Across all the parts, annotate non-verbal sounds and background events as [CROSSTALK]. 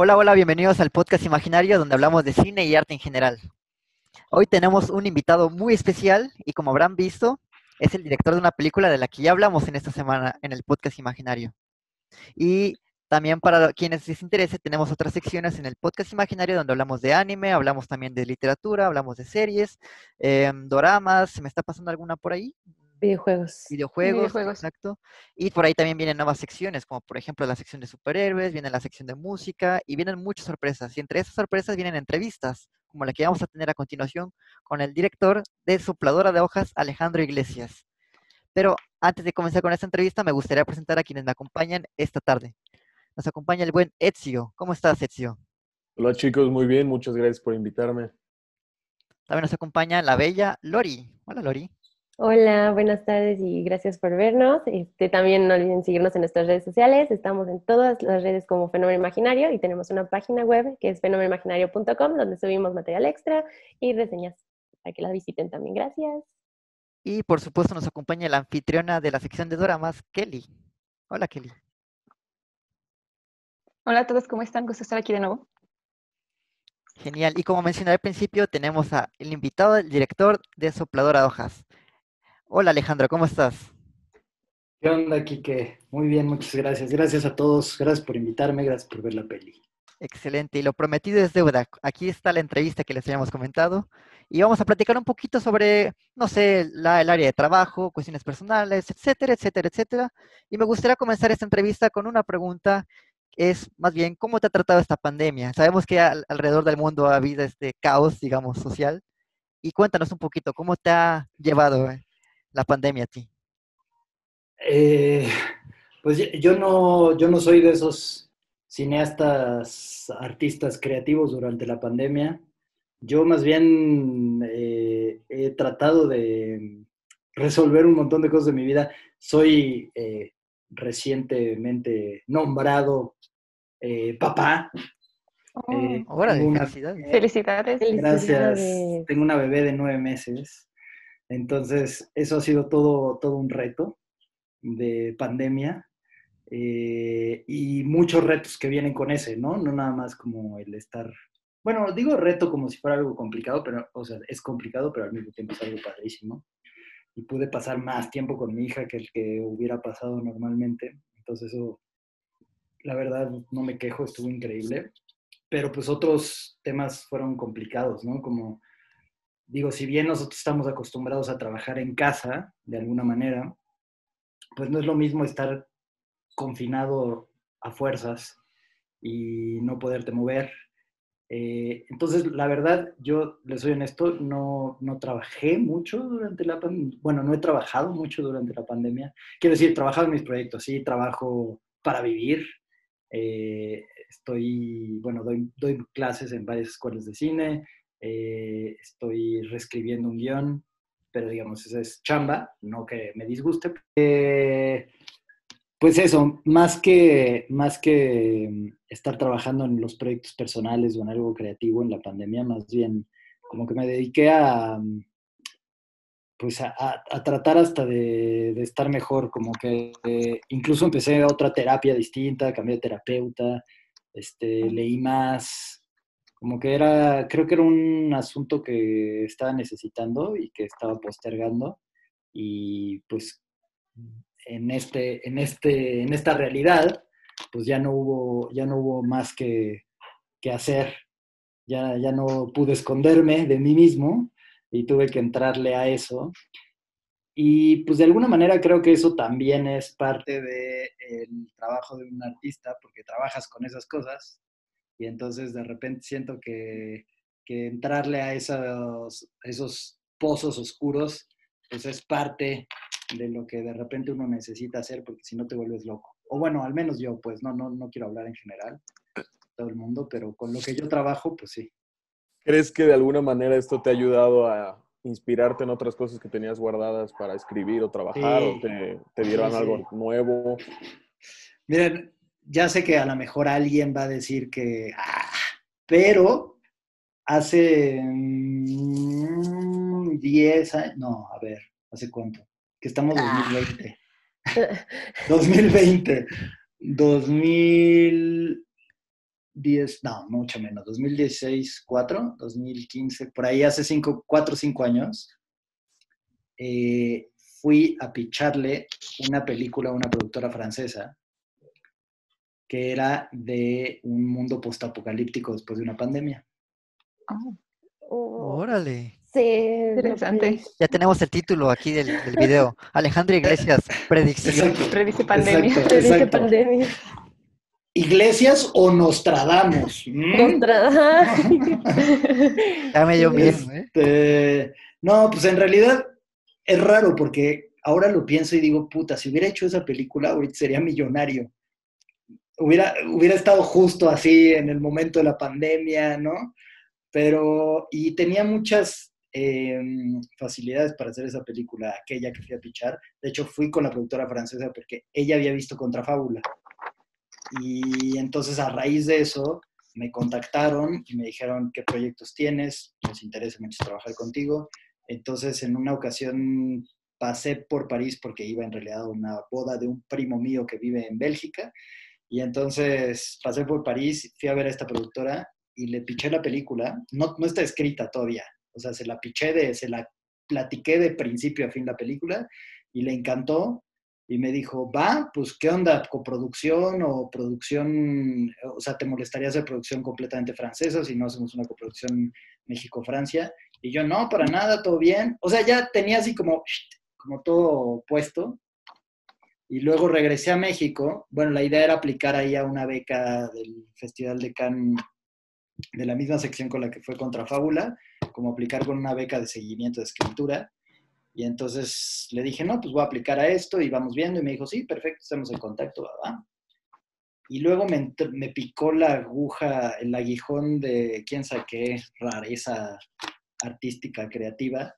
Hola, hola, bienvenidos al podcast Imaginario donde hablamos de cine y arte en general. Hoy tenemos un invitado muy especial y como habrán visto, es el director de una película de la que ya hablamos en esta semana en el podcast Imaginario. Y también para quienes les interese, tenemos otras secciones en el podcast Imaginario donde hablamos de anime, hablamos también de literatura, hablamos de series, em, doramas, ¿se me está pasando alguna por ahí? Videojuegos. Videojuegos, exacto. Y por ahí también vienen nuevas secciones, como por ejemplo la sección de superhéroes, viene la sección de música y vienen muchas sorpresas. Y entre esas sorpresas vienen entrevistas, como la que vamos a tener a continuación con el director de Sopladora de Hojas, Alejandro Iglesias. Pero antes de comenzar con esta entrevista, me gustaría presentar a quienes me acompañan esta tarde. Nos acompaña el buen Ezio. ¿Cómo estás, Ezio? Hola chicos, muy bien, muchas gracias por invitarme. También nos acompaña la bella Lori. Hola, Lori. Hola, buenas tardes y gracias por vernos. Este, también no olviden seguirnos en nuestras redes sociales. Estamos en todas las redes como Fenómeno Imaginario y tenemos una página web que es fenomenomaginario.com donde subimos material extra y reseñas para que la visiten también. Gracias. Y por supuesto nos acompaña la anfitriona de la sección de Doramas, Kelly. Hola, Kelly. Hola a todos, ¿cómo están? Gusto estar aquí de nuevo. Genial. Y como mencioné al principio, tenemos al invitado, el director de Sopladora de Hojas. Hola Alejandro, ¿cómo estás? ¿Qué onda, Kike? Muy bien, muchas gracias. Gracias a todos, gracias por invitarme, gracias por ver la peli. Excelente, y lo prometido es deuda. Aquí está la entrevista que les habíamos comentado y vamos a platicar un poquito sobre, no sé, el área de trabajo, cuestiones personales, etcétera, etcétera, etcétera. Y me gustaría comenzar esta entrevista con una pregunta, es más bien, ¿cómo te ha tratado esta pandemia? Sabemos que alrededor del mundo ha habido este caos, digamos, social. Y cuéntanos un poquito, ¿cómo te ha llevado eh, la pandemia a ti? Eh, pues yo no, yo no soy de esos cineastas, artistas creativos durante la pandemia. Yo más bien eh, he tratado de resolver un montón de cosas de mi vida. Soy recientemente nombrado papá. Oh, felicidades. Gracias. Tengo una bebé de nueve meses. Entonces, eso ha sido todo, todo un reto de pandemia eh, y muchos retos que vienen con ese, ¿no? No nada más como el estar, bueno, digo reto como si fuera algo complicado, pero, o sea, es complicado, pero al mismo tiempo es algo padrísimo. Y pude pasar más tiempo con mi hija que el que hubiera pasado normalmente. Entonces, eso, la verdad, no me quejo, estuvo increíble. Pero pues otros temas fueron complicados, ¿no? Como digo, si bien nosotros estamos acostumbrados a trabajar en casa, de alguna manera, pues no es lo mismo estar confinado a fuerzas y no poderte mover. Eh, entonces, la verdad, yo les soy honesto, no, no trabajé mucho durante la pandemia, bueno, no he trabajado mucho durante la pandemia. Quiero decir, trabajado en mis proyectos, sí, trabajo para vivir. Eh, estoy, bueno, doy, doy clases en varias escuelas de cine, eh, estoy reescribiendo un guion, pero digamos, esa es chamba, no que me disguste. Eh, pues eso, más que, más que mm, estar trabajando en los proyectos personales o en algo creativo en la pandemia, más bien como que me dediqué a, mm, pues a, tratar hasta de, estar mejor, como que eh, incluso empecé otra terapia distinta, cambié de terapeuta, este, leí más, como que era, creo que era un asunto que estaba necesitando y que estaba postergando y pues en este, en este, en esta realidad, pues ya no hubo, ya no hubo más que, que hacer, ya, ya no pude esconderme de mí mismo y tuve que entrarle a eso. Y pues de alguna manera creo que eso también es parte del trabajo de un artista, porque trabajas con esas cosas y entonces de repente siento que, entrarle a esos, esos pozos oscuros, pues es parte de lo que de repente uno necesita hacer, porque si no te vuelves loco. O bueno, al menos yo, pues no, no, no quiero hablar en general, todo el mundo, pero con lo que yo trabajo, pues sí. ¿Crees que de alguna manera esto te ha ayudado a inspirarte en otras cosas que tenías guardadas para escribir o trabajar o te, te dieron algo nuevo? Miren, ya sé que a lo mejor alguien va a decir que, ah, pero hace 10 años, no, a ver, ¿hace cuánto? Que estamos 2020. 2020. 2010, no, mucho menos, 2016, 4, 2015, por ahí hace 5, 4 o 5 años, eh, fui a picharle una película a una productora francesa que era de un mundo postapocalíptico después de una pandemia. Oh. Órale. Sí, interesante. Ya tenemos el título aquí del, video. Alejandra Iglesias, predicción. Predice pandemia. Predice pandemia. ¿Iglesias o Nostradamus? ¿Mm? [LAUGHS] ya me dio miedo, ¿eh? Este, no, pues en realidad es raro porque ahora lo pienso y digo, puta, si hubiera hecho esa película, ahorita sería millonario. Hubiera, hubiera estado justo así en el momento de la pandemia, ¿no? Pero, y tenía muchas em, facilidades para hacer esa película, aquella que fui a pichar. De hecho, fui con la productora francesa porque ella había visto Contrafábula. Y entonces, a raíz de eso, me contactaron y me dijeron qué proyectos tienes, les interesa mucho trabajar contigo. Entonces, en una ocasión pasé por París porque iba en realidad a una boda de un primo mío que vive en Bélgica. Y entonces pasé por París, fui a ver a esta productora y le piché la película. No está escrita todavía. O sea, se la piché, de, se la platiqué de principio a fin la película y le encantó. Y me dijo, va, pues, ¿qué onda? ¿Coproducción o producción? O sea, ¿te molestaría hacer producción completamente francesa si no hacemos una coproducción México-Francia? Y yo, no, para nada, todo bien. O sea, ya tenía así como, como todo puesto. Y luego regresé a México. Bueno, la idea era aplicar ahí a una beca del Festival de Cannes, de la misma sección con la que fue contra Fábula, como aplicar con una beca de seguimiento de escritura. Y entonces le dije, no, pues voy a aplicar a esto y vamos viendo. Y me dijo, sí, perfecto, estamos en contacto, ¿verdad? Y luego me, picó la aguja, el aguijón de quién sabe qué rareza artística, creativa,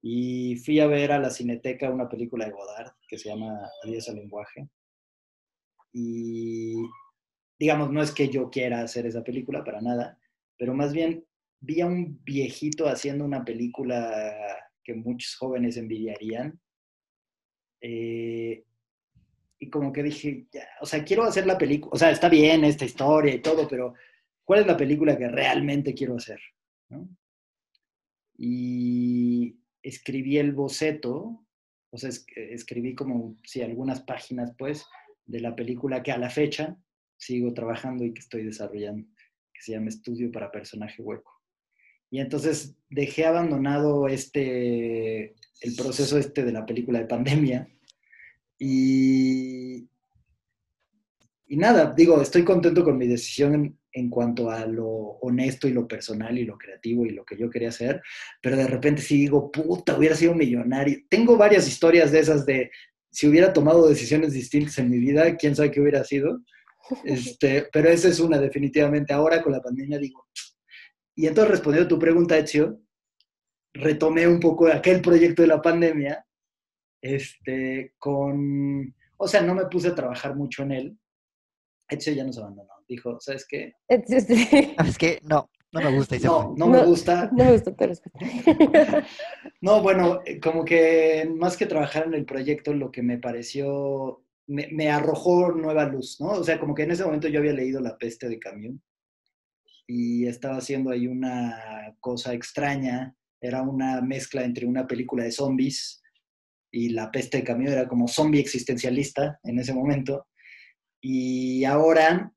y fui a ver a la Cineteca una película de Godard que se llama Adiós al lenguaje. Y digamos, no es que yo quiera hacer esa película para nada, pero más bien vi a un viejito haciendo una película que muchos jóvenes envidiarían. Eh, y como que dije, o sea, quiero hacer la película, o sea, está bien esta historia y todo, pero ¿cuál es la película que realmente quiero hacer? Y escribí el boceto, o sea, escribí como, sí, algunas páginas, pues, de la película que a la fecha sigo trabajando y que estoy desarrollando, que se llama Estudio para Personaje Hueco. Y entonces dejé abandonado este, el proceso este de la película de pandemia y, y nada, digo, estoy contento con mi decisión en cuanto a lo honesto y lo personal y lo creativo y lo que yo quería hacer, pero de repente sí digo, puta, hubiera sido millonario. Tengo varias historias de esas de si hubiera tomado decisiones distintas en mi vida, quién sabe qué hubiera sido. [LAUGHS] Este, pero esa es una, definitivamente. Ahora con la pandemia digo. Y entonces, respondiendo a tu pregunta, Ezio, retomé un poco aquel proyecto de la pandemia, este, con, o sea, no me puse a trabajar mucho en él. Ezio ya nos abandonó dijo, ¿sabes qué? ¿Sabes qué? No, no me gusta. Y no, no, me gusta. No me gusta, te respeto. [LAUGHS] no, bueno, eh, como que más que trabajar en el proyecto, lo que me pareció, me, arrojó nueva luz, ¿no? O sea, como que en ese momento yo había leído La peste de camión y estaba haciendo ahí una cosa extraña. Era una mezcla entre una película de zombies y La peste de camión era como zombie existencialista en ese momento. Y ahora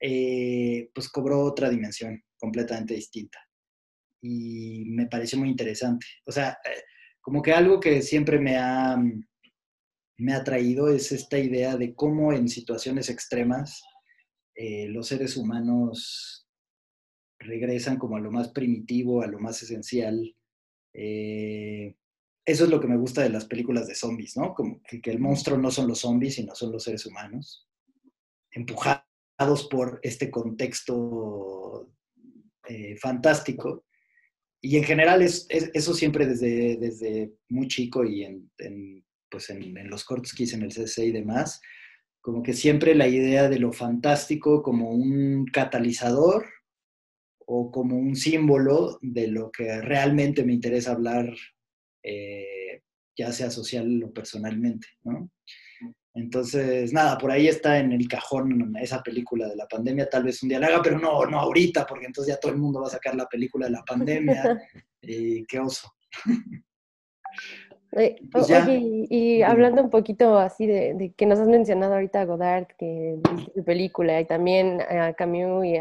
eh, pues cobró otra dimensión completamente distinta. Y me pareció muy interesante. O sea, eh, como que algo que siempre me ha, me ha traído es esta idea de cómo en situaciones extremas eh, los seres humanos regresan como a lo más primitivo, a lo más esencial. eso es lo que me gusta de las películas de zombies, ¿no? Como que, que el monstruo no son los zombies, sino son los seres humanos. Empujar por este contexto eh, fantástico. Y en general es, eso siempre desde, desde muy chico y en, pues en, los cortos que hice en el CC y demás, como que siempre la idea de lo fantástico como un catalizador o como un símbolo de lo que realmente me interesa hablar, eh, ya sea social o personalmente, ¿no? Entonces, nada, por ahí está en el cajón esa película de la pandemia, tal vez un día la haga, pero no, no ahorita, porque entonces ya todo el mundo va a sacar la película de la pandemia. [LAUGHS] y qué oso. [LAUGHS] Pues oye, y, hablando un poquito así de, que nos has mencionado ahorita a Godard, que su película, y también a Camus, y,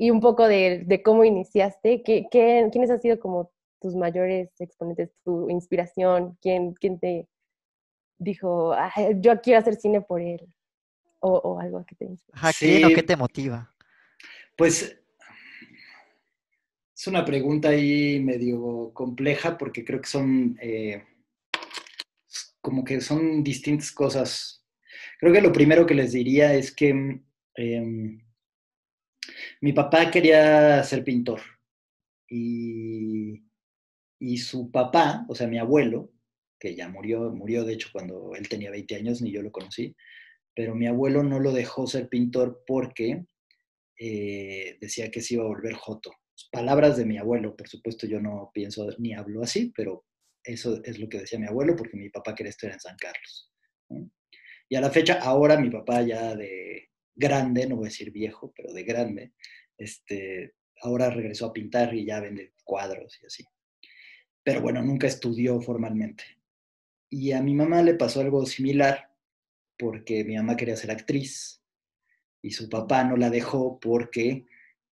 y un poco de, cómo iniciaste, ¿qué, quiénes han sido como tus mayores exponentes, tu inspiración? ¿Quién, quién te dijo, yo quiero hacer cine por él? O, algo que te inspira. ¿Quién o qué te motiva? Pues es una pregunta ahí medio compleja porque creo que son eh, como que son distintas cosas. Creo que lo primero que les diría es que em, mi papá quería ser pintor y, y su papá, o sea, mi abuelo, que ya murió, murió de hecho cuando él tenía 20 años, ni yo lo conocí, pero mi abuelo no lo dejó ser pintor porque eh, decía que se iba a volver joto. Palabras de mi abuelo, por supuesto yo no pienso ni hablo así, pero eso es lo que decía mi abuelo porque mi papá quería estudiar en San Carlos. Y a la fecha, ahora mi papá ya de grande, no voy a decir viejo, pero de grande, este, ahora regresó a pintar y ya vende cuadros y así. Pero bueno, nunca estudió formalmente. Y a mi mamá le pasó algo similar porque mi mamá quería ser actriz y su papá no la dejó porque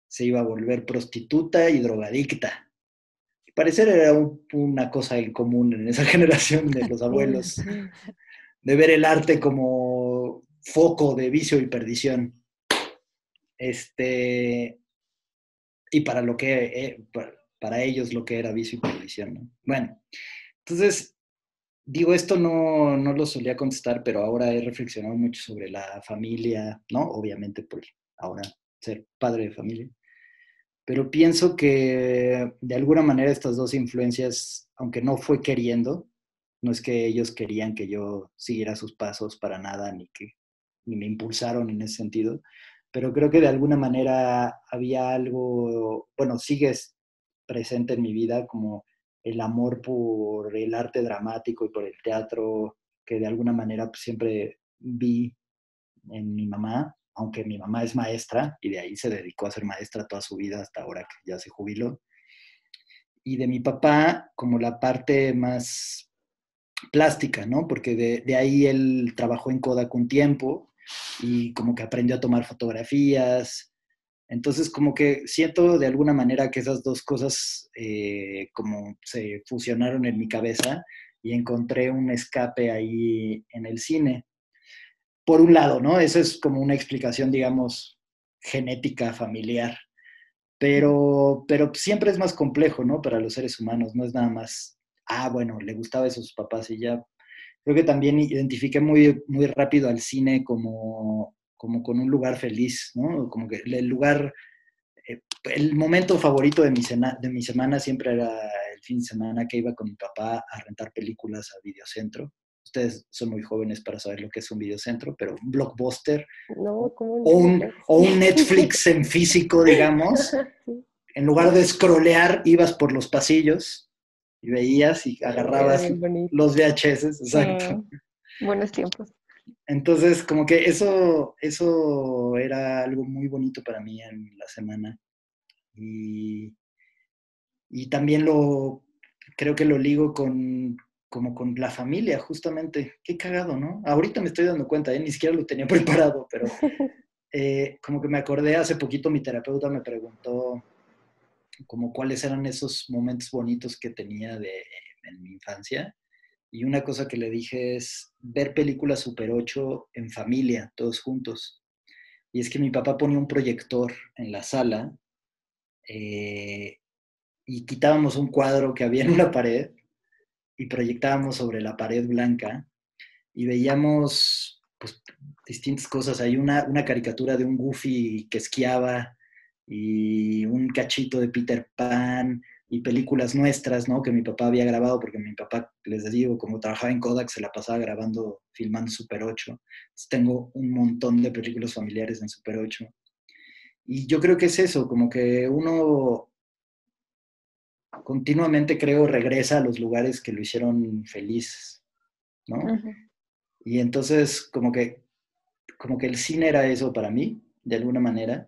se iba a volver prostituta y drogadicta. Parecer era una cosa en común en esa [LAUGHS] generación de los [LAUGHS] abuelos, de ver el arte como foco de vicio y perdición. Este, y para lo que, eh, para ellos lo que era vicio y perdición. Bueno, entonces digo, esto no, no, lo solía contestar, pero ahora he reflexionado mucho sobre la familia, ¿no? Obviamente por ahora ser padre de familia. Pero pienso que de alguna manera estas dos influencias, aunque no fue queriendo, no es que ellos querían que yo siguiera sus pasos para nada, ni que ni me impulsaron en ese sentido, pero creo que de alguna manera había algo, bueno, sigues presente en mi vida como el amor por el arte dramático y por el teatro que de alguna manera pues, siempre vi en mi mamá, aunque mi mamá es maestra y de ahí se dedicó a ser maestra toda su vida hasta ahora que ya se jubiló. Y de mi papá como la parte más plástica, ¿no? Porque de, de ahí él trabajó en Kodak un tiempo y como que aprendió a tomar fotografías, entonces, como que siento de alguna manera que esas dos cosas eh, como se fusionaron en mi cabeza y encontré un escape ahí en el cine. Por un lado, ¿no? Eso es como una explicación, digamos, genética familiar. Pero, pero siempre es más complejo, ¿no? Para los seres humanos, no es nada más, ah, bueno, le gustaba eso a sus papás y ya. Creo que también identifiqué muy, muy rápido al cine como como con un lugar feliz, ¿no? Como que el lugar, eh, el momento favorito de mi, de mi semana siempre era el fin de semana que iba con mi papá a rentar películas a Videocentro. Ustedes son muy jóvenes para saber lo que es un videocentro, pero un blockbuster o, un, o un Netflix en físico, digamos. [LAUGHS] En lugar de scrollear, ibas por los pasillos y veías y agarrabas los VHS, exacto. buenos tiempos. Entonces, como que eso, eso era algo muy bonito para mí en la semana. Y, y también lo, creo que lo ligo con, como con la familia, justamente. Qué cagado, ¿no? Ahorita me estoy dando cuenta, ¿eh? ni siquiera lo tenía [LAUGHS] preparado, pero [LAUGHS] eh, como que me acordé hace poquito, mi terapeuta me preguntó como cuáles eran esos momentos bonitos que tenía de, en mi infancia. Y una cosa que le dije es ver películas Super 8 en familia, todos juntos. Y es que mi papá ponía un proyector en la sala eh, y quitábamos un cuadro que había en una pared y proyectábamos sobre la pared blanca y veíamos pues, distintas cosas. Hay una, una caricatura de un Goofy que esquiaba y un cachito de Peter Pan, y películas nuestras, ¿no? Que mi papá había grabado, porque mi papá, les digo, como trabajaba en Kodak, se la pasaba grabando, filmando Super 8. Entonces, tengo un montón de películas familiares en Super 8. Y yo creo que es eso, como que uno continuamente, creo, regresa a los lugares que lo hicieron feliz, ¿no? Y entonces, como que, como que el cine era eso para mí, de alguna manera,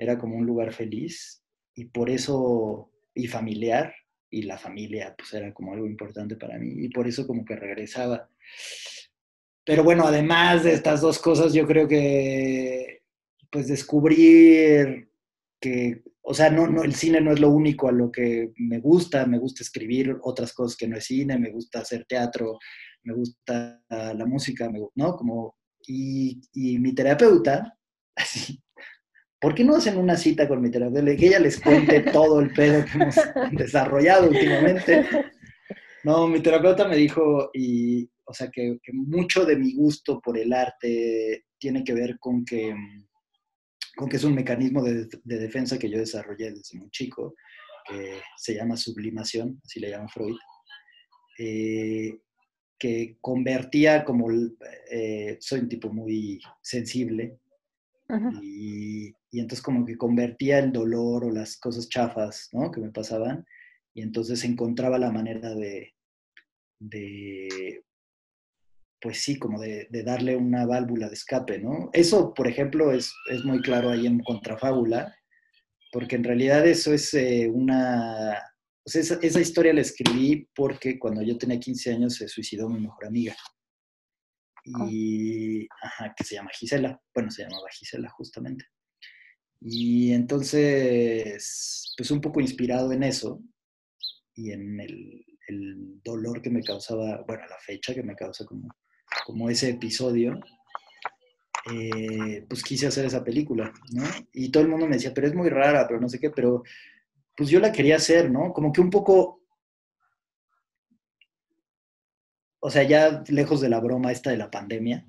era como un lugar feliz y por eso y familiar, y la familia pues era como algo importante para mí, y por eso como que regresaba. Pero bueno, además de estas dos cosas, yo creo que pues descubrir que, o sea, no, no, el cine no es lo único a lo que me gusta, me gusta escribir otras cosas que no es cine, me gusta hacer teatro, me gusta la música, ¿no? Como, y, y mi terapeuta, [LAUGHS] así, ¿por qué no hacen una cita con mi terapeuta? Que ella les cuente todo el pedo que hemos [LAUGHS] desarrollado últimamente. No, mi terapeuta me dijo, y, o sea, que, mucho de mi gusto por el arte tiene que ver con que, con que es un mecanismo de, defensa que yo desarrollé desde muy chico, que se llama sublimación, así le llama Freud, eh, que convertía como, eh, soy un tipo muy sensible, y, entonces como que convertía el dolor o las cosas chafas, ¿no? Que me pasaban, y entonces encontraba la manera de, de pues sí, como de, darle una válvula de escape, ¿no? Eso, por ejemplo, es, es muy claro ahí en Contrafábula, porque en realidad eso es eh, una... O sea, esa, historia la escribí porque cuando yo tenía 15 años se suicidó mi mejor amiga. Y, ajá, que se llama Gisela. Bueno, se llamaba Gisela justamente. Y entonces, pues un poco inspirado en eso y en el, dolor que me causaba, bueno, la fecha que me causa como, como ese episodio, eh, pues quise hacer esa película, ¿no? Y todo el mundo me decía, pero es muy rara, pero no sé qué, pero pues yo la quería hacer, ¿no? Como que un poco, o sea, ya lejos de la broma esta de la pandemia,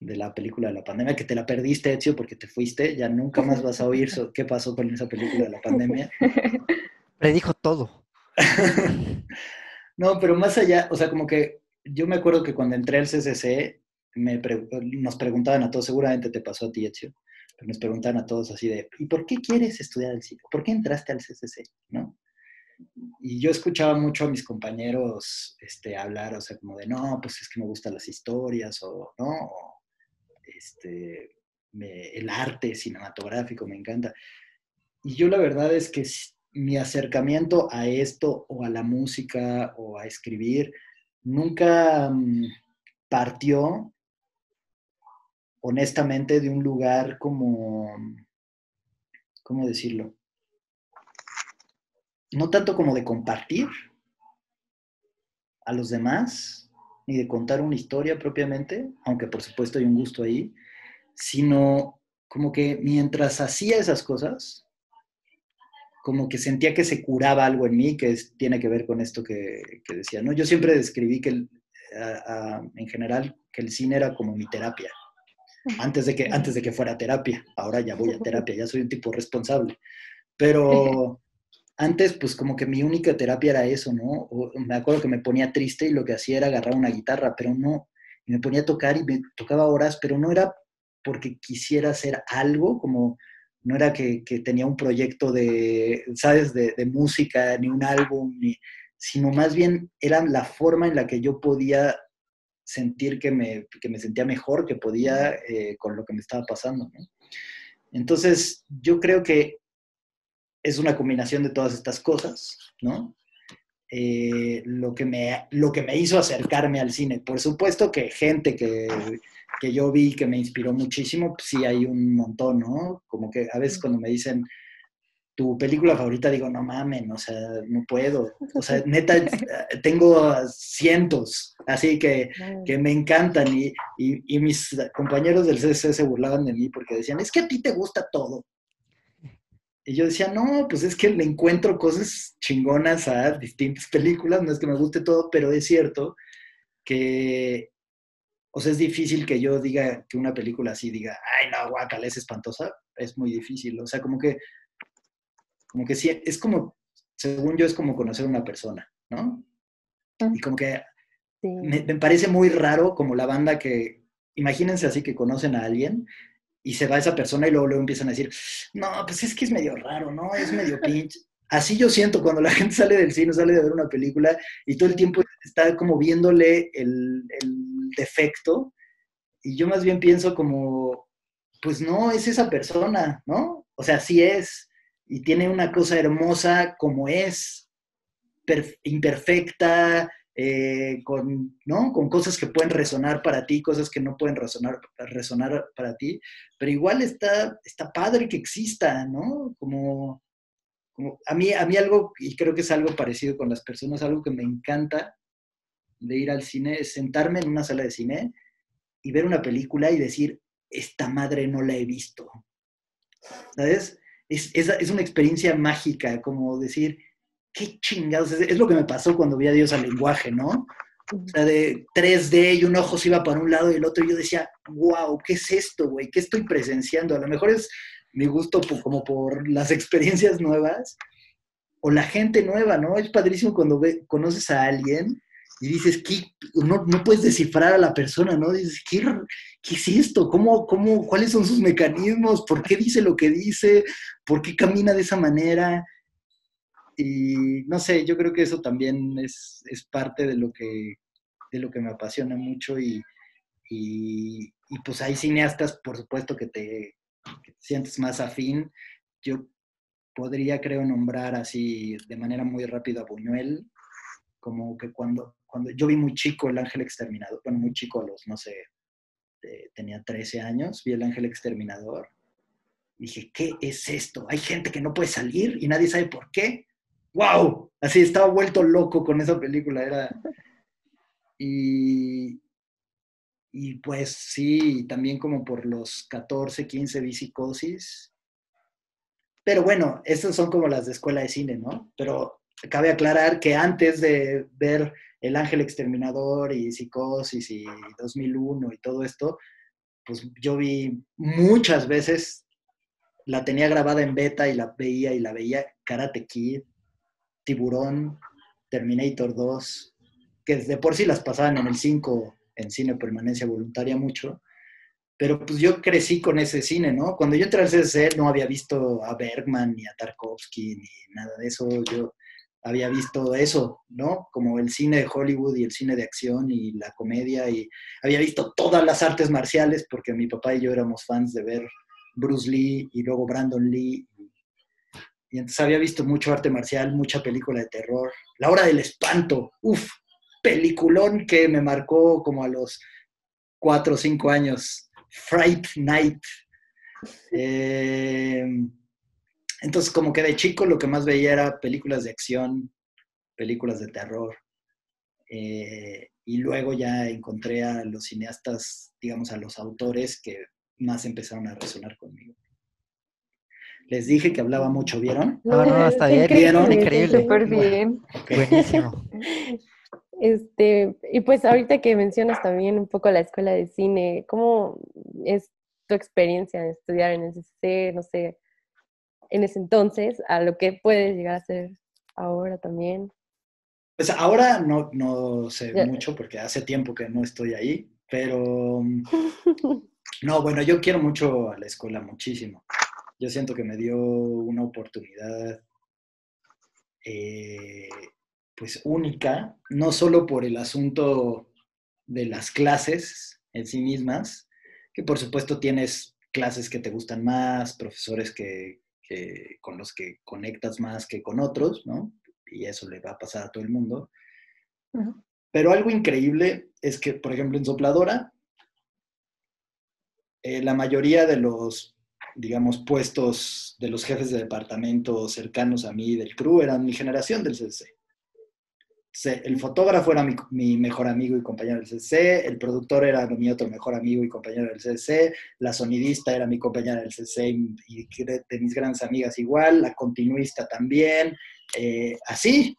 de la película de la pandemia, que te la perdiste, Ezio, porque te fuiste, ya nunca más vas a oír qué pasó con esa película de la pandemia. [LAUGHS] Predijo todo. [LAUGHS] no, pero más allá, o sea, como que yo me acuerdo que cuando entré al CCC, me nos preguntaban a todos, seguramente te pasó a ti, Ezio, pero nos preguntaban a todos así de, ¿y por qué quieres estudiar el cine? ¿Por qué entraste al CCC? ¿No? Y yo escuchaba mucho a mis compañeros este, hablar, o sea, como de, no, pues es que me gustan las historias, o no, este, el arte cinematográfico me encanta. Y yo la verdad es que mi acercamiento a esto o a la música o a escribir nunca mm, partió honestamente de un lugar como, ¿cómo decirlo? No tanto como de compartir a los demás, ni de contar una historia propiamente, aunque por supuesto hay un gusto ahí, sino como que mientras hacía esas cosas, como que sentía que se curaba algo en mí que tiene que ver con esto que, decía, ¿no? Yo siempre describí que en general que el cine era como mi terapia, antes de, que, antes de que fuera terapia, ahora ya voy a terapia, ya soy un tipo responsable, pero antes, pues como que mi única terapia era eso, ¿no? me acuerdo que me ponía triste y lo que hacía era agarrar una guitarra, pero no, y me ponía a tocar y me tocaba horas, pero no era porque quisiera hacer algo, como no era que, tenía un proyecto de, ¿sabes?, de, música, ni un álbum, ni, sino más bien era la forma en la que yo podía sentir que me, me sentía mejor, que podía eh, con lo que me estaba pasando, ¿no? Entonces, yo creo que es una combinación de todas estas cosas, ¿no? Eh, lo, que me, lo que me hizo acercarme al cine. Por supuesto que gente que, que yo vi que me inspiró muchísimo, pues sí hay un montón, ¿no? Como que a veces cuando me dicen tu película favorita, digo, no mamen, o sea, no puedo. O sea, [LAUGHS] neta, tengo cientos, así que, que me encantan. Y, y, y, mis compañeros del CC se burlaban de mí porque decían, es que a ti te gusta todo. Y yo decía, no, pues es que le encuentro cosas chingonas a distintas películas, no es que me guste todo, pero es cierto que, o sea, es difícil que yo diga que una película así diga, ay, no, guacala, es espantosa, es muy difícil, o sea, como que, como que sí, es como según yo, es como conocer a una persona, ¿no? Mm. Y como que Sí. me, me parece muy raro como la banda que, imagínense así que conocen a alguien y se va esa persona y luego, luego empiezan a decir, no, pues es que es medio raro, ¿no? Es medio pinche. Así yo siento cuando la [LAUGHS] gente sale del cine, sale de ver una película y todo el tiempo está como viéndole el, el defecto y yo más bien pienso como, pues no, es esa persona, ¿no? O sea, sí es y tiene una cosa hermosa como es, per- imperfecta, eh, con, ¿no? con cosas que pueden resonar para ti, cosas que no pueden resonar, resonar para ti, pero igual está, está padre que exista, ¿no? Como, como a, mí, a mí algo, y creo que es algo parecido con las personas, algo que me encanta de ir al cine, es sentarme en una sala de cine y ver una película y decir, esta madre no la he visto. ¿Sabes? Es, es, es una experiencia mágica, como decir, qué chingados, es, es, lo que me pasó cuando vi a Dios al lenguaje, ¿no? O sea, de 3D y un ojo se iba para un lado y el otro, y yo decía, wow, ¿qué es esto, güey? ¿Qué estoy presenciando? A lo mejor es mi gusto por, como por las [LAUGHS] experiencias nuevas o la gente nueva, ¿no? Es padrísimo cuando ve, conoces a alguien y dices, ¿qué? No, no puedes descifrar a la persona, ¿no? Dices, ¿qué, qué es esto? ¿Cómo, cómo, ¿Cuáles son sus mecanismos? ¿Por qué dice lo que dice? ¿Por qué camina de esa manera? Y no sé, yo creo que eso también es, es parte de lo, que, de lo que me apasiona mucho y, y, pues hay cineastas, por supuesto, que te, que te sientes más afín. Yo podría, creo, nombrar así de manera muy rápida a Buñuel, como que cuando, cuando yo vi muy chico El Ángel Exterminador, bueno, muy chico a los, no sé, eh, tenía 13 años, vi El Ángel Exterminador, dije, ¿qué es esto? Hay gente que no puede salir y nadie sabe por qué. ¡Wow! Así estaba vuelto loco con esa película, era... Y, y pues sí, también como por los 14, 15 vi psicosis. Pero bueno, estas son como las de escuela de cine, ¿no? Pero cabe aclarar que antes de ver El Ángel Exterminador y Psicosis y 2001 y todo esto, pues yo vi muchas veces, la tenía grabada en beta y la veía y la veía, Karate Kid, Tiburón, Terminator 2, que de por sí las pasaban en el 5 en cine permanencia voluntaria mucho, pero pues yo crecí con ese cine, ¿no? Cuando yo entré al CCC no había visto a Bergman ni a Tarkovsky ni nada de eso, yo había visto eso, ¿no? Como el cine de Hollywood y el cine de acción y la comedia y había visto todas las artes marciales porque mi papá y yo éramos fans de ver Bruce Lee y luego Brandon Lee y entonces había visto mucho arte marcial, mucha película de terror. La hora del espanto, uff, peliculón que me marcó como a los cuatro o cinco años. Fright Night. Eh, entonces, como que de chico lo que más veía era películas de acción, películas de terror. Eh, y luego ya encontré a los cineastas, digamos, a los autores que más empezaron a resonar conmigo. Les dije que hablaba mucho, ¿vieron? No, no, está bien, ¿Vieron? increíble. Súper bien. Okay. Buenísimo. [LAUGHS] Este, y pues ahorita que mencionas también un poco la escuela de cine, ¿cómo es tu experiencia de estudiar en el CCC, no sé, en ese entonces, a lo que puedes llegar a ser ahora también? Pues ahora no, no sé Ya. mucho porque hace tiempo que no estoy ahí, pero [LAUGHS] no, bueno, yo quiero mucho a la escuela, muchísimo. Yo siento que me dio una oportunidad eh, pues única, no solo por el asunto de las clases en sí mismas, que por supuesto tienes clases que te gustan más, profesores que, que- con los que conectas más que con otros, ¿no? Y eso le va a pasar a todo el mundo. Pero algo increíble es que, por ejemplo, en Sopladora, eh, la mayoría de los, digamos, puestos de los jefes de departamento cercanos a mí del crew eran mi generación del CC. El fotógrafo era mi, mi mejor amigo y compañero del CC, el productor era mi otro mejor amigo y compañero del CC, la sonidista era mi compañera del CC y, de, de mis grandes amigas igual, la continuista también, eh, así,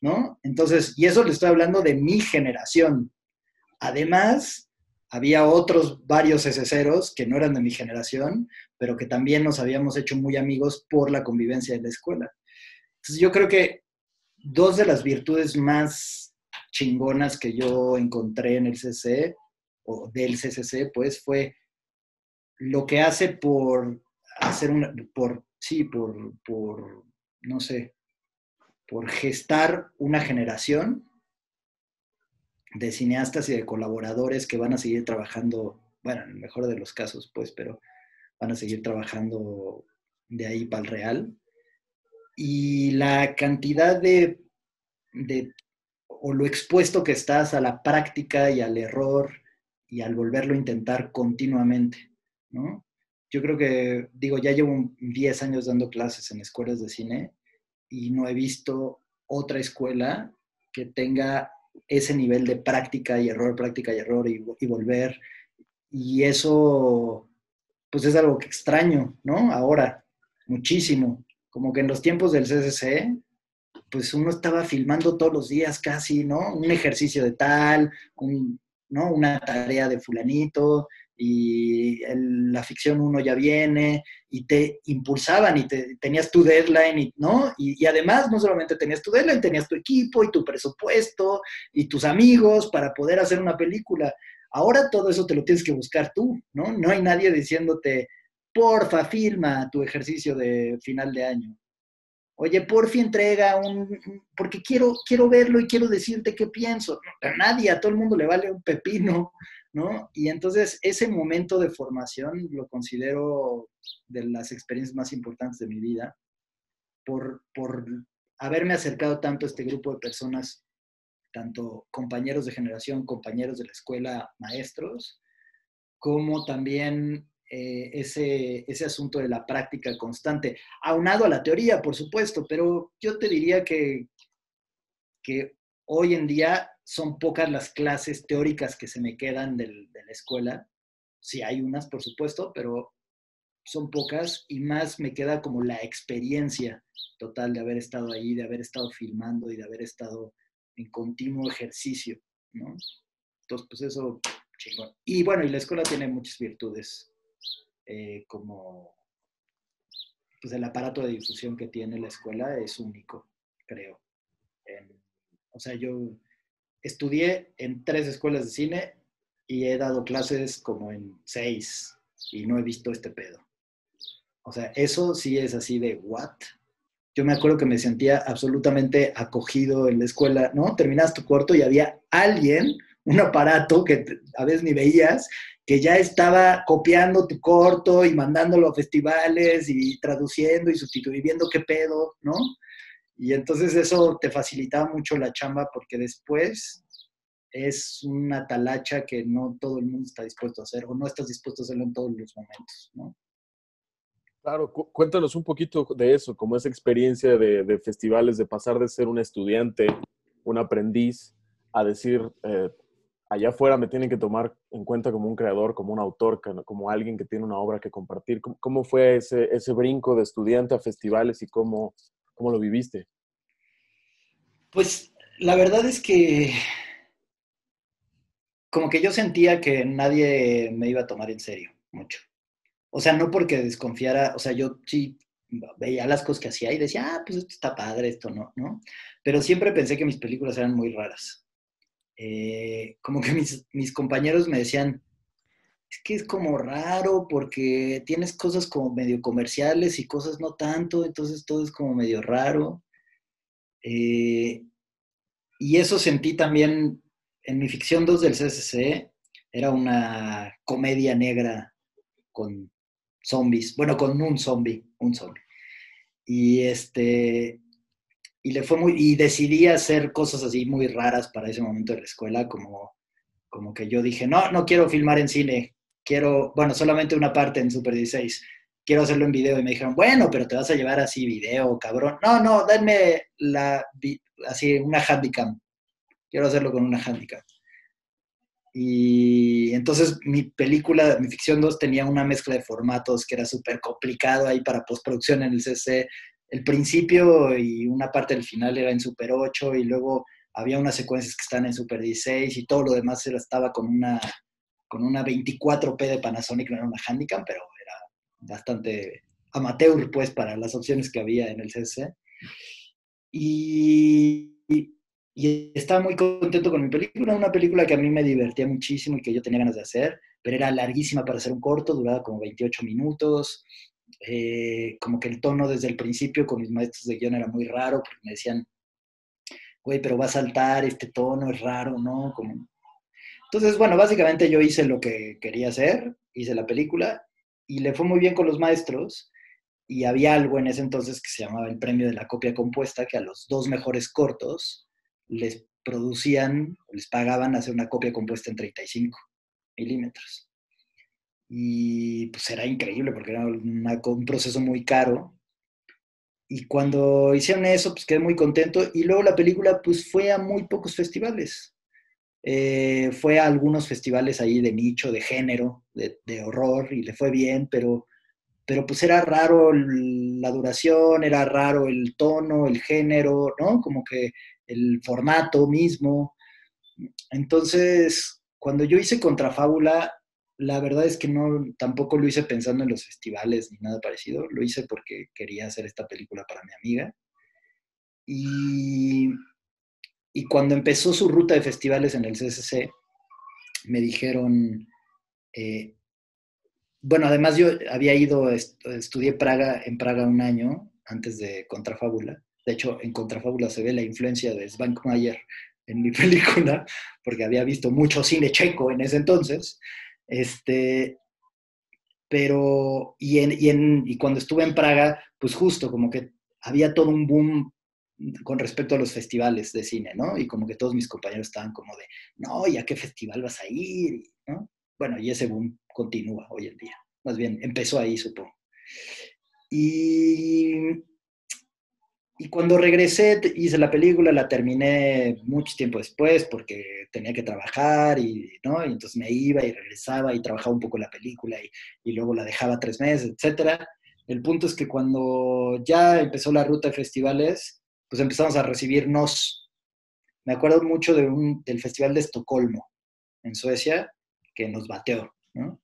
¿no? Entonces, y eso le estoy hablando de mi generación. Además, había otros varios SCeros que no eran de mi generación, pero que también nos habíamos hecho muy amigos por la convivencia de la escuela. Entonces yo creo que dos de las virtudes más chingonas que yo encontré en el CC, o del CCC, pues fue lo que hace por hacer una, por, sí, por, por, no sé, por gestar una generación de cineastas y de colaboradores que van a seguir trabajando, bueno, en el mejor de los casos, pues, pero van a seguir trabajando de ahí para el real. Y la cantidad de, de, o lo expuesto que estás a la práctica y al error y al volverlo a intentar continuamente, ¿no? Yo creo que, digo, ya llevo 10 años dando clases en escuelas de cine y no he visto otra escuela que tenga ese nivel de práctica y error, práctica y error y, y volver. Y eso, pues es algo que extraño, ¿no? Ahora, muchísimo. Como que en los tiempos del CCC, pues uno estaba filmando todos los días casi, ¿no? Un ejercicio de tal, un, ¿no? Una tarea de fulanito, y la ficción uno ya viene y te impulsaban y te, tenías tu deadline, y, ¿no? Y, y, además no solamente tenías tu deadline, tenías tu equipo y tu presupuesto y tus amigos para poder hacer una película. Ahora todo eso te lo tienes que buscar tú, ¿no? No hay nadie diciéndote, porfa, filma tu ejercicio de final de año. Oye, porfi entrega un, porque quiero, quiero verlo y quiero decirte qué pienso. A nadie, a todo el mundo le vale un pepino, ¿no? Y entonces ese momento de formación lo considero de las experiencias más importantes de mi vida, por, por haberme acercado tanto a este grupo de personas, tanto compañeros de generación, compañeros de la escuela, maestros, como también eh, ese, ese asunto de la práctica constante, aunado a la teoría, por supuesto, pero yo te diría que, que hoy en día son pocas las clases teóricas que se me quedan del, de la escuela. Sí hay unas, por supuesto, pero son pocas y más me queda como la experiencia total de haber estado ahí, de haber estado filmando y de haber estado en continuo ejercicio, ¿no? Entonces, pues eso, chingón. Y bueno, y la escuela tiene muchas virtudes eh, como pues el aparato de difusión que tiene la escuela es único, creo. O sea, yo estudié en tres escuelas de cine y he dado clases como en seis y no he visto este pedo. O sea, eso sí es así de what? Yo me acuerdo que me sentía absolutamente acogido en la escuela, ¿no? Terminas tu corto y había alguien, un aparato que a veces ni veías, que ya estaba copiando tu corto y mandándolo a festivales y traduciendo y sustituyendo qué pedo, ¿no? Y entonces eso te facilitaba mucho la chamba porque después es una talacha que no todo el mundo está dispuesto a hacer o no estás dispuesto a hacerlo en todos los momentos, ¿no? Claro, cuéntanos un poquito de eso, como esa experiencia de, festivales, de pasar de ser un estudiante, un aprendiz, a decir, eh, allá afuera me tienen que tomar en cuenta como un creador, como un autor, como alguien que tiene una obra que compartir. ¿Cómo, fue ese, brinco de estudiante a festivales y cómo lo viviste? Pues la verdad es que como que yo sentía que nadie me iba a tomar en serio mucho. O sea, no porque desconfiara, o sea, yo sí veía las cosas que hacía y decía, ah, pues esto está padre, esto no, ¿no? Pero siempre pensé que mis películas eran muy raras. Eh, como que mis, mis, compañeros me decían, es que es como raro porque tienes cosas como medio comerciales y cosas no tanto, entonces todo es como medio raro. Eh, y eso sentí también en mi ficción 2 del CCC, era una comedia negra con zombies, bueno, con un zombie, un zombie. Y este, y le fue muy, y decidí hacer cosas así muy raras para ese momento de la escuela, como, como que yo dije, no, no quiero filmar en cine, quiero, bueno, solamente una parte en Super 16, quiero hacerlo en video. Y me dijeron, bueno, pero te vas a llevar así video, cabrón. No, no, denme la, así una handicam. Quiero hacerlo con una handicam. Y entonces mi película, mi ficción 2 tenía una mezcla de formatos que era súper complicado ahí para postproducción en el CC el principio y una parte del final era en Super 8 y luego había unas secuencias que están en Super 16 y todo lo demás estaba con una, con una 24p de Panasonic, no era una Handicam, pero era bastante amateur pues para las opciones que había en el CC. Y, y, estaba muy contento con mi película, una película que a mí me divertía muchísimo y que yo tenía ganas de hacer, pero era larguísima para hacer un corto, duraba como 28 minutos. Eh, como que el tono desde el principio con mis maestros de guion era muy raro, porque me decían, güey, pero va a saltar, este tono es raro, ¿no? Como... Entonces, bueno, básicamente yo hice lo que quería hacer, hice la película y le fue muy bien con los maestros y había algo en ese entonces que se llamaba el premio de la copia compuesta, que a los dos mejores cortos les producían, les pagaban hacer una copia compuesta en 35 milímetros. Y pues era increíble porque era un proceso muy caro. Y cuando hicieron eso, pues quedé muy contento. Y luego la película pues fue a muy pocos festivales. Eh, fue a algunos festivales ahí de nicho, de género, de, de horror, y le fue bien, pero pero pues era raro la duración, era raro el tono, el género, ¿no? Como que el formato mismo. Entonces, cuando yo hice Contrafábula, la verdad es que no, tampoco lo hice pensando en los festivales ni nada parecido, lo hice porque quería hacer esta película para mi amiga. Y, y cuando empezó su ruta de festivales en el CCC, me dijeron, eh, bueno, además yo había ido, estudié Praga, en Praga un año antes de Contrafábula. De hecho, en Contrafábula se ve la influencia de Svankmajer en mi [LAUGHS] película, porque había visto mucho cine checo en ese entonces. Este, pero, y, en, y cuando estuve en Praga, pues justo como que había todo un boom con respecto a los festivales de cine, ¿no? Y como que todos mis compañeros estaban como de, no, ¿y a qué festival vas a ir? ¿no? Bueno, y ese boom continúa hoy en día. Más bien, empezó ahí, supongo. Y, y cuando regresé, hice la película, la terminé mucho tiempo después porque tenía que trabajar y, ¿no? y entonces me iba y regresaba y trabajaba un poco la película y, y luego la dejaba tres meses, etc. El punto es que cuando ya empezó la ruta de festivales, pues empezamos a recibirnos. Me acuerdo mucho de un, del Festival de Estocolmo, en Suecia, que nos bateó, ¿no?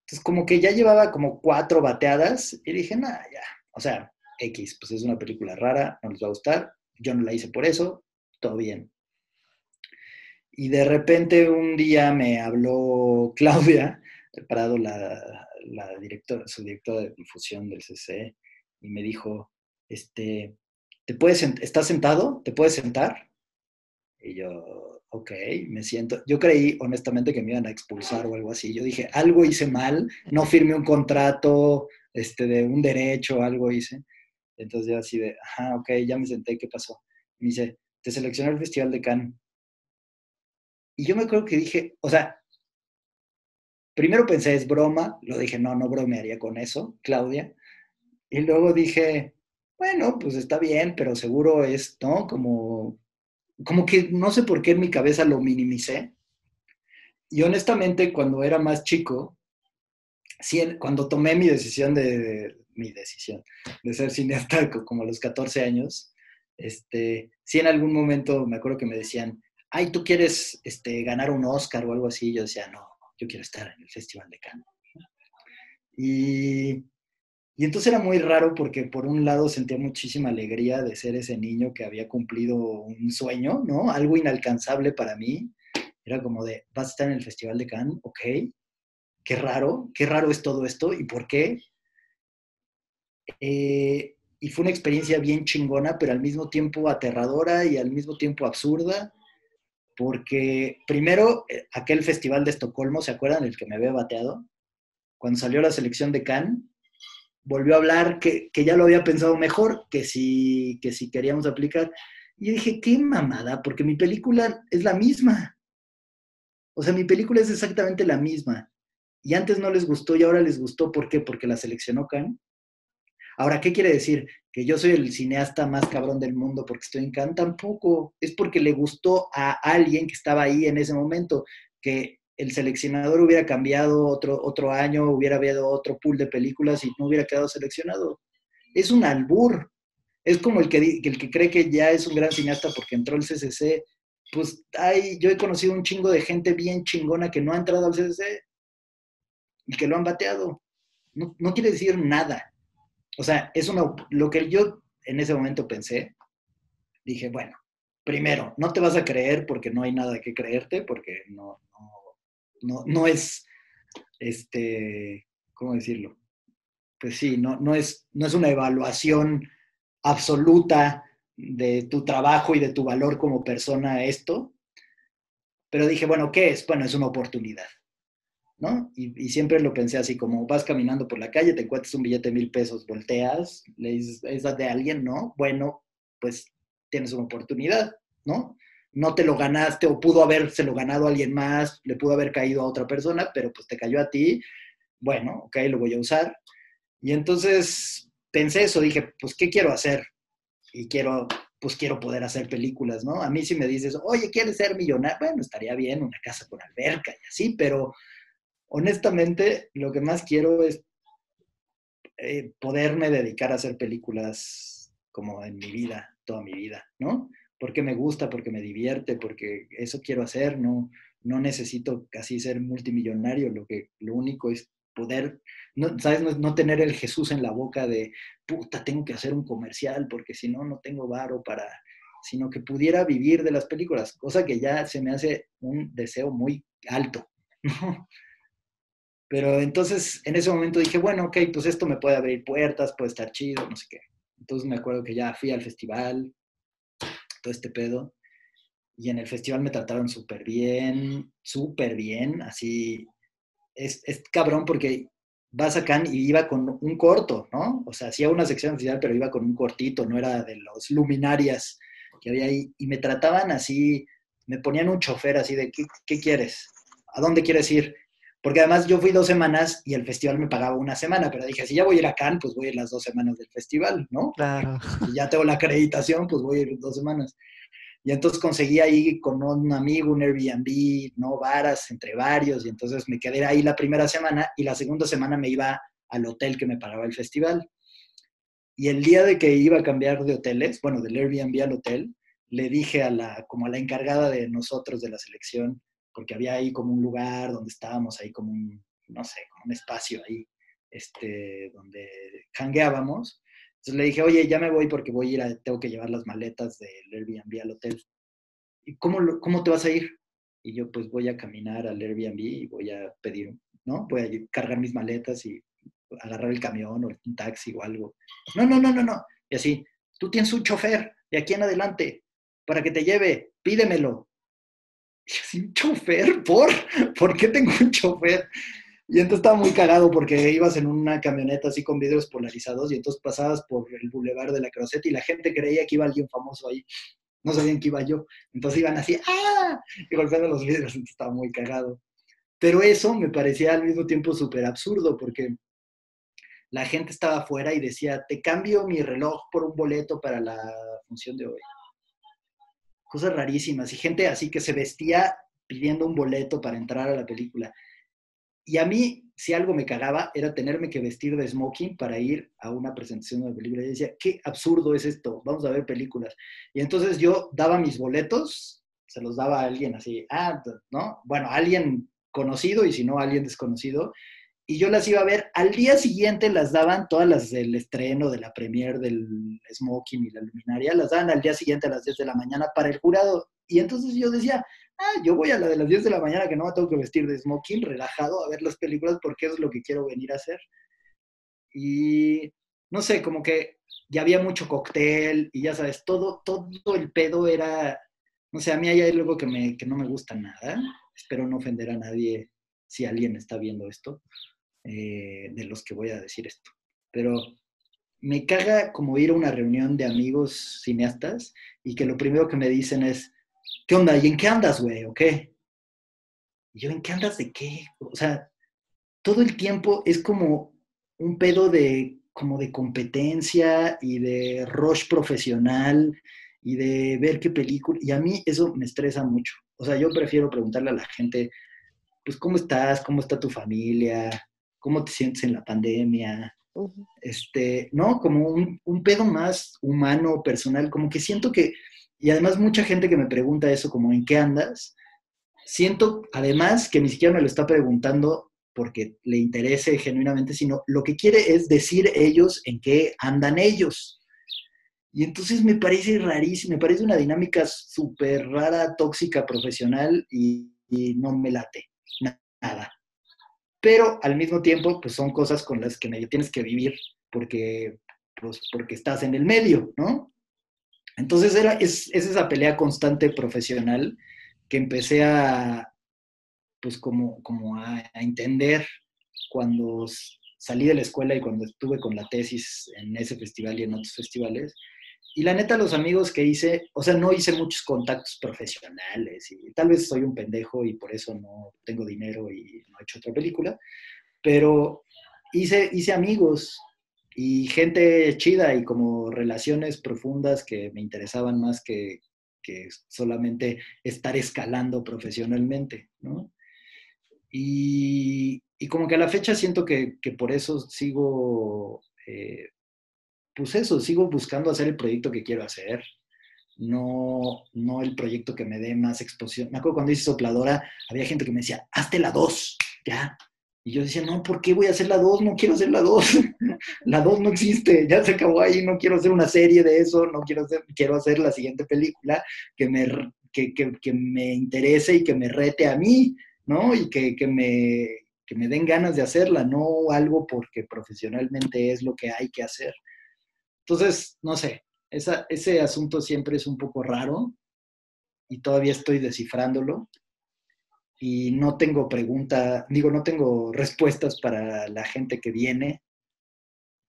Entonces, como que ya llevaba como cuatro bateadas y dije, nada, ya, o sea, X, pues es una película rara, no les va a gustar, yo no la hice por eso, todo bien. Y de repente un día me habló [LAUGHS] Claudia Prado, la, la directora, su directora de difusión del CC, y me dijo, este, ¿te puedes, ¿estás sentado? ¿Te puedes sentar? Y yo, ok, me siento, yo creí honestamente que me iban a expulsar o algo así. Yo dije, algo hice mal, no firmé un contrato este, de un derecho, algo hice. Entonces yo así de, ajá, ok, ya me senté, ¿qué pasó? me dice, te seleccionó el Festival de Cannes. Y yo me acuerdo que dije, o sea, primero pensé, es broma, lo dije, no, no bromearía con eso, Claudia. Y luego dije, bueno, pues está bien, pero seguro es, ¿no? Como como que no sé por qué en mi cabeza lo minimicé. Y honestamente, cuando era más chico, cuando tomé mi decisión de, mi decisión de ser cineasta [LAUGHS] como a los 14 años, este, sí en algún momento me acuerdo que me decían, ay, ¿tú quieres este, ganar un Oscar o algo así? Yo decía, no, yo quiero estar en el Festival de Cannes. Y y entonces era muy raro porque por un lado sentía muchísima alegría de ser ese niño que había cumplido un sueño, ¿no? Algo inalcanzable para mí. Era como de, vas a estar en el Festival de Cannes, ok. Qué raro, qué raro es todo esto y por qué. Eh, y fue una experiencia bien chingona, pero al mismo tiempo aterradora y al mismo tiempo absurda, porque primero eh, aquel festival de Estocolmo, ¿se acuerdan? El que me había bateado, cuando salió la selección de Cannes, volvió a hablar que, ya lo había pensado mejor, que si, que si queríamos aplicar. Y dije, qué mamada, porque mi película es la misma. O sea, mi película es exactamente la misma. Y antes no les gustó y ahora les gustó. ¿Por qué? Porque la seleccionó Cannes. Ahora, ¿qué quiere decir? ¿Que yo soy el cineasta más cabrón del mundo porque estoy en Cannes? Tampoco. Es porque le gustó a alguien que estaba ahí en ese momento, que el seleccionador hubiera cambiado otro, otro año, hubiera habido otro pool de películas y no hubiera quedado seleccionado. Es un albur. Es como el que, el que cree que ya es un gran cineasta porque entró al CCC. Pues hay, yo he conocido un chingo de gente bien chingona que no ha entrado al CCC y que lo han bateado. No, no quiere decir nada. O sea, es una, lo que yo en ese momento pensé dije, bueno, primero, no te vas a creer porque no hay nada que creerte, porque no, no, no, no es, este, ¿cómo decirlo? Pues sí, no, no, es, no es una evaluación absoluta de tu trabajo y de tu valor como persona esto. Pero dije, bueno, ¿qué es? Bueno, es una oportunidad. ¿No? Y, siempre lo pensé así, como vas caminando por la calle, te encuentras un billete de mil pesos, volteas, le dices, ¿es de alguien? No, bueno, pues tienes una oportunidad, ¿no? No te lo ganaste o pudo habérselo ganado a alguien más, le pudo haber caído a otra persona, pero pues te cayó a ti, bueno, ok, lo voy a usar. Y entonces pensé eso, dije, pues, ¿qué quiero hacer? Y quiero, pues quiero poder hacer películas, ¿no? A mí si me dices, oye, ¿quieres ser millonario? Bueno, estaría bien, una casa con alberca y así, pero honestamente, lo que más quiero es eh, poderme dedicar a hacer películas como en mi vida, toda mi vida, ¿no? Porque me gusta, porque me divierte, porque eso quiero hacer, no, no necesito casi ser multimillonario, lo, que, lo único es poder, no, ¿sabes? No, tener el Jesús en la boca de, puta, tengo que hacer un comercial porque si no, no tengo varo para, sino que pudiera vivir de las películas, cosa que ya se me hace un deseo muy alto, [LAUGHS] ¿no? Pero entonces en ese momento dije, bueno, ok, pues esto me puede abrir puertas, puede estar chido, no sé qué. Entonces me acuerdo que ya fui al festival, todo este pedo, y en el festival me trataron súper bien, súper bien, así, es, es, cabrón porque vas acá y iba con un corto, ¿no? O sea, hacía una sección oficial, pero iba con un cortito, no era de los luminarias que había ahí, y me trataban así, me ponían un chofer así de, ¿qué, qué quieres? ¿A dónde quieres ir? Porque además yo fui dos semanas y el festival me pagaba una semana, pero dije, si ya voy a ir a Cannes, pues voy a ir las dos semanas del festival, ¿no? Claro. Si ya tengo la acreditación, pues voy a ir dos semanas. Y entonces conseguí ahí con un amigo un Airbnb, ¿no? Varas entre varios, y entonces me quedé ahí la primera semana y la segunda semana me iba al hotel que me pagaba el festival. Y el día de que iba a cambiar de hoteles, bueno, del Airbnb al hotel, le dije a la, como a la encargada de nosotros de la selección, porque había ahí como un lugar donde estábamos ahí como un, no sé, como un espacio ahí, este, donde hangueábamos. Entonces le dije, oye, ya me voy porque voy a ir a, tengo que llevar las maletas del Airbnb al hotel. ¿Y cómo, cómo te vas a ir? Y yo pues voy a caminar al Airbnb y voy a pedir, ¿no? Voy a cargar mis maletas y agarrar el camión o un taxi o algo. No, no, no, no, no. Y así, tú tienes un chofer de aquí en adelante para que te lleve, pídemelo. Y ¿un chofer? ¿Por? ¿Por qué tengo un chofer? Y entonces estaba muy cagado porque ibas en una camioneta así con vidrios polarizados y entonces pasabas por el bulevar de la Croseta y la gente creía que iba alguien famoso ahí. No sabían que iba yo. Entonces iban así, ¡ah! Y golpeando los vidrios, entonces estaba muy cagado. Pero eso me parecía al mismo tiempo súper absurdo porque la gente estaba afuera y decía, te cambio mi reloj por un boleto para la función de hoy cosas rarísimas y gente así que se vestía pidiendo un boleto para entrar a la película. Y a mí, si algo me cagaba, era tenerme que vestir de smoking para ir a una presentación de la película. Y decía, qué absurdo es esto, vamos a ver películas. Y entonces yo daba mis boletos, se los daba a alguien así, ah, ¿no? Bueno, alguien conocido y si no, alguien desconocido y yo las iba a ver. Al día siguiente las daban todas las del estreno, de la premier del Smoking y la Luminaria, las daban al día siguiente a las 10 de la mañana para el jurado. Y entonces yo decía, ah, yo voy a la de las 10 de la mañana que no me tengo que vestir de Smoking, relajado a ver las películas porque es lo que quiero venir a hacer. Y no sé, como que ya había mucho cóctel y ya sabes, todo, todo el pedo era, no sé, a mí hay algo que, me, que no me gusta nada. Espero no ofender a nadie si alguien está viendo esto. Eh, de los que voy a decir esto. Pero me caga como ir a una reunión de amigos cineastas y que lo primero que me dicen es, ¿qué onda? ¿Y en qué andas, güey? ¿O qué? Y yo, ¿en qué andas de qué? O sea, todo el tiempo es como un pedo de como de competencia y de rush profesional y de ver qué película. Y a mí eso me estresa mucho. O sea, yo prefiero preguntarle a la gente, pues, ¿cómo estás? ¿Cómo está tu familia? Cómo te sientes en la pandemia, este, ¿no? Como un, un, pedo más humano, personal, como que siento que, y además mucha gente que me pregunta eso, como en qué andas, siento además que ni siquiera me lo está preguntando porque le interese genuinamente, sino lo que quiere es decir ellos en qué andan ellos. Y entonces me parece rarísimo, me parece una dinámica súper rara, tóxica, profesional y, y no me late nada. Pero al mismo tiempo, pues son cosas con las que medio tienes que vivir porque, pues, porque estás en el medio, ¿no? Entonces era, es, es esa pelea constante profesional que empecé a, pues como, como a, a entender cuando salí de la escuela y cuando estuve con la tesis en ese festival y en otros festivales. Y la neta, los amigos que hice, o sea, no hice muchos contactos profesionales y tal vez soy un pendejo y por eso no tengo dinero y no he hecho otra película, pero hice, hice amigos y gente chida y como relaciones profundas que me interesaban más que, que solamente estar escalando profesionalmente, ¿no? Y, y como que a la fecha siento que, que por eso sigo, eh, pues eso, sigo buscando hacer el proyecto que quiero hacer, no, no el proyecto que me dé más exposición. Me acuerdo cuando hice Sopladora, había gente que me decía, hazte la 2, ya. Y yo decía, no, ¿por qué voy a hacer la 2? No quiero hacer la 2. [LAUGHS] la 2 no existe, ya se acabó ahí, no quiero hacer una serie de eso, no quiero hacer, quiero hacer la siguiente película que me, que, que, que me interese y que me rete a mí, ¿no? Y que, que me, que me den ganas de hacerla, no algo porque profesionalmente es lo que hay que hacer. Entonces, no sé, ese asunto siempre es un poco raro y todavía estoy descifrándolo y no tengo pregunta, digo, no tengo respuestas para la gente que viene.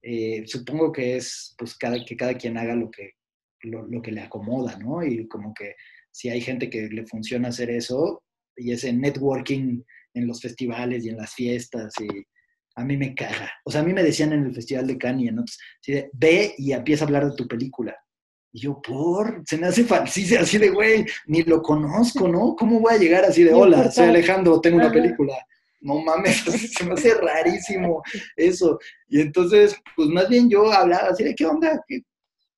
Eh, supongo que es pues cada, que cada quien haga lo que, lo, lo, que le acomoda, ¿no? Y como que si hay gente que le funciona hacer eso y ese networking en los festivales y en las fiestas y a mí me caga. O sea, a mí me decían en el Festival de Cannes y en otros, ve y empieza a hablar de tu película. Y yo, por, se me hace fácil, así de, güey, ni lo conozco, ¿no? ¿Cómo voy a llegar así de, hola, soy Alejandro, tengo una película? No mames, [LAUGHS] se me hace rarísimo eso. Y entonces, pues más bien yo hablaba así de, ¿qué onda? ¿Qué,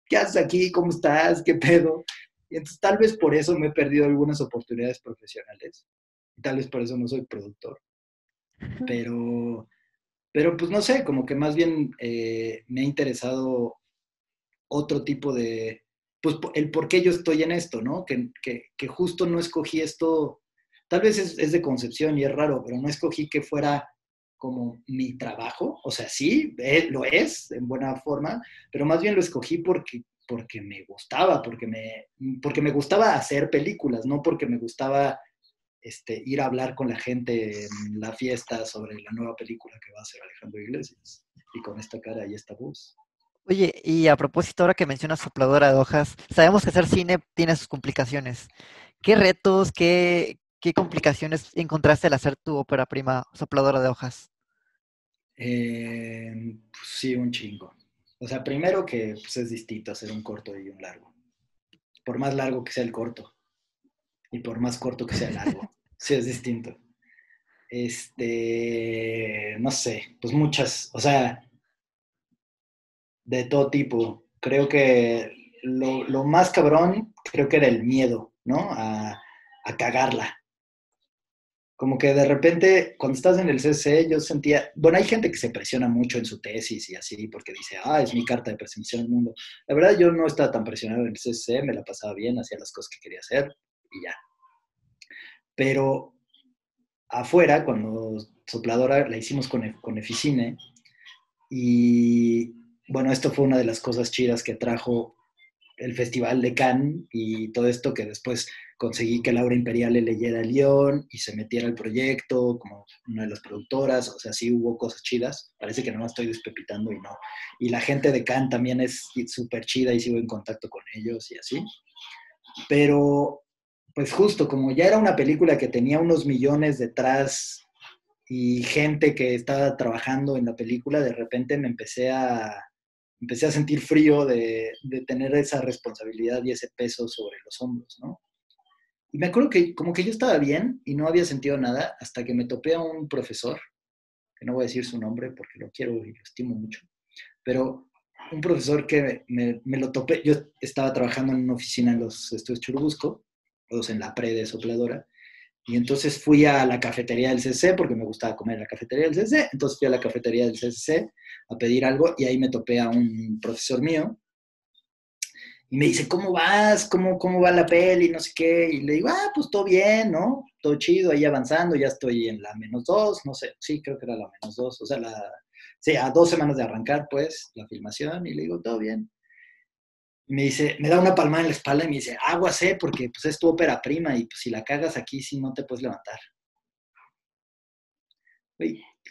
qué haces aquí? ¿Cómo estás? ¿Qué pedo? Y entonces tal vez por eso me he perdido algunas oportunidades profesionales. Tal vez por eso no soy productor. Pero, pero pues no sé, como que más bien eh, me ha interesado otro tipo de, pues el por qué yo estoy en esto, ¿no? Que, que, que justo no escogí esto, tal vez es, es, de concepción y es raro, pero no escogí que fuera como mi trabajo, o sea, sí, eh, lo es en buena forma, pero más bien lo escogí porque, porque me gustaba, porque me, porque me gustaba hacer películas, no porque me gustaba este, ir a hablar con la gente en la fiesta sobre la nueva película que va a hacer Alejandro Iglesias. Y con esta cara y esta voz. Oye, y a propósito, ahora que mencionas sopladora de hojas, sabemos que hacer cine tiene sus complicaciones. ¿Qué retos, qué, qué complicaciones encontraste al hacer tu ópera prima sopladora de hojas? Eh, pues sí, un chingo. O sea, primero que pues, es distinto hacer un corto y un largo. Por más largo que sea el corto y por más corto que sea largo. [LAUGHS] sí, es distinto. Este, no sé, pues muchas, o sea, de todo tipo. Creo que lo, lo más cabrón, creo que era el miedo, ¿no? A, a, cagarla. Como que de repente, cuando estás en el CC, yo sentía, bueno, hay gente que se presiona mucho en su tesis y así, porque dice, ah, es mi carta de presentación al mundo. La verdad, yo no estaba tan presionado en el CC, me la pasaba bien, hacía las cosas que quería hacer y ya. Pero afuera, cuando Sopladora la hicimos con, con Eficine, y bueno, esto fue una de las cosas chidas que trajo el Festival de Cannes y todo esto que después conseguí que Laura Imperial le leyera el guion y se metiera al proyecto como una de las productoras, o sea, sí hubo cosas chidas, parece que no estoy despepitando y no. Y la gente de Cannes también es súper chida y sigo en contacto con ellos y así. Pero pues justo como ya era una película que tenía unos millones detrás y gente que estaba trabajando en la película, de repente me empecé a, empecé a sentir frío de, de, tener esa responsabilidad y ese peso sobre los hombros, ¿no? Y me acuerdo que como que yo estaba bien y no había sentido nada hasta que me topé a un profesor, que no voy a decir su nombre porque lo quiero y lo estimo mucho, pero un profesor que me, me lo topé, yo estaba trabajando en una oficina en los estudios Churubusco, todos en la pre de sopladora. Y entonces fui a la cafetería del CC porque me gustaba comer en la cafetería del CC. Entonces fui a la cafetería del CC a pedir algo y ahí me topé a un profesor mío. Y me dice, ¿cómo vas? ¿Cómo, ¿Cómo va la peli? No sé qué. Y le digo, ah, pues todo bien, ¿no? Todo chido, ahí avanzando, ya estoy en la menos dos, no sé, sí, creo que era la menos dos, o sea, la, sí, a dos semanas de arrancar, pues, la filmación, y le digo, todo bien. Y me dice, me da una palmada en la espalda y me dice, aguas, eh, porque pues es tu ópera prima y pues si la cagas aquí sí no te puedes levantar.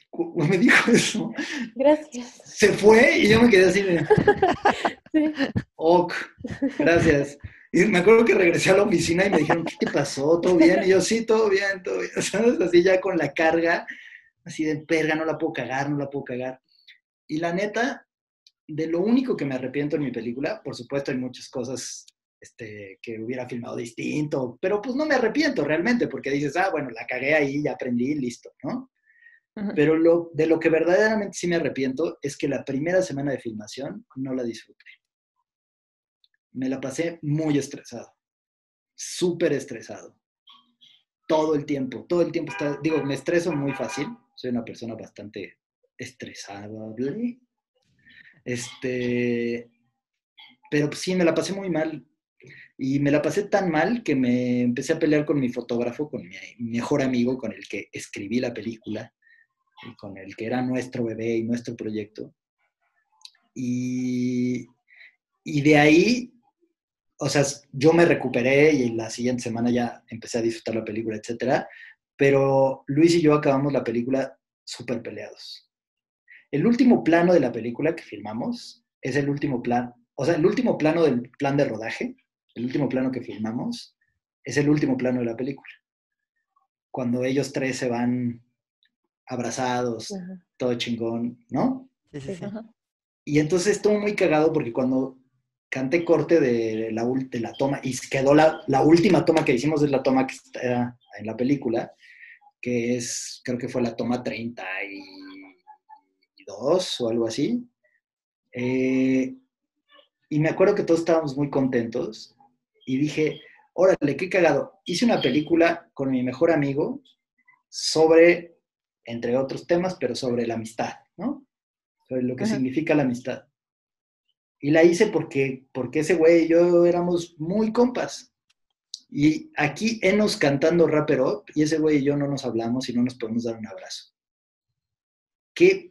Cu- [LAUGHS] me dijo eso. Gracias. Se fue y yo me quedé así de, [LAUGHS] Sí. ok, gracias. Y me acuerdo que regresé a la oficina y me dijeron, ¿qué te pasó? ¿Todo bien? Y yo, sí, todo bien, todo bien. [LAUGHS] ¿Sabes? Así ya con la carga, así de perga, no la puedo cagar, no la puedo cagar. Y la neta, de lo único que me arrepiento en mi película, por supuesto hay muchas cosas este, que hubiera filmado distinto, pero pues no me arrepiento realmente, porque dices, ah, bueno, la cagué ahí, ya aprendí, listo, ¿no? Pero lo, de lo que verdaderamente sí me arrepiento es que la primera semana de filmación no la disfruté. Me la pasé muy estresado, súper estresado. Todo el tiempo, todo el tiempo está, digo, me estreso muy fácil, soy una persona bastante estresable. Este, pero pues sí, me la pasé muy mal. Y me la pasé tan mal que me empecé a pelear con mi fotógrafo, con mi mejor amigo, con el que escribí la película y con el que era nuestro bebé y nuestro proyecto. Y, y de ahí, o sea, yo me recuperé y la siguiente semana ya empecé a disfrutar la película, etcétera. Pero Luis y yo acabamos la película súper peleados. El último plano de la película que filmamos es el último plano, o sea, el último plano del plan de rodaje, el último plano que filmamos, es el último plano de la película. Cuando ellos tres se van abrazados, Ajá. todo chingón, ¿no? Sí, sí, sí. Y entonces estuvo muy cagado porque cuando canté corte de la, de la toma y quedó la, la última toma que hicimos es la toma que está en la película, que es, creo que fue la toma 32 o algo así. Eh, y me acuerdo que todos estábamos muy contentos y dije, órale, qué cagado. Hice una película con mi mejor amigo sobre, entre otros temas, pero sobre la amistad, ¿no? Sobre lo que Ajá. significa la amistad. Y la hice porque, porque ese güey y yo éramos muy compas. Y aquí Enos cantando Rapper Up y ese güey y yo no nos hablamos y no nos podemos dar un abrazo. Qué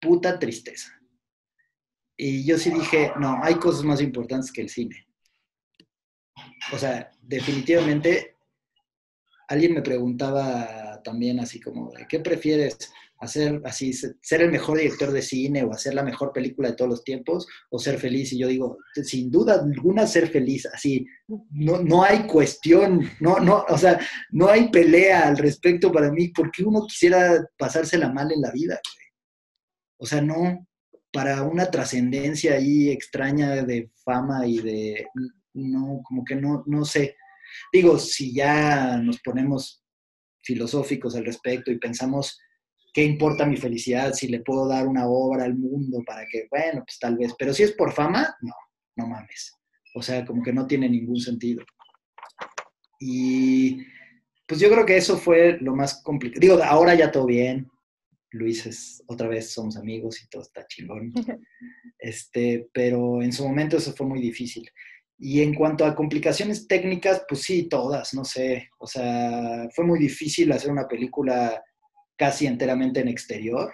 puta tristeza. Y yo sí dije, no, hay cosas más importantes que el cine. O sea, definitivamente, alguien me preguntaba también así como, ¿qué prefieres? ¿Hacer así, ser el mejor director de cine o hacer la mejor película de todos los tiempos o ser feliz? Y yo digo, sin duda alguna ser feliz, así, no, no hay cuestión, no, no, o sea, no hay pelea al respecto para mí, porque uno quisiera pasársela mal en la vida, güey? O sea, no, para una trascendencia ahí extraña de fama y de, no, como que no, no sé. Digo, si ya nos ponemos filosóficos al respecto y pensamos, ¿qué importa mi felicidad si le puedo dar una obra al mundo para que, bueno, pues tal vez, pero si es por fama, no, no mames. O sea, como que no tiene ningún sentido. Y pues yo creo que eso fue lo más complicado. Digo, ahora ya todo bien, Luis es, otra vez somos amigos y todo está chingón. [LAUGHS] Este, pero en su momento eso fue muy difícil. Y en cuanto a complicaciones técnicas, pues sí, todas, no sé. O sea, fue muy difícil hacer una película casi enteramente en exterior.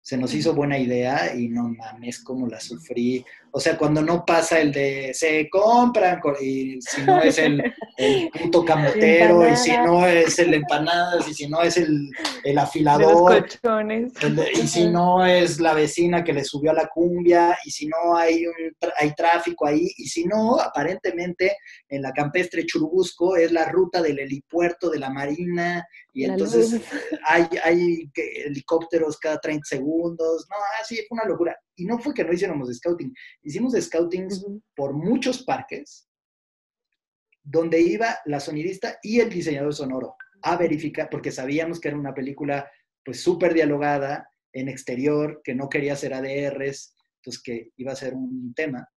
Se nos hizo buena idea y no mames cómo la sufrí. O sea, cuando no pasa el de se compran, y si no es el, el puto camotero, y si no es el empanadas, y si no es el, el afilador, el y si no es la vecina que le subió a la cumbia, y si no hay, un, hay tráfico ahí, y si no, aparentemente en la campestre Churubusco es la ruta del helipuerto de la Marina, y La entonces luz. hay, hay helicópteros cada 30 segundos, no, así fue una locura. Y no fue que no hiciéramos scouting, hicimos scoutings Ujú. por muchos parques donde iba la sonidista y el diseñador sonoro a verificar, porque sabíamos que era una película pues súper dialogada en exterior, que no quería hacer ADRs, entonces que iba a ser un tema.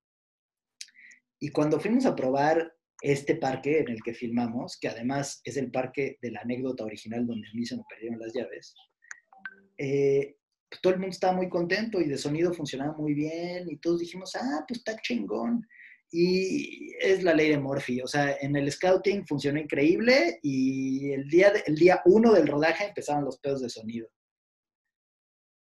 Y cuando fuimos a probar este parque en el que filmamos, que además es el parque de la anécdota original donde a mí se me perdieron las llaves, eh, todo el mundo estaba muy contento y de sonido funcionaba muy bien y todos dijimos, ah, pues está chingón. y es la ley de Murphy. O sea, en el scouting funcionó increíble y el día, el día uno del rodaje empezaron los pedos de sonido.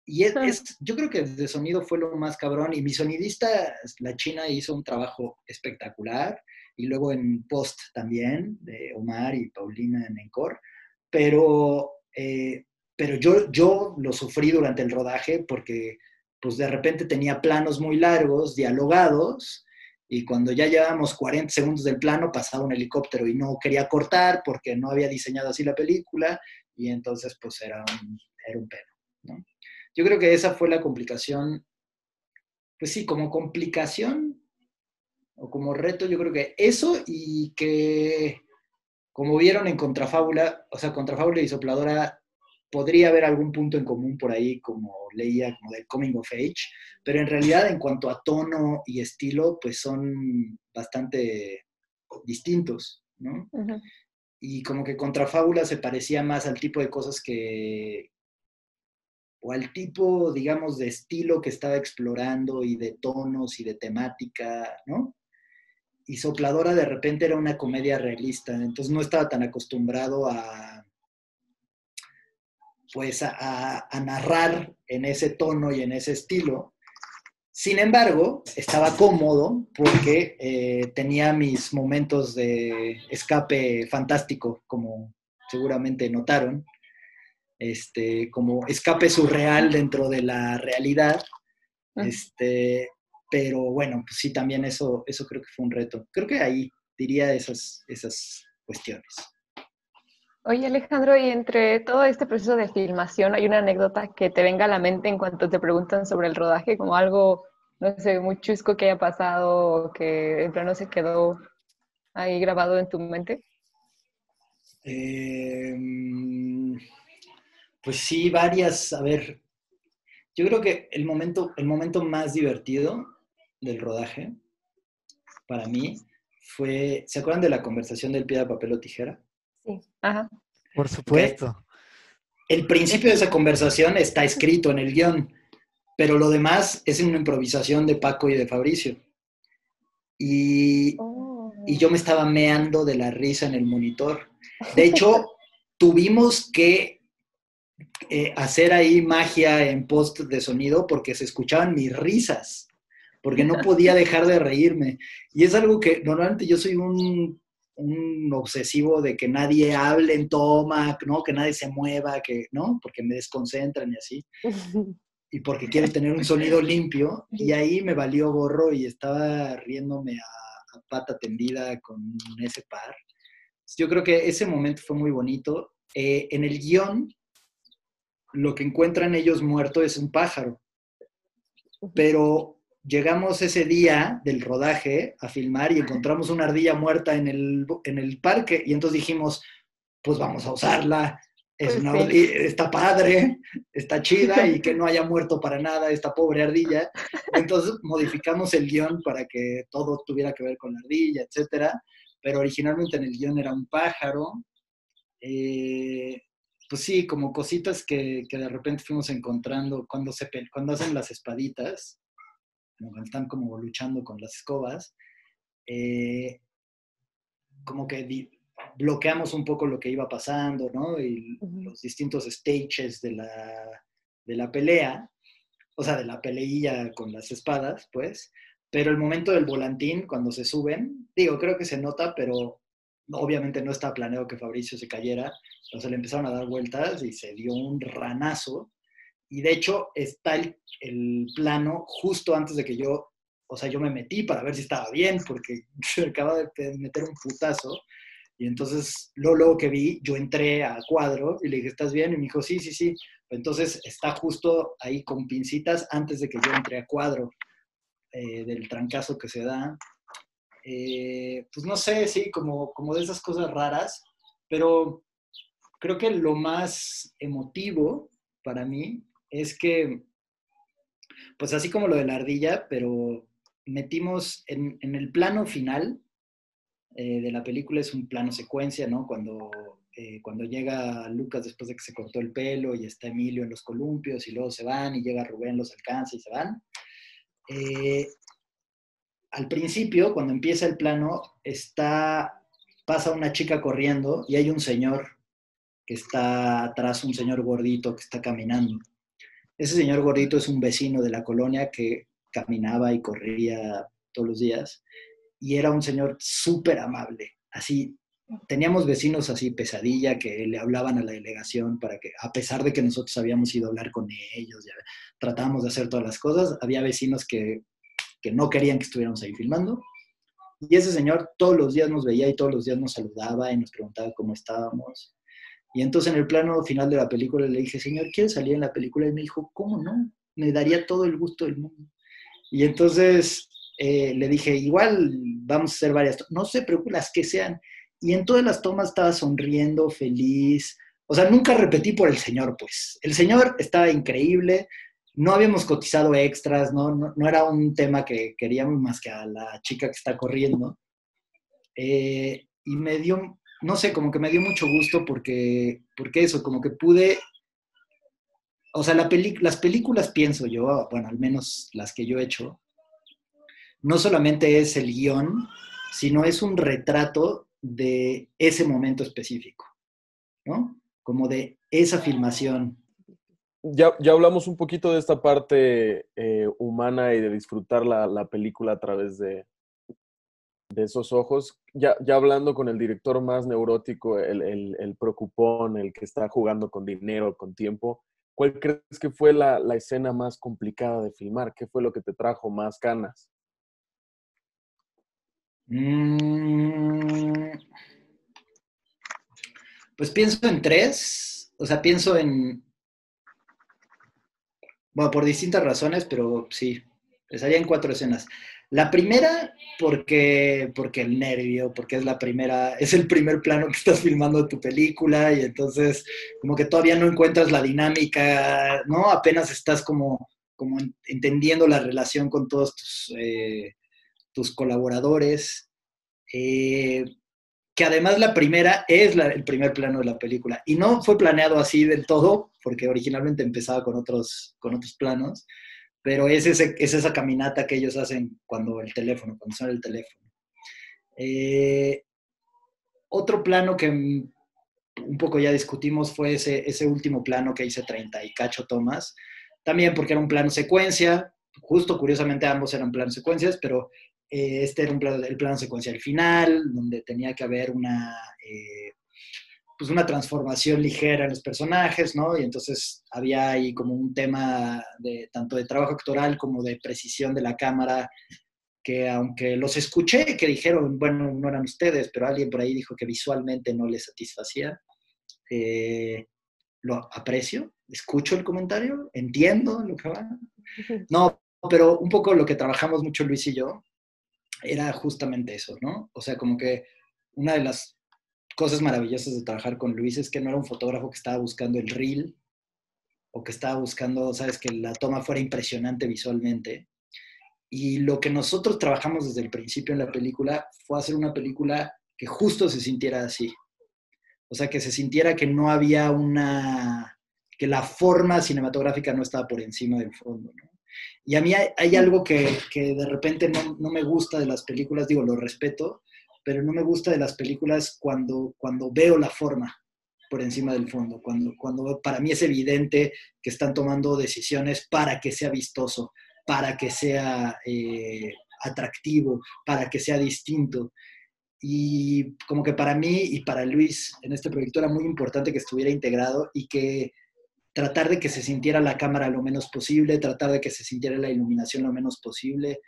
Y es, es, yo creo que de sonido fue lo más cabrón. Y mi sonidista, la China, hizo un trabajo espectacular. Y luego en post también, de Omar y Paulina en Encore. Pero, eh, pero yo, yo lo sufrí durante el rodaje porque pues de repente tenía planos muy largos, dialogados, y cuando ya llevábamos 40 segundos del plano pasaba un helicóptero y no quería cortar porque no había diseñado así la película, y entonces pues era un, era un ¿no? Yo creo que esa fue la complicación, pues sí, como complicación o como reto, yo creo que eso y que, como vieron en Contrafábula, o sea, Contrafábula y Sopladora, podría haber algún punto en común por ahí, como leía, como de Coming of Age, pero en realidad en cuanto a tono y estilo, pues son bastante distintos, ¿no? Uh -huh. Y como que Contrafábula se parecía más al tipo de cosas que, o al tipo, digamos, de estilo que estaba explorando y de tonos y de temática, ¿no? Y Sopladora de repente era una comedia realista, entonces no estaba tan acostumbrado a, pues, a, a narrar en ese tono y en ese estilo. Sin embargo, estaba cómodo porque eh, tenía mis momentos de escape fantástico, como seguramente notaron este, como escape surreal dentro de la realidad. Este, pero bueno, pues sí, también eso, eso creo que fue un reto. Creo que ahí diría esas, esas cuestiones. Oye Alejandro, y entre todo este proceso de filmación, ¿hay una anécdota que te venga a la mente en cuanto te preguntan sobre el rodaje, como algo, no sé, muy chusco que haya pasado o que en plano se quedó ahí grabado en tu mente? Eh, pues sí, varias. A ver, yo creo que el momento, el momento más divertido del rodaje para mí fue, ¿se acuerdan de la conversación del piedra, papel o tijera? Sí, ajá. Por supuesto. El principio de esa conversación está escrito en el guion, pero lo demás es una improvisación de Paco y de Fabricio. Y, oh. y yo me estaba meando de la risa en el monitor. De hecho, [LAUGHS] tuvimos que eh, hacer ahí magia en post de sonido porque se escuchaban mis risas, porque no podía dejar de reírme. Y es algo que normalmente yo soy un, un obsesivo de que nadie hable en toma, ¿no? que nadie se mueva, que, ¿no? porque me desconcentran y así. [LAUGHS] Y porque quiero tener un sonido limpio. Y ahí me valió gorro y estaba riéndome a, a pata tendida con ese par. Yo creo que ese momento fue muy bonito. Eh, en el guion, lo que encuentran ellos muerto es un pájaro. Pero llegamos ese día del rodaje a filmar y encontramos una ardilla muerta en el, en el parque y entonces dijimos, pues vamos a usarla. Es Pues una, está padre, está chida y que [LAUGHS] no haya muerto para nada esta pobre ardilla. Entonces modificamos el guion para que todo tuviera que ver con la ardilla, etcétera. Pero originalmente en el guion era un pájaro. Eh, pues sí, como cositas que, que, de repente fuimos encontrando cuando, se, cuando hacen las espaditas, cuando están como luchando con las escobas, eh, como que di, bloqueamos un poco lo que iba pasando, ¿no? Y uh -huh. los distintos stages de la, de la pelea, o sea, de la peleilla con las espadas, pues. Pero el momento del volantín, cuando se suben, digo, creo que se nota, pero obviamente no estaba planeado que Fabricio se cayera, entonces le empezaron a dar vueltas y se dio un ranazo. Y de hecho está el, el, plano justo antes de que yo, o sea, yo me metí para ver si estaba bien, porque [LAUGHS] se acaba de meter un putazo. Y entonces, luego, luego que vi, yo entré a cuadro y le dije, ¿estás bien? Y me dijo, sí, sí, sí. Entonces está justo ahí con pincitas antes de que yo entre a cuadro eh, del trancazo que se da. Eh, pues no sé, sí, como, como de esas cosas raras, pero creo que lo más emotivo para mí es que, pues así como lo de la ardilla, pero metimos en, el plano final eh, de la película, es un plano secuencia, ¿no? Cuando, eh, cuando llega Lucas después de que se cortó el pelo y está Emilio en los columpios y luego se van y llega Rubén, los alcanza y se van. Eh, al principio, cuando empieza el plano, está, pasa una chica corriendo y hay un señor que está atrás, un señor gordito que está caminando. Ese señor gordito es un vecino de la colonia que caminaba y corría todos los días y era un señor súper amable, así teníamos vecinos así pesadilla que le hablaban a la delegación para que, a pesar de que nosotros habíamos ido a hablar con ellos, ya, tratábamos de hacer todas las cosas, había vecinos que, que no querían que estuviéramos ahí filmando. Y ese señor todos los días nos veía y todos los días nos saludaba y nos preguntaba cómo estábamos. Y entonces en el plano final de la película le dije, señor, ¿quiere salir en la película? Y me dijo, ¿cómo no? Me daría todo el gusto del mundo. Y entonces eh, le dije, igual vamos a hacer varias, no se preocupe, las que sean y en todas las tomas estaba sonriendo, feliz. O sea, nunca repetí por el señor, pues. El señor estaba increíble, no habíamos cotizado extras, no, no, era un tema que queríamos más que a la chica que está corriendo. Eh, y me dio, no sé, como que me dio mucho gusto porque, porque eso, como que pude, o sea, la las películas pienso yo, bueno, al menos las que yo he hecho, no solamente es el guion, sino es un retrato de ese momento específico, ¿no? Como de esa filmación. Ya, ya hablamos un poquito de esta parte eh, humana y de disfrutar la, película a través de, de esos ojos. Ya, ya hablando con el director más neurótico, el, el, el, preocupón, el que está jugando con dinero, con tiempo, ¿cuál crees que fue la, la escena más complicada de filmar? ¿Qué fue lo que te trajo más ganas? Mm. pues pienso en tres, o sea, pienso en, bueno, por distintas razones, pero sí, pensaría en cuatro escenas. La primera, porque, porque el nervio, porque es la primera, es el primer plano que estás filmando tu película y entonces como que todavía no encuentras la dinámica, ¿no? Apenas estás como, como entendiendo la relación con todos tus, eh, tus colaboradores, eh, que además la primera es el primer plano de la película. Y no fue planeado así del todo, porque originalmente empezaba con otros, con otros planos, pero es, ese, es esa caminata que ellos hacen cuando el teléfono, cuando suena el teléfono. Eh, otro plano que un poco ya discutimos fue ese, ese último plano que hice 30 y cacho tomas, también porque era un plano secuencia, justo curiosamente ambos eran planos secuencias, pero eh, este era un el plano secuencial final, donde tenía que haber una, eh, pues una transformación ligera en los personajes, ¿no? Y entonces había ahí como un tema de tanto de trabajo actoral como de precisión de la cámara, que aunque los escuché, que dijeron, bueno, no eran ustedes, pero alguien por ahí dijo que visualmente no les satisfacía, eh, lo aprecio, escucho el comentario, entiendo lo que va. No, pero un poco lo que trabajamos mucho Luis y yo era justamente eso, ¿no? O sea, como que una de las cosas maravillosas de trabajar con Luis es que no era un fotógrafo que estaba buscando el reel o que estaba buscando, sabes, que la toma fuera impresionante visualmente. Y lo que nosotros trabajamos desde el principio en la película fue hacer una película que justo se sintiera así. O sea, que se sintiera que no había una, que la forma cinematográfica no estaba por encima del fondo. Y a mí hay, algo que, que, de repente no, no, me gusta de las películas, digo, lo respeto, pero no me gusta de las películas cuando, cuando veo la forma por encima del fondo, cuando, cuando para mí es evidente que están tomando decisiones para que sea vistoso, para que sea eh, atractivo, para que sea distinto. Y como que para mí y para Luis en este proyecto era muy importante que estuviera integrado y que tratar de que se sintiera la cámara lo menos posible, tratar de que se sintiera la iluminación lo menos posible.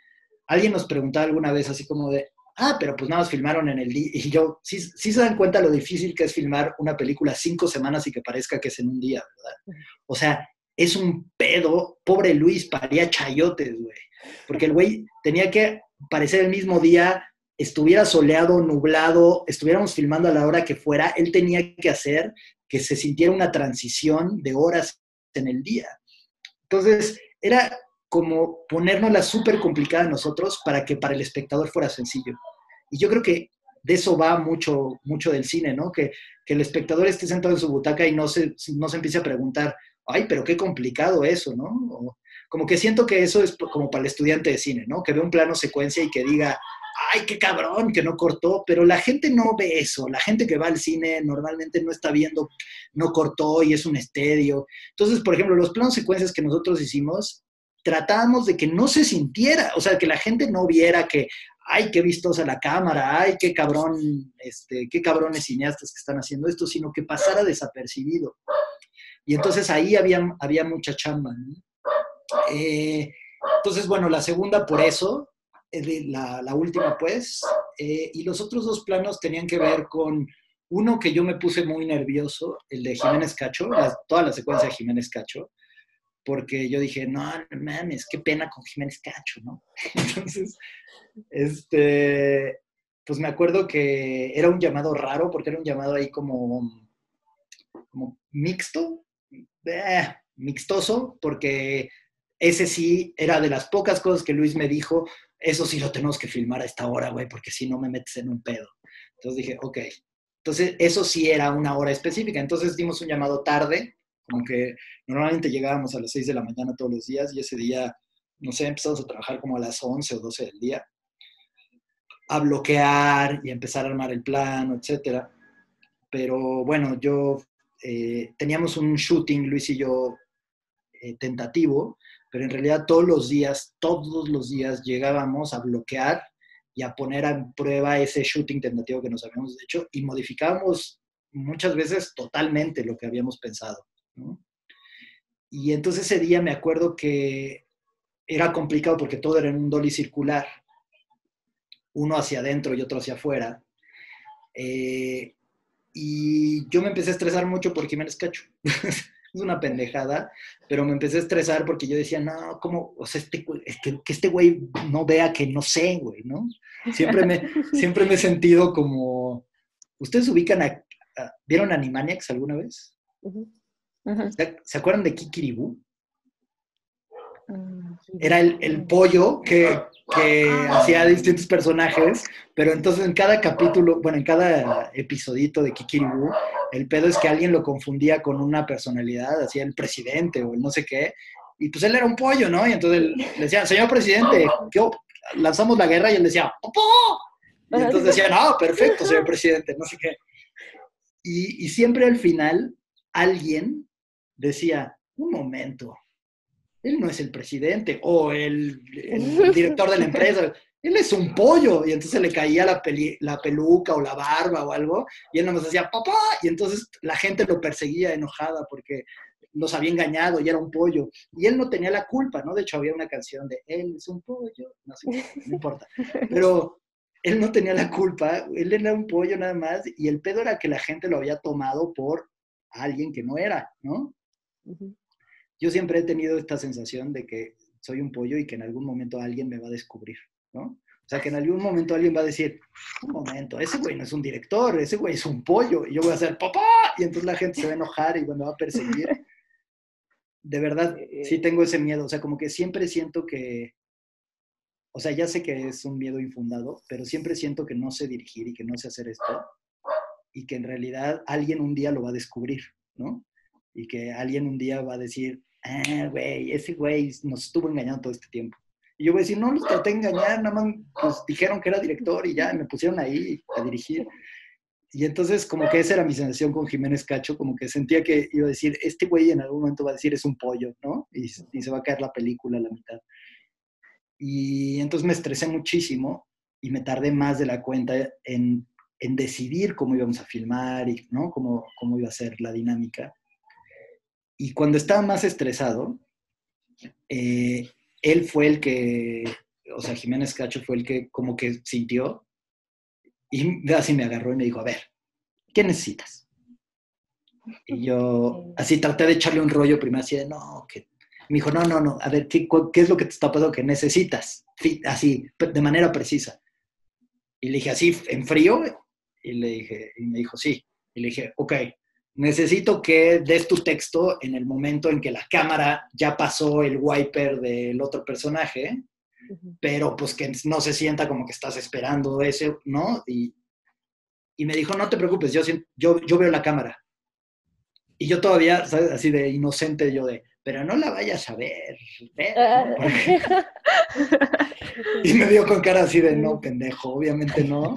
Alguien nos preguntaba alguna vez así como de, ah, pero pues nada más filmaron en el día. Y yo, sí, sí se dan cuenta lo difícil que es filmar una película cinco semanas y que parezca que es en un día, ¿verdad? O sea, es un pedo. Pobre Luis, paría chayotes, güey. Porque el güey tenía que parecer el mismo día, estuviera soleado, nublado, estuviéramos filmando a la hora que fuera, él tenía que hacer que se sintiera una transición de horas en el día. Entonces, era como ponernos súper complicada a nosotros para que para el espectador fuera sencillo. Y yo creo que de eso va mucho, mucho del cine, ¿no? Que, el espectador esté sentado en su butaca y no se, no se empiece a preguntar, ay, pero qué complicado eso, ¿no? como que siento que eso es como para el estudiante de cine, ¿no? Que ve un plano secuencia y que diga, ay, qué cabrón, que no cortó, pero la gente no ve eso, la gente que va al cine normalmente no está viendo, no cortó y es un estedio. Entonces, por ejemplo, los planos secuencias que nosotros hicimos, tratábamos de que no se sintiera, o sea, que la gente no viera que, ay, qué vistosa la cámara, ay, qué cabrón, este, qué cabrones cineastas que están haciendo esto, sino que pasara desapercibido. Y entonces ahí había, había mucha chamba. Eh, entonces, bueno, la segunda por eso, la, la última pues, eh, y los otros dos planos tenían que ver con uno que yo me puse muy nervioso, el de Jiménez Cacho, toda la secuencia de Jiménez Cacho, porque yo dije, no, mames, qué pena con Jiménez Cacho, ¿no? [LAUGHS] Entonces, este, pues me acuerdo que era un llamado raro, porque era un llamado ahí como, como mixto, eh, mixtoso, porque ese sí era de las pocas cosas que Luis me dijo, eso sí lo tenemos que filmar a esta hora, güey, porque si no me metes en un pedo. Entonces dije, ok. Entonces, eso sí era una hora específica. Entonces dimos un llamado tarde, como que normalmente llegábamos a las 6 de la mañana todos los días y ese día, no sé, empezamos a trabajar como a las 11 o 12 del día, a bloquear y empezar a armar el plano, etcétera. Pero bueno, yo eh, teníamos un shooting, Luis y yo, eh, tentativo, pero en realidad todos los días, todos los días llegábamos a bloquear y a poner en prueba ese shooting tentativo que nos habíamos hecho y modificábamos muchas veces totalmente lo que habíamos pensado. Y entonces ese día me acuerdo que era complicado porque todo era en un dolly circular, uno hacia adentro y otro hacia afuera. Eh, y yo me empecé a estresar mucho por Jiménez Cacho. [LAUGHS] es una pendejada, pero me empecé a estresar porque yo decía, no, ¿cómo? O sea, este, que, que este güey no vea que no sé, güey, ¿no? Siempre me, [LAUGHS] siempre me he sentido como... ¿Ustedes ubican a... ¿Vieron Animaniacs alguna vez? ¿Se acuerdan de Kikiribu? Mm, Era el, el pollo que, que ah. hacía distintos personajes, pero entonces en cada capítulo, bueno, en cada episodito de Kikiribu, el pedo es que alguien lo confundía con una personalidad, hacía el presidente o el no sé qué, y pues él era un pollo, ¿no? Y entonces le decían, señor presidente, ¿qué lanzamos la guerra y él decía, ¡Popó! Y entonces decía, no, perfecto, señor presidente, no sé qué. Y, y siempre al final alguien decía, un momento, él no es el presidente o el, [LAUGHS] director de la empresa, él es un pollo. Y entonces le caía la, la peluca o la barba o algo, y él nomás decía, papá, y entonces la gente lo perseguía enojada porque nos había engañado y era un pollo. Y él no tenía la culpa, ¿no? De hecho, había una canción de él es un pollo, no sé, no importa. Pero él no tenía la culpa, él era un pollo nada más, y el pedo era que la gente lo había tomado por alguien que no era, ¿no? Yo siempre he tenido esta sensación de que soy un pollo y que en algún momento alguien me va a descubrir, ¿no? O sea, que en algún momento alguien va a decir, un momento, ese güey no es un director, ese güey es un pollo, y yo voy a hacer papá, y entonces la gente se va a enojar y me va a perseguir. De verdad, [LAUGHS] sí tengo ese miedo, o sea, como que siempre siento que, o sea, ya sé que es un miedo infundado, pero siempre siento que no sé dirigir y que no sé hacer esto, y que en realidad alguien un día lo va a descubrir, ¿no? Y que alguien un día va a decir, ah, güey, ese güey nos estuvo engañando todo este tiempo. Y yo voy a decir, no los traté de engañar, nada más pues, dijeron que era director y ya me pusieron ahí a dirigir. Y entonces como que esa era mi sensación con Jiménez Cacho, como que sentía que iba a decir, este güey en algún momento va a decir es un pollo, ¿no? Y, y se va a caer la película a la mitad. Y entonces me estresé muchísimo y me tardé más de la cuenta en, en decidir cómo íbamos a filmar y ¿no? cómo, cómo iba a ser la dinámica. Y cuando estaba más estresado, eh, él fue el que, o sea, Jiménez Cacho fue el que como que sintió y así me agarró y me dijo, a ver, ¿qué necesitas? Y yo así traté de echarle un rollo primero así de, no, que... Me dijo, no, no, no, a ver, ¿qué, ¿qué es lo que te está pasando que necesitas? Así, de manera precisa. Y le dije, así, en frío, y le dije, y me dijo, sí. Y le dije, ok, necesito que des tu texto en el momento en que la cámara ya pasó el wiper del otro personaje, pero pues que no se sienta como que estás esperando ese, ¿no? Y, me dijo, no te preocupes, yo, yo, yo veo la cámara. Y yo todavía, ¿sabes? Así de inocente yo de, pero no la vayas a ver. [LAUGHS] y me dio con cara así de, no, pendejo, obviamente no.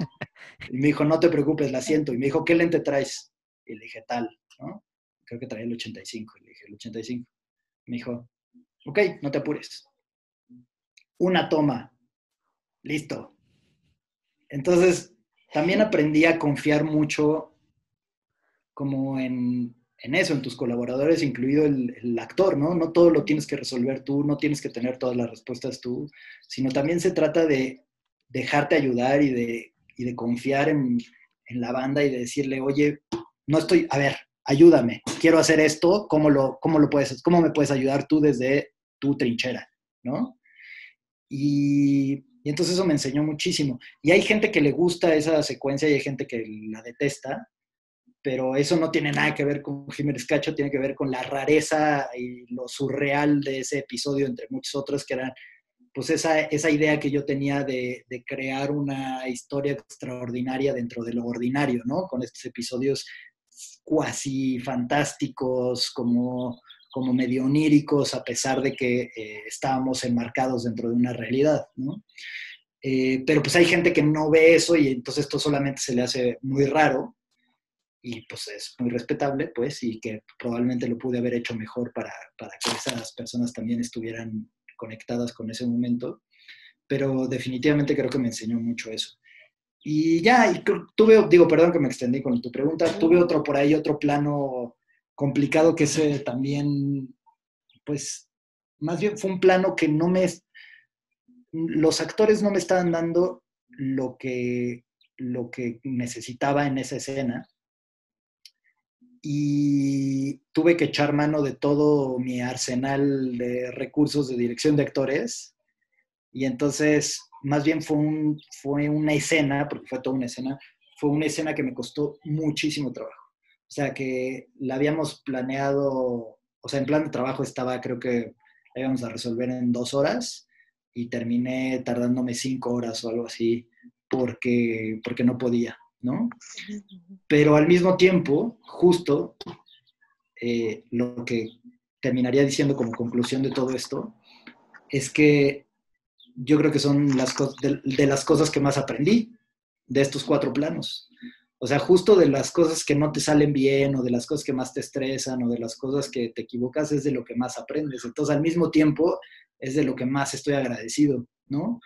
Y me dijo, no te preocupes, la siento. Y me dijo, ¿qué lente traes? Y le dije, tal, ¿no? Creo que traía el 85. Y le dije, el 85. Me dijo, ok, no te apures. Una toma. Listo. Entonces, también aprendí a confiar mucho como en, eso, en tus colaboradores, incluido el, actor, ¿no? No todo lo tienes que resolver tú, no tienes que tener todas las respuestas tú, sino también se trata de dejarte ayudar y de, de confiar en, en, la banda y de decirle, oye, no estoy, a ver, ayúdame, quiero hacer esto, ¿cómo, lo, cómo, lo puedes, cómo me puedes ayudar tú desde tu trinchera, ¿no? Y, y entonces eso me enseñó muchísimo. Y hay gente que le gusta esa secuencia y hay gente que la detesta, pero eso no tiene nada que ver con Jiménez Cacho, tiene que ver con la rareza y lo surreal de ese episodio, entre muchos otros, que eran pues esa, esa idea que yo tenía de, de, crear una historia extraordinaria dentro de lo ordinario, ¿no? Con estos episodios cuasi fantásticos, como, como medio oníricos, a pesar de que eh, estábamos enmarcados dentro de una realidad, ¿no? Eh, pero pues hay gente que no ve eso y entonces esto solamente se le hace muy raro y pues es muy respetable, pues, y que probablemente lo pude haber hecho mejor para, para que esas personas también estuvieran conectadas con ese momento, pero definitivamente creo que me enseñó mucho eso. Y ya, y tuve, digo, perdón que me extendí con tu pregunta, tuve otro por ahí, otro plano complicado que ese también, pues, más bien fue un plano que no me, los actores no me estaban dando lo que, lo que necesitaba en esa escena y tuve que echar mano de todo mi arsenal de recursos de dirección de actores. Y entonces, más bien fue, un, fue una escena, porque fue toda una escena, fue una escena que me costó muchísimo trabajo. O sea, que la habíamos planeado, o sea, en plan de trabajo estaba, creo que la íbamos a resolver en dos horas y terminé tardándome cinco horas o algo así porque, porque no podía. ¿no? Pero al mismo tiempo, justo, eh, lo que terminaría diciendo como conclusión de todo esto es que yo creo que son las de, de las cosas que más aprendí de estos cuatro planos. O sea, justo de las cosas que no te salen bien o de las cosas que más te estresan o de las cosas que te equivocas es de lo que más aprendes. Entonces, al mismo tiempo, es de lo que más estoy agradecido, ¿no?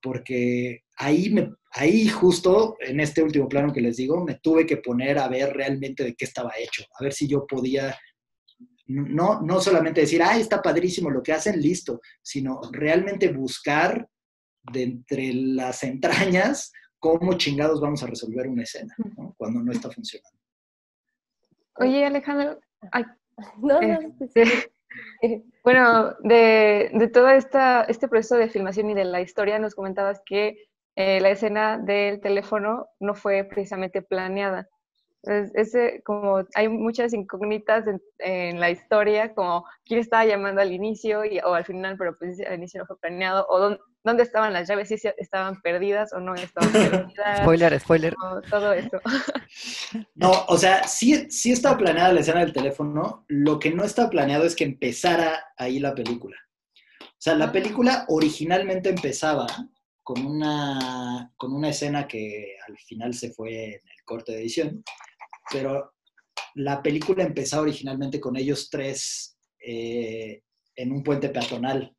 Porque ahí me, ahí justo en este último plano que les digo, me tuve que poner a ver realmente de qué estaba hecho, a ver si yo podía, no, no solamente decir, ah, está padrísimo lo que hacen, listo, sino realmente buscar de entre las entrañas cómo chingados vamos a resolver una escena cuando no está funcionando. Oye, Alejandro, [LAUGHS] no, no, este, [LAUGHS] bueno, de, de todo esta, este proceso de filmación y de la historia nos comentabas que eh, la escena del teléfono no fue precisamente planeada. Ese, como hay muchas incógnitas en, la historia, como quién estaba llamando al inicio y, o al final, pero pues al inicio no fue planeado, o dónde, estaban las llaves, si estaban perdidas o no estaban perdidas. spoiler, spoiler. todo eso. [LAUGHS] No, o sea, sí, sí estaba planeada la escena del teléfono, lo que no estaba planeado es que empezara ahí la película. O sea, la ah. película originalmente empezaba con una, con una escena que al final se fue en el corte de edición, pero la película empezaba originalmente con ellos tres eh, en un puente peatonal,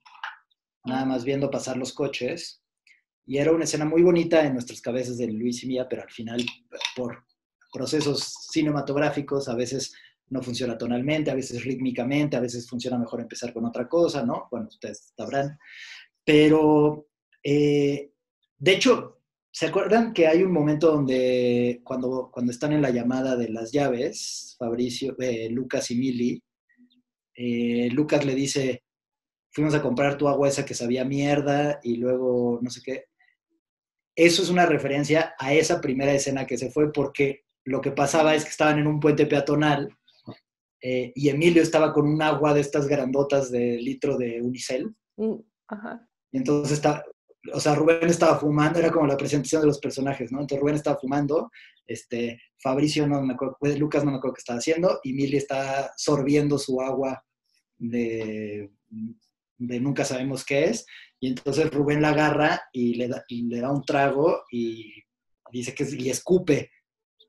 nada más viendo pasar los coches. Y era una escena muy bonita en nuestras cabezas de Luis y mía, pero al final, por procesos cinematográficos, a veces no funciona tonalmente, a veces rítmicamente, a veces funciona mejor empezar con otra cosa, ¿no? Bueno, ustedes sabrán. Pero eh, de hecho, ¿se acuerdan que hay un momento donde cuando, cuando están en la llamada de las llaves, Fabricio, eh, Lucas y Mili, eh, Lucas le dice, fuimos a comprar tu agua esa que sabía mierda y luego no sé qué. Eso es una referencia a esa primera escena que se fue porque lo que pasaba es que estaban en un puente peatonal y Emilio estaba con un agua de estas grandotas de litro de Unicel. Mm, y entonces está, o sea, Rubén estaba fumando, era como la presentación de los personajes, ¿no? Entonces Rubén estaba fumando, este, Fabricio no me acuerdo, pues, Lucas no me acuerdo qué estaba haciendo, y Mili está sorbiendo su agua de, de nunca sabemos qué es, y entonces Rubén la agarra y le da, y le da un trago y dice que es, y escupe.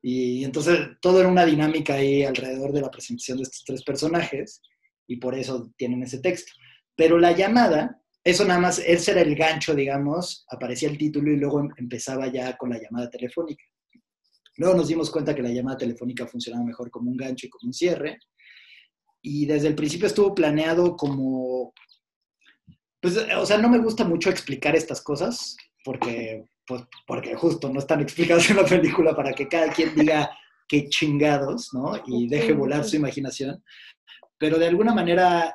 Y entonces todo era una dinámica ahí alrededor de la presentación de estos tres personajes y por eso tienen ese texto. Pero la llamada, eso nada más, ese era el gancho, digamos, aparecía el título y luego em, empezaba ya con la llamada telefónica. Luego nos dimos cuenta que la llamada telefónica funcionaba mejor como un gancho y como un cierre. Y desde el principio estuvo planeado como, pues, o sea, no me gusta mucho explicar estas cosas porque, pues, porque justo no están explicadas en la película para que cada quien diga qué chingados, ¿no? Y deje volar su imaginación. Pero de alguna manera,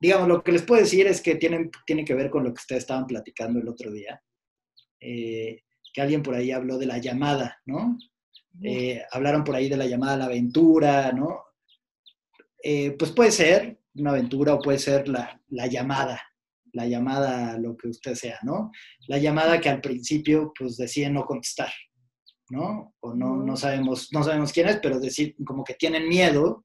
digamos, lo que les puedo decir es que tienen, tiene que ver con lo que ustedes estaban platicando el otro día. Eh, que alguien por ahí habló de la llamada, ¿no? Eh, hablaron por ahí de la llamada a la aventura, ¿no? Eh, pues puede ser una aventura o puede ser la, la, llamada, la llamada a lo que usted sea, ¿no? La llamada que al principio pues deciden no contestar, ¿no? O no, no, sabemos, no sabemos quién es, pero decir como que tienen miedo.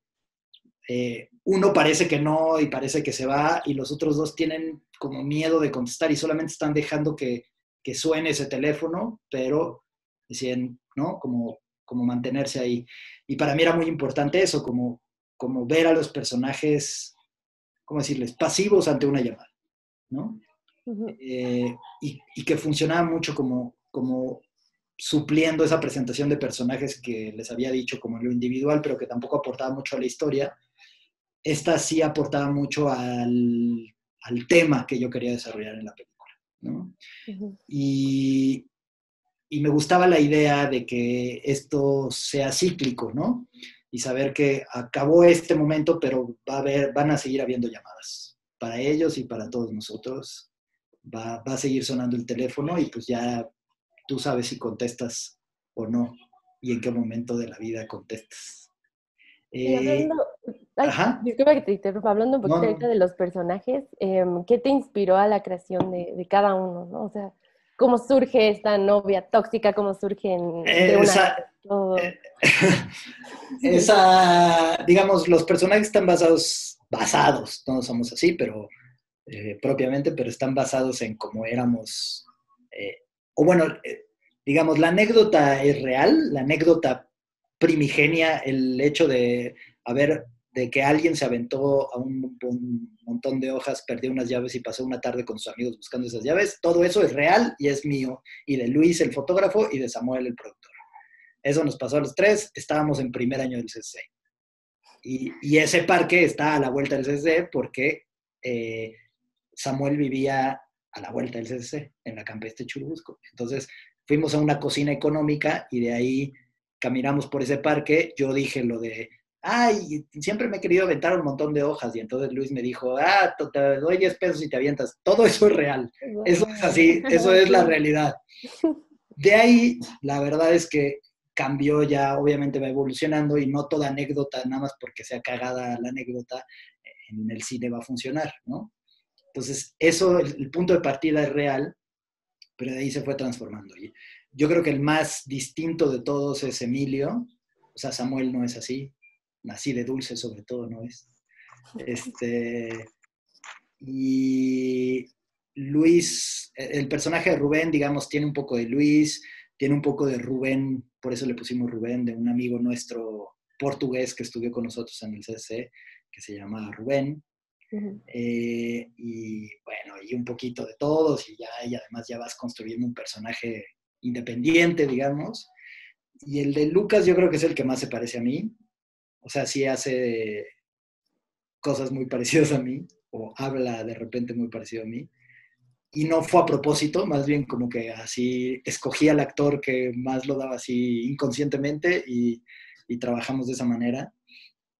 Eh, uno parece que no y parece que se va y los otros dos tienen como miedo de contestar y solamente están dejando que, que suene ese teléfono, pero deciden, ¿no? Como, como mantenerse ahí. Y para mí era muy importante eso, como, como ver a los personajes, ¿cómo decirles?, pasivos ante una llamada, ¿no? Eh, y, y, que funcionaba mucho como, como supliendo esa presentación de personajes que les había dicho como en lo individual, pero que tampoco aportaba mucho a la historia. Esta sí aportaba mucho al, al tema que yo quería desarrollar en la película. ¿no? y, y, me gustaba la idea de que esto sea cíclico, ¿no? Y saber que acabó este momento, pero va a haber, van a seguir habiendo llamadas para ellos y para todos nosotros. Va, va a seguir sonando el teléfono y pues ya tú sabes si contestas o no y en qué momento de la vida contestas. Eh, disculpa que te interrumpa, hablando un poquito de los personajes, em, ¿qué te inspiró a la creación de, de, cada uno? ¿no? O sea, ¿cómo surge esta novia tóxica? ¿Cómo surgen de esa, una... Eh, [LAUGHS] esa, digamos, los personajes están basados, basados, no somos así, pero eh, propiamente, pero están basados en cómo éramos, eh, o bueno, digamos, la anécdota es real, la anécdota primigenia el hecho de haber, de que alguien se aventó a un, montón de hojas, perdió unas llaves y pasó una tarde con sus amigos buscando esas llaves. Todo eso es real y es mío. Y de Luis, el fotógrafo, y de Samuel, el productor. Eso nos pasó a los tres. Estábamos en primer año del CC. Y, y ese parque está a la vuelta del CC porque eh, Samuel vivía a la vuelta del CC, en la campestre Churubusco. Entonces fuimos a una cocina económica y de ahí caminamos por ese parque, yo dije lo de, ay, siempre me he querido aventar un montón de hojas. Y entonces Luis me dijo, ah, te doy 10 pesos y te avientas. Todo eso es real. Eso es así, eso es la realidad. De ahí, la verdad es que cambió ya, obviamente va evolucionando y no toda anécdota, nada más porque sea cagada la anécdota, en el cine va a funcionar, ¿no? Entonces, eso, el, el punto de partida es real, pero de ahí se fue transformando. Y yo creo que el más distinto de todos es Emilio. O sea, Samuel no es así. Así de dulce, sobre todo, no es. [LAUGHS] Este, y Luis, el personaje de Rubén, digamos, tiene un poco de Luis, tiene un poco de Rubén, por eso le pusimos Rubén, de un amigo nuestro portugués que estudió con nosotros en el CC, que se llama Rubén. eh, y bueno, y un poquito de todos, y ya, y además ya vas construyendo un personaje independiente, digamos. Y el de Lucas yo creo que es el que más se parece a mí. O sea, sí hace cosas muy parecidas a mí, o habla de repente muy parecido a mí. Y no fue a propósito, más bien como que así escogí al actor que más lo daba así inconscientemente y, trabajamos de esa manera.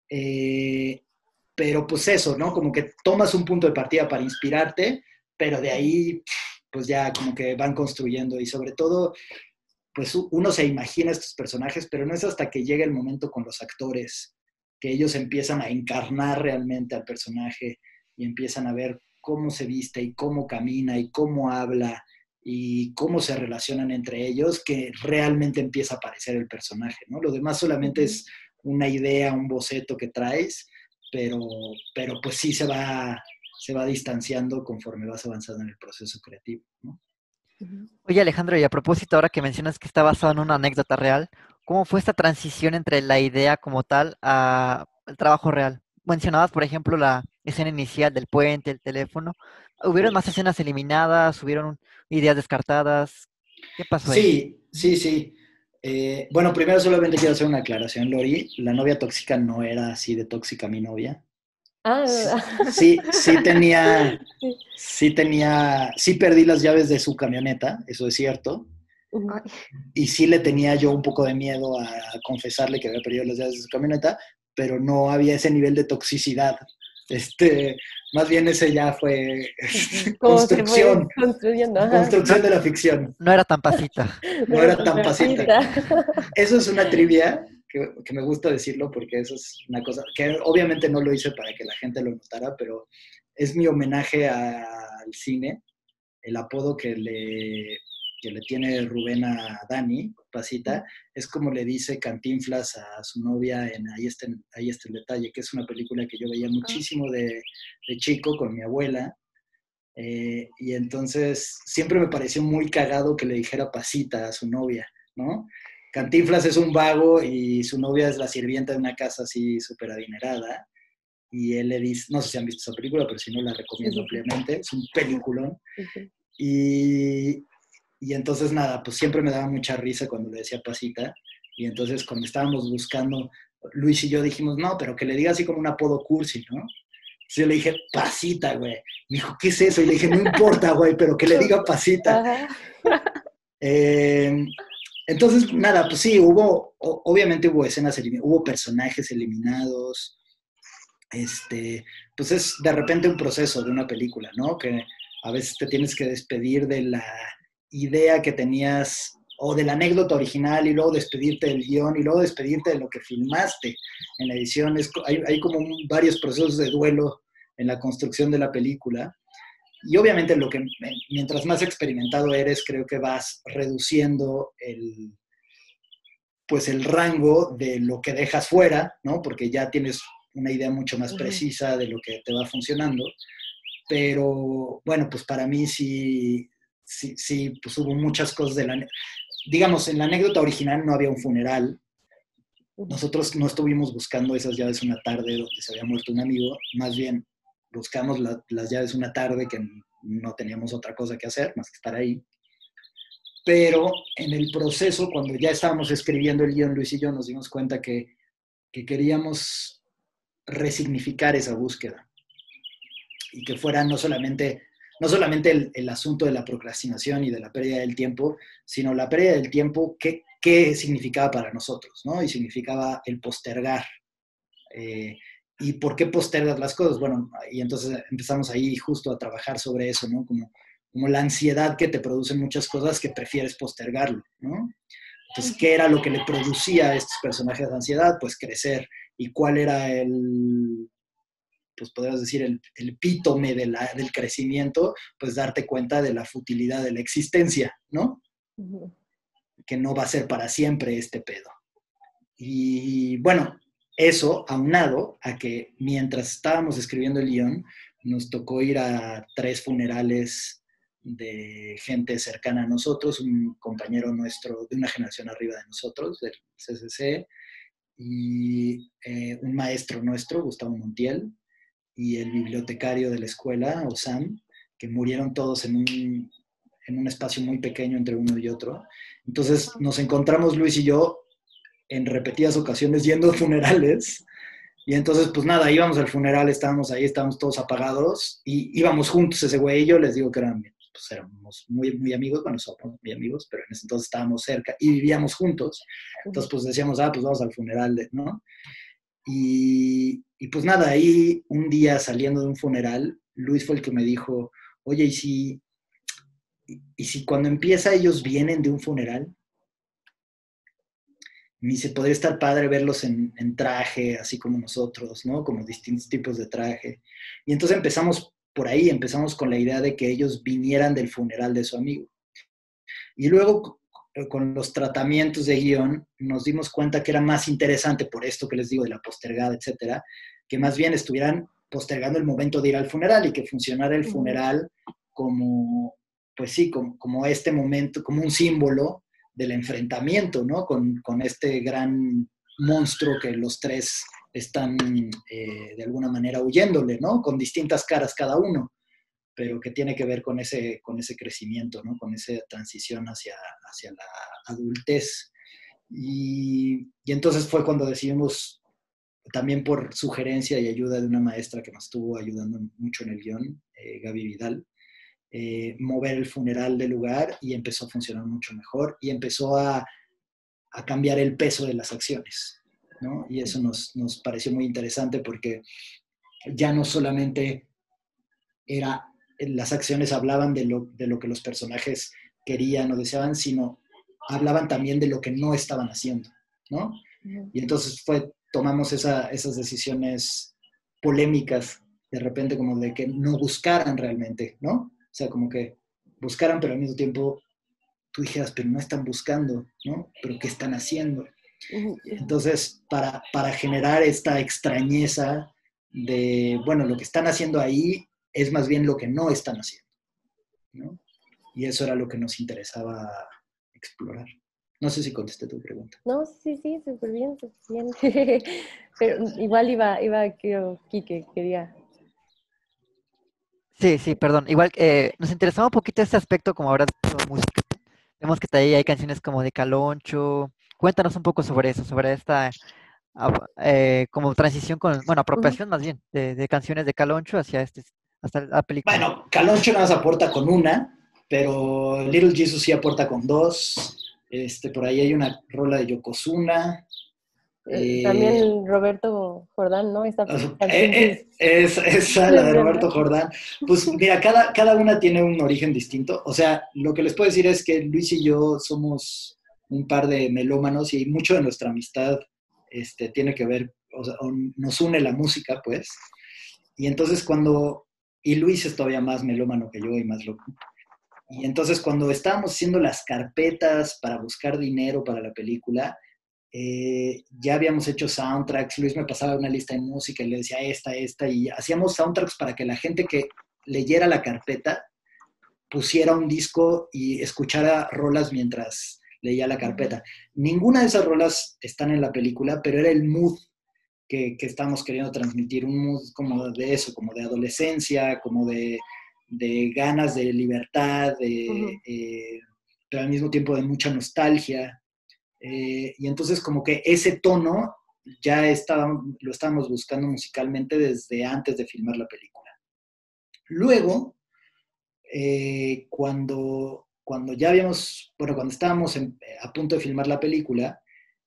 Eh, pero pues eso, ¿no? Como que tomas un punto de partida para inspirarte, pero de ahí pues ya como que van construyendo y sobre todo, pues uno se imagina estos personajes, pero no es hasta que llega el momento con los actores que ellos empiezan a encarnar realmente al personaje y empiezan a ver cómo se viste y cómo camina y cómo habla y cómo se relacionan entre ellos, que realmente empieza a aparecer el personaje, ¿no? Lo demás solamente es una idea, un boceto que traes, pero, pero pues sí se va, se va distanciando conforme vas avanzando en el proceso creativo. ¿no? Oye Alejandro, y a propósito, ahora que mencionas que está basado en una anécdota real, ¿cómo fue esta transición entre la idea como tal al trabajo real? Mencionabas, por ejemplo, la escena inicial del puente, el teléfono. ¿Hubieron más escenas eliminadas? ¿Hubieron ideas descartadas? ¿Qué pasó ahí? Sí, sí, sí. Eh, bueno, primero solamente quiero hacer una aclaración, Lori. La novia tóxica no era así de tóxica mi novia. Ah, sí, sí tenía, [LAUGHS] sí tenía, sí perdí las llaves de su camioneta, eso es cierto. Y sí le tenía yo un poco de miedo a confesarle que había perdido las llaves de su camioneta, pero no había ese nivel de toxicidad. Este, más bien ese ya fue construcción. Construcción de la ficción. No era tan pasita. No era tan pasita. Eso es una trivia que, que, me gusta decirlo porque eso es una cosa que obviamente no lo hice para que la gente lo notara, pero es mi homenaje al cine, el apodo que le, que le tiene Rubén a Dani, Pasita, es como le dice Cantinflas a su novia en Ahí está, Ahí está el detalle, que es una película que yo veía muchísimo de, de chico con mi abuela. Eh, y entonces siempre me pareció muy cagado que le dijera Pasita a su novia, ¿no? Cantinflas es un vago y su novia es la sirvienta de una casa así súper adinerada. Y él le dice, no sé si han visto esa película, pero si no la recomiendo ampliamente, es un peliculón. Y, y entonces nada, pues siempre me daba mucha risa cuando le decía pasita. Y entonces cuando estábamos buscando, Luis y yo dijimos, no, pero que le diga así como un apodo cursi, ¿no? Entonces yo le dije, pasita, güey. Me dijo, ¿qué es eso? Y le dije, no importa, güey, pero que le [LAUGHS] diga pasita. Eh, entonces, nada, pues sí, hubo, obviamente hubo escenas eliminadas, hubo personajes eliminados. Este, pues es de repente un proceso de una película, ¿no? Que a veces te tienes que despedir de la idea que tenías o de la anécdota original y luego despedirte del guion y luego despedirte de lo que filmaste en la edición. hay, hay, como varios procesos de duelo en la construcción de la película. Y obviamente lo que mientras más experimentado eres, creo que vas reduciendo el pues el rango de lo que dejas fuera, ¿no? Porque ya tienes una idea mucho más precisa de lo que te va funcionando. Pero bueno, pues para mí sí sí, sí, pues hubo muchas cosas de la... Digamos, en la anécdota original no había un funeral. Nosotros no estuvimos buscando esas llaves una tarde donde se había muerto un amigo, más bien buscamos las llaves una tarde que no teníamos otra cosa que hacer más que estar ahí. Pero en el proceso, cuando ya estábamos escribiendo el guion, Luis y yo nos dimos cuenta que, que queríamos resignificar esa búsqueda y que fuera no solamente no solamente el, asunto de la procrastinación y de la pérdida del tiempo, sino la pérdida del tiempo, qué, qué significaba para nosotros, ¿no? Y significaba el postergar. Eh, ¿Y por qué postergas las cosas? Bueno, y entonces empezamos ahí justo a trabajar sobre eso, ¿no? Como, como la ansiedad que te producen muchas cosas que prefieres postergarlo, ¿no? Entonces, ¿qué era lo que le producía a estos personajes de ansiedad? Pues crecer. ¿Y cuál era el, pues podrías decir, el, el epítome del crecimiento, pues darte cuenta de la futilidad de la existencia, ¿no? Que no va a ser para siempre este pedo. Y bueno, eso aunado a que mientras estábamos escribiendo el guion, nos tocó ir a tres funerales de gente cercana a nosotros, un compañero nuestro de una generación arriba de nosotros, del CCC, y eh, un maestro nuestro, Gustavo Montiel, y el bibliotecario de la escuela, Osam, que murieron todos en un, en un espacio muy pequeño entre uno y otro. Entonces nos encontramos Luis y yo en repetidas ocasiones yendo a funerales. Y entonces, pues nada, íbamos al funeral, estábamos ahí, estábamos todos apagados y íbamos juntos ese güey y yo, les digo que eran, pues éramos muy, muy amigos, bueno, somos muy amigos, pero en ese entonces estábamos cerca y vivíamos juntos. Entonces, pues decíamos, ah, pues vamos al funeral, ¿no? Y, y pues nada, ahí un día saliendo de un funeral, Luis fue el que me dijo, oye, ¿y si, y si cuando empieza ellos vienen de un funeral? Me dice, podría estar padre verlos en, en, traje, así como nosotros, ¿no? Como distintos tipos de traje. Y entonces empezamos por ahí, empezamos con la idea de que ellos vinieran del funeral de su amigo. Y luego con los tratamientos de guion, nos dimos cuenta que era más interesante, por esto que les digo de la postergada, etcétera, que más bien estuvieran postergando el momento de ir al funeral y que funcionara el funeral como, pues sí, como, este momento, como un símbolo del enfrentamiento, ¿no? Con, este gran monstruo que los tres están eh, de alguna manera huyéndole, ¿no? Con distintas caras cada uno pero que tiene que ver con ese, con ese crecimiento, ¿no? con esa transición hacia, hacia la adultez. Y, y, entonces fue cuando decidimos, también por sugerencia y ayuda de una maestra que nos estuvo ayudando mucho en el guion, eh, Gaby Vidal, eh, mover el funeral del lugar y empezó a funcionar mucho mejor y empezó a, a cambiar el peso de las acciones. ¿no? Y eso nos, nos pareció muy interesante porque ya no solamente era las acciones hablaban de lo, de lo que los personajes querían o deseaban, sino hablaban también de lo que no estaban haciendo, ¿no? Y entonces fue, tomamos esas decisiones polémicas, de repente como de que no buscaran realmente, ¿no? O sea, como que buscaran, pero al mismo tiempo tú dijeras, pero no están buscando, ¿no? Pero ¿qué están haciendo? Entonces, para, para generar esta extrañeza de, bueno, lo que están haciendo ahí es más bien lo que no están haciendo. ¿no? Y eso era lo que nos interesaba explorar. No sé si contesté tu pregunta. No, sí, sí, súper bien, súper bien. [LAUGHS] Pero igual iba, iba, creo, Kike, quería. Sí, sí, perdón. Igual eh, nos interesaba un poquito este aspecto, como ahora de música. Vemos que ahí hay canciones como de Caloncho. Cuéntanos un poco sobre eso, sobre esta eh, como transición con, bueno, apropiación más bien, de, de, canciones de Caloncho hacia este hasta la película. Bueno, Caloncho nada más aporta con una, pero Little Jesus sí aporta con dos. Este, por ahí hay una rola de Yokozuna. Eh, eh, también Roberto Jordán, ¿no? Esta eh, es, esa, la de Roberto Jordán. Pues mira, cada, cada una tiene un origen distinto. O sea, lo que les puedo decir es que Luis y yo somos un par de melómanos y mucho de nuestra amistad este, tiene que ver, o sea, nos une la música, pues. Y entonces cuando y Luis es todavía más melómano que yo y más loco. Y entonces cuando estábamos haciendo las carpetas para buscar dinero para la película, eh, ya habíamos hecho soundtracks, Luis me pasaba una lista de música y le decía esta, esta, y hacíamos soundtracks para que la gente que leyera la carpeta pusiera un disco y escuchara rolas mientras leía la carpeta. Ninguna de esas rolas están en la película, pero era el mood que, estamos queriendo transmitir, un mood como de eso, como de adolescencia, como de, ganas de libertad, eh, pero al mismo tiempo de mucha nostalgia. Eh, y entonces como que ese tono ya estaba, lo estábamos buscando musicalmente desde antes de filmar la película. Luego, eh, cuando, cuando ya habíamos, bueno, cuando estábamos a punto de filmar la película,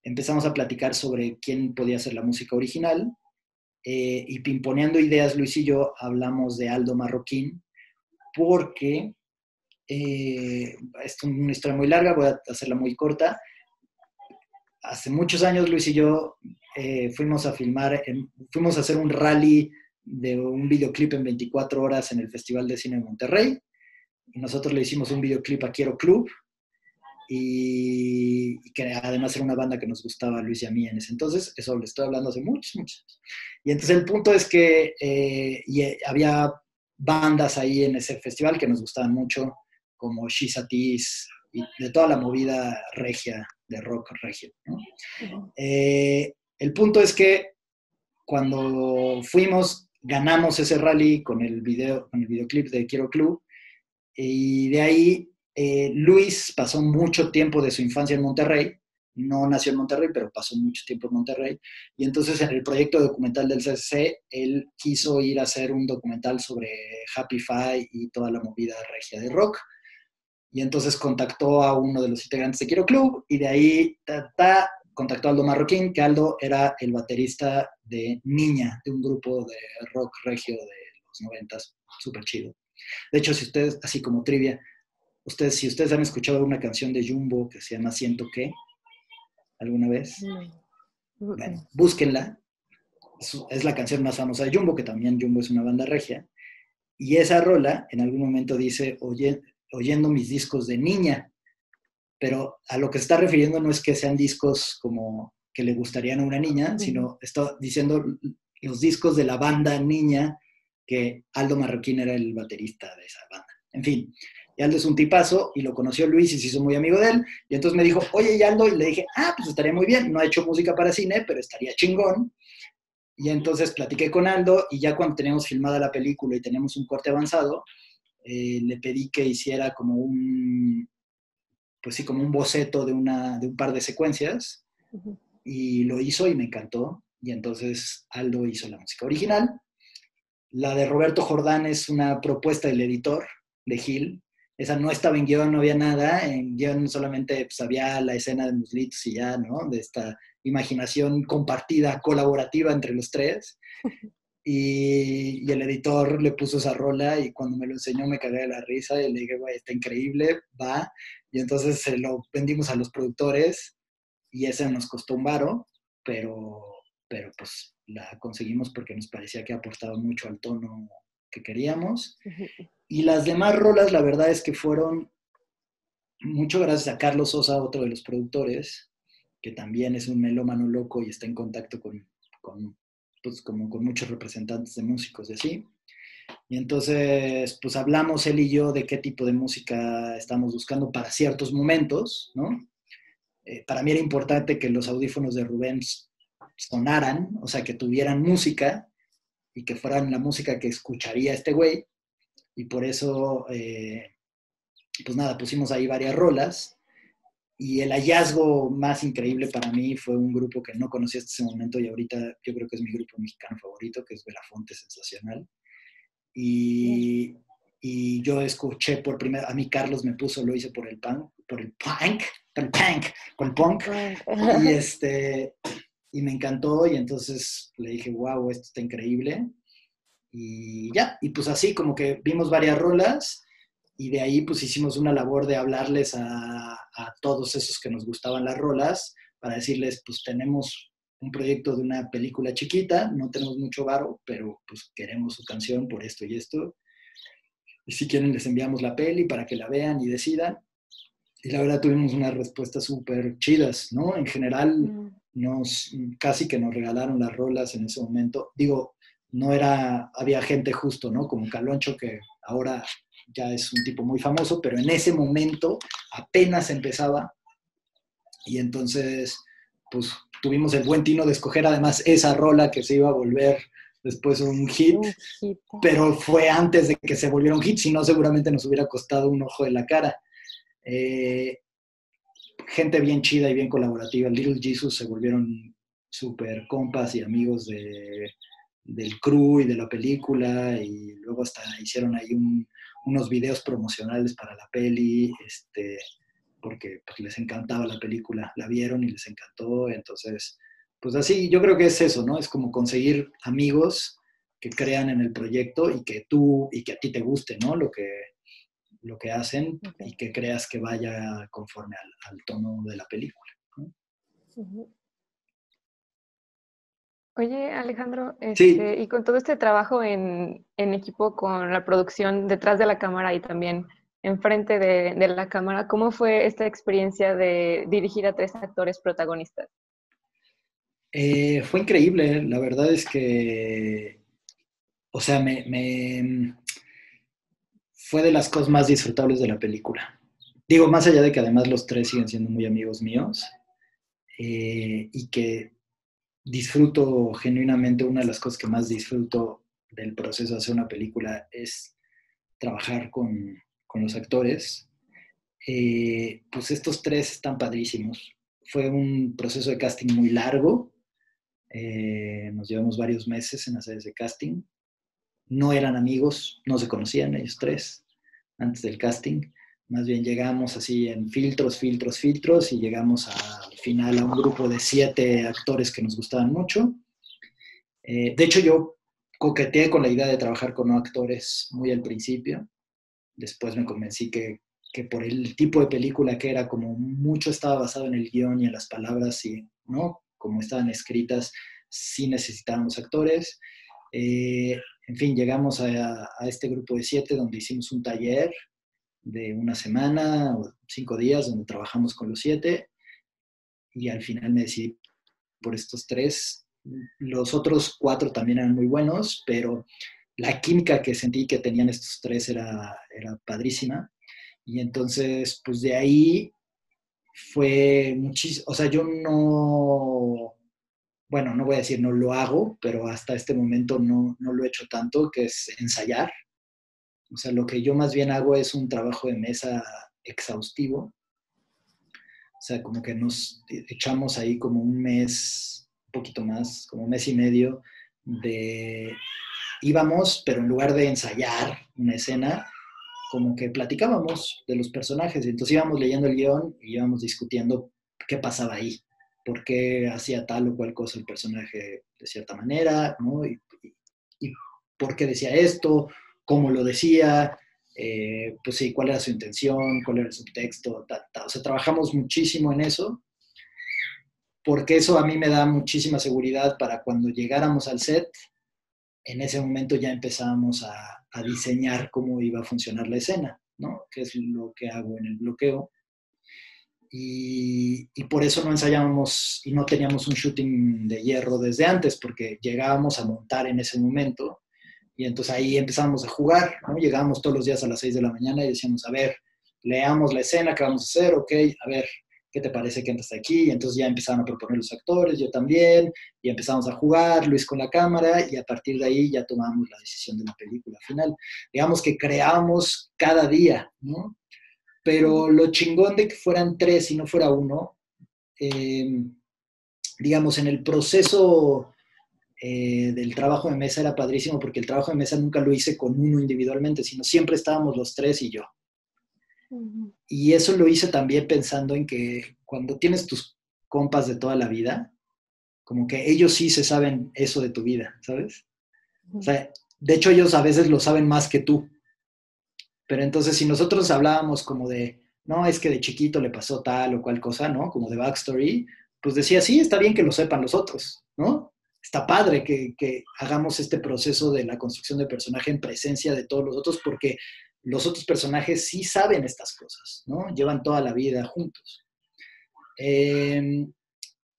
empezamos a platicar sobre quién podía ser la música original eh, y pimponeando ideas, Luis y yo hablamos de Aldo Marroquín porque eh, es una historia muy larga, voy a hacerla muy corta. Hace muchos años Luis y yo eh, fuimos a filmar, fuimos a hacer un rally de un videoclip en 24 horas en el Festival de Cine de Monterrey. Y nosotros le hicimos un videoclip a Quiero Club, y, que además era una banda que nos gustaba a Luis y a mí en ese entonces, eso le estoy hablando hace muchos, muchos años. Y entonces el punto es que eh, eh, había bandas ahí en ese festival que nos gustaban mucho, como Shizatis de toda la movida regia, de rock regio. Eh, el punto es que cuando fuimos, ganamos ese rally con el, video, con el videoclip de Quiero Club, y de ahí eh, Luis pasó mucho tiempo de su infancia en Monterrey, no nació en Monterrey, pero pasó mucho tiempo en Monterrey. Y entonces en el proyecto documental del CCC, él quiso ir a hacer un documental sobre Happy Five y toda la movida regia de rock. Y entonces contactó a uno de los integrantes de Quiero Club y de ahí contactó a Aldo Marroquín, que Aldo era el baterista de Niña, de un grupo de rock regio de los noventas, súper chido. De hecho, si ustedes, así como trivia, Ustedes, si ustedes han escuchado una canción de Jumbo que se llama Siento que, ¿alguna vez? Bueno, búsquenla. Es, la canción más famosa de Jumbo, que también Jumbo es una banda regia. Y esa rola en algún momento dice, Oye, oyendo mis discos de niña. pero a lo que se está refiriendo no es que sean discos como que le gustarían a una niña, sino está diciendo los discos de la banda niña que Aldo Marroquín era el baterista de esa banda. En fin, y Aldo es un tipazo y lo conoció Luis y se hizo muy amigo de él. Y entonces me dijo, oye, y Aldo, y le dije, ah, pues estaría muy bien. No ha hecho música para cine, pero estaría chingón. Y entonces platiqué con Aldo y ya cuando teníamos filmada la película y teníamos un corte avanzado, eh, le pedí que hiciera como un, pues sí, como un boceto de, una, de un par de secuencias. Y lo hizo y me encantó. Y entonces Aldo hizo la música original. La de Roberto Jordán es una propuesta del editor de Gil. Esa no estaba en guion, no había nada. En guion solamente pues, había la escena de Muslitos y ya, ¿no? De esta imaginación compartida, colaborativa entre los tres. [LAUGHS] Y, el editor le puso esa rola y cuando me lo enseñó me cagué de la risa y le dije, güey, está increíble, va. Y entonces se lo vendimos a los productores y ese nos costó un varo, pero, pero pues la conseguimos porque nos parecía que aportaba mucho al tono que queríamos. [LAUGHS] Y las demás rolas, la verdad es que fueron mucho gracias a Carlos Sosa, otro de los productores, que también es un melómano loco y está en contacto con, con, pues, como con muchos representantes de músicos y así. Y entonces, pues hablamos él y yo de qué tipo de música estamos buscando para ciertos momentos, ¿no? Eh, para mí era importante que los audífonos de Rubén sonaran, o sea, que tuvieran música y que fueran la música que escucharía este güey. Y por eso, eh, pues nada, pusimos ahí varias rolas y el hallazgo más increíble para mí fue un grupo que no conocía hasta ese momento y ahorita yo creo que es mi grupo mexicano favorito, que es Belafonte Sensacional. Y, y yo escuché por primera, a mí Carlos me puso, lo hice por el punk, por el punk, por el punk, el punk. Y, [LAUGHS] este, y me encantó y entonces le dije, wow, esto está increíble. Y ya, y pues así como que vimos varias rolas y de ahí pues hicimos una labor de hablarles a, a, todos esos que nos gustaban las rolas para decirles pues tenemos un proyecto de una película chiquita, no tenemos mucho varo, pero pues queremos su canción por esto y esto. Y si quieren les enviamos la peli para que la vean y decidan. Y la verdad tuvimos unas respuestas súper chidas, ¿no? En general mm. nos casi que nos regalaron las rolas en ese momento. Digo, no era, había gente justo, ¿no? Como Caloncho que ahora ya es un tipo muy famoso, pero en ese momento apenas empezaba y entonces pues tuvimos el buen tino de escoger además esa rola que se iba a volver después un hit, pero fue antes de que se volviera un hit, si no seguramente nos hubiera costado un ojo de la cara. Eh, gente bien chida y bien colaborativa, Little Jesus se volvieron súper compas y amigos de, del crew y de la película y luego hasta hicieron ahí unos videos promocionales para la peli, este, porque pues, les encantaba la película, la vieron y les encantó, entonces, pues así, yo creo que es eso, ¿no? Es como conseguir amigos que crean en el proyecto y que tú y que a ti te guste, ¿no? Lo que, lo que hacen y que creas que vaya conforme al, tono de la película. Oye, Alejandro, este, y con todo este trabajo en, equipo con la producción detrás de la cámara y también enfrente de, de la cámara, ¿cómo fue esta experiencia de dirigir a tres actores protagonistas? Eh, fue increíble, la verdad es que, o sea, me, fue de las cosas más disfrutables de la película. Digo, más allá de que además los tres siguen siendo muy amigos míos eh, y que disfruto genuinamente, una de las cosas que más disfruto del proceso de hacer una película es trabajar con, los actores. Eh, pues estos tres están padrísimos. Fue un proceso de casting muy largo. Eh, nos llevamos varios meses en hacer ese casting. No eran amigos, no se conocían ellos tres antes del casting. Más bien llegamos así en filtros, filtros, filtros y llegamos al final a un grupo de siete actores que nos gustaban mucho. Eh, de hecho, yo coqueteé con la idea de trabajar con actores muy al principio. Después me convencí que, que por el tipo de película que era, como mucho estaba basado en el guion y en las palabras, y, ¿no? Como estaban escritas, sí necesitábamos actores. Eh, en fin, llegamos a, este grupo de siete donde hicimos un taller de una semana o cinco días donde trabajamos con los siete y al final me decidí por estos tres. Los otros cuatro también eran muy buenos, pero la química que sentí que tenían estos tres era, era padrísima. Y entonces, pues de ahí fue muchísimo, o sea, yo no, bueno, no voy a decir no lo hago, pero hasta este momento no, no lo he hecho tanto, que es ensayar. O sea, lo que yo más bien hago es un trabajo de mesa exhaustivo. O sea, como que nos echamos ahí como un mes, un poquito más, como un mes y medio de íbamos, pero en lugar de ensayar una escena, como que platicábamos de los personajes. Y entonces íbamos leyendo el guion y íbamos discutiendo qué pasaba ahí, por qué hacía tal o cual cosa el personaje de cierta manera, ¿no? Y, por qué decía esto, cómo lo decía, eh, pues sí, cuál era su intención, cuál era el subtexto, O sea, trabajamos muchísimo en eso, porque eso a mí me da muchísima seguridad para cuando llegáramos al set, en ese momento ya empezábamos a, diseñar cómo iba a funcionar la escena, ¿no? Que es lo que hago en el bloqueo. Y, y, por eso no ensayábamos y no teníamos un shooting de hierro desde antes, porque llegábamos a montar en ese momento y entonces ahí empezamos a jugar, ¿no? Llegábamos todos los días a las 6 de la mañana y decíamos, a ver, leamos la escena que vamos a hacer, ok, a ver, ¿qué te parece que entras aquí? Y entonces ya empezaron a proponer los actores, yo también, y empezamos a jugar, Luis con la cámara, y a partir de ahí ya tomamos la decisión de la película final. Digamos que creamos cada día, ¿no? Pero lo chingón de que fueran tres y no fuera uno, em, digamos, en el proceso eh, del trabajo de mesa era padrísimo porque el trabajo de mesa nunca lo hice con uno individualmente, sino siempre estábamos los tres y yo. Y eso lo hice también pensando en que cuando tienes tus compas de toda la vida, como que ellos sí se saben eso de tu vida, ¿sabes? O sea, de hecho ellos a veces lo saben más que tú. Pero entonces si nosotros hablábamos como de, no, es que de chiquito le pasó tal o cual cosa, ¿no? Como de backstory, pues decía, sí, está bien que lo sepan los otros, ¿no? Está padre que, que hagamos este proceso de la construcción de personaje en presencia de todos los otros porque los otros personajes sí saben estas cosas, ¿no? Llevan toda la vida juntos. Em,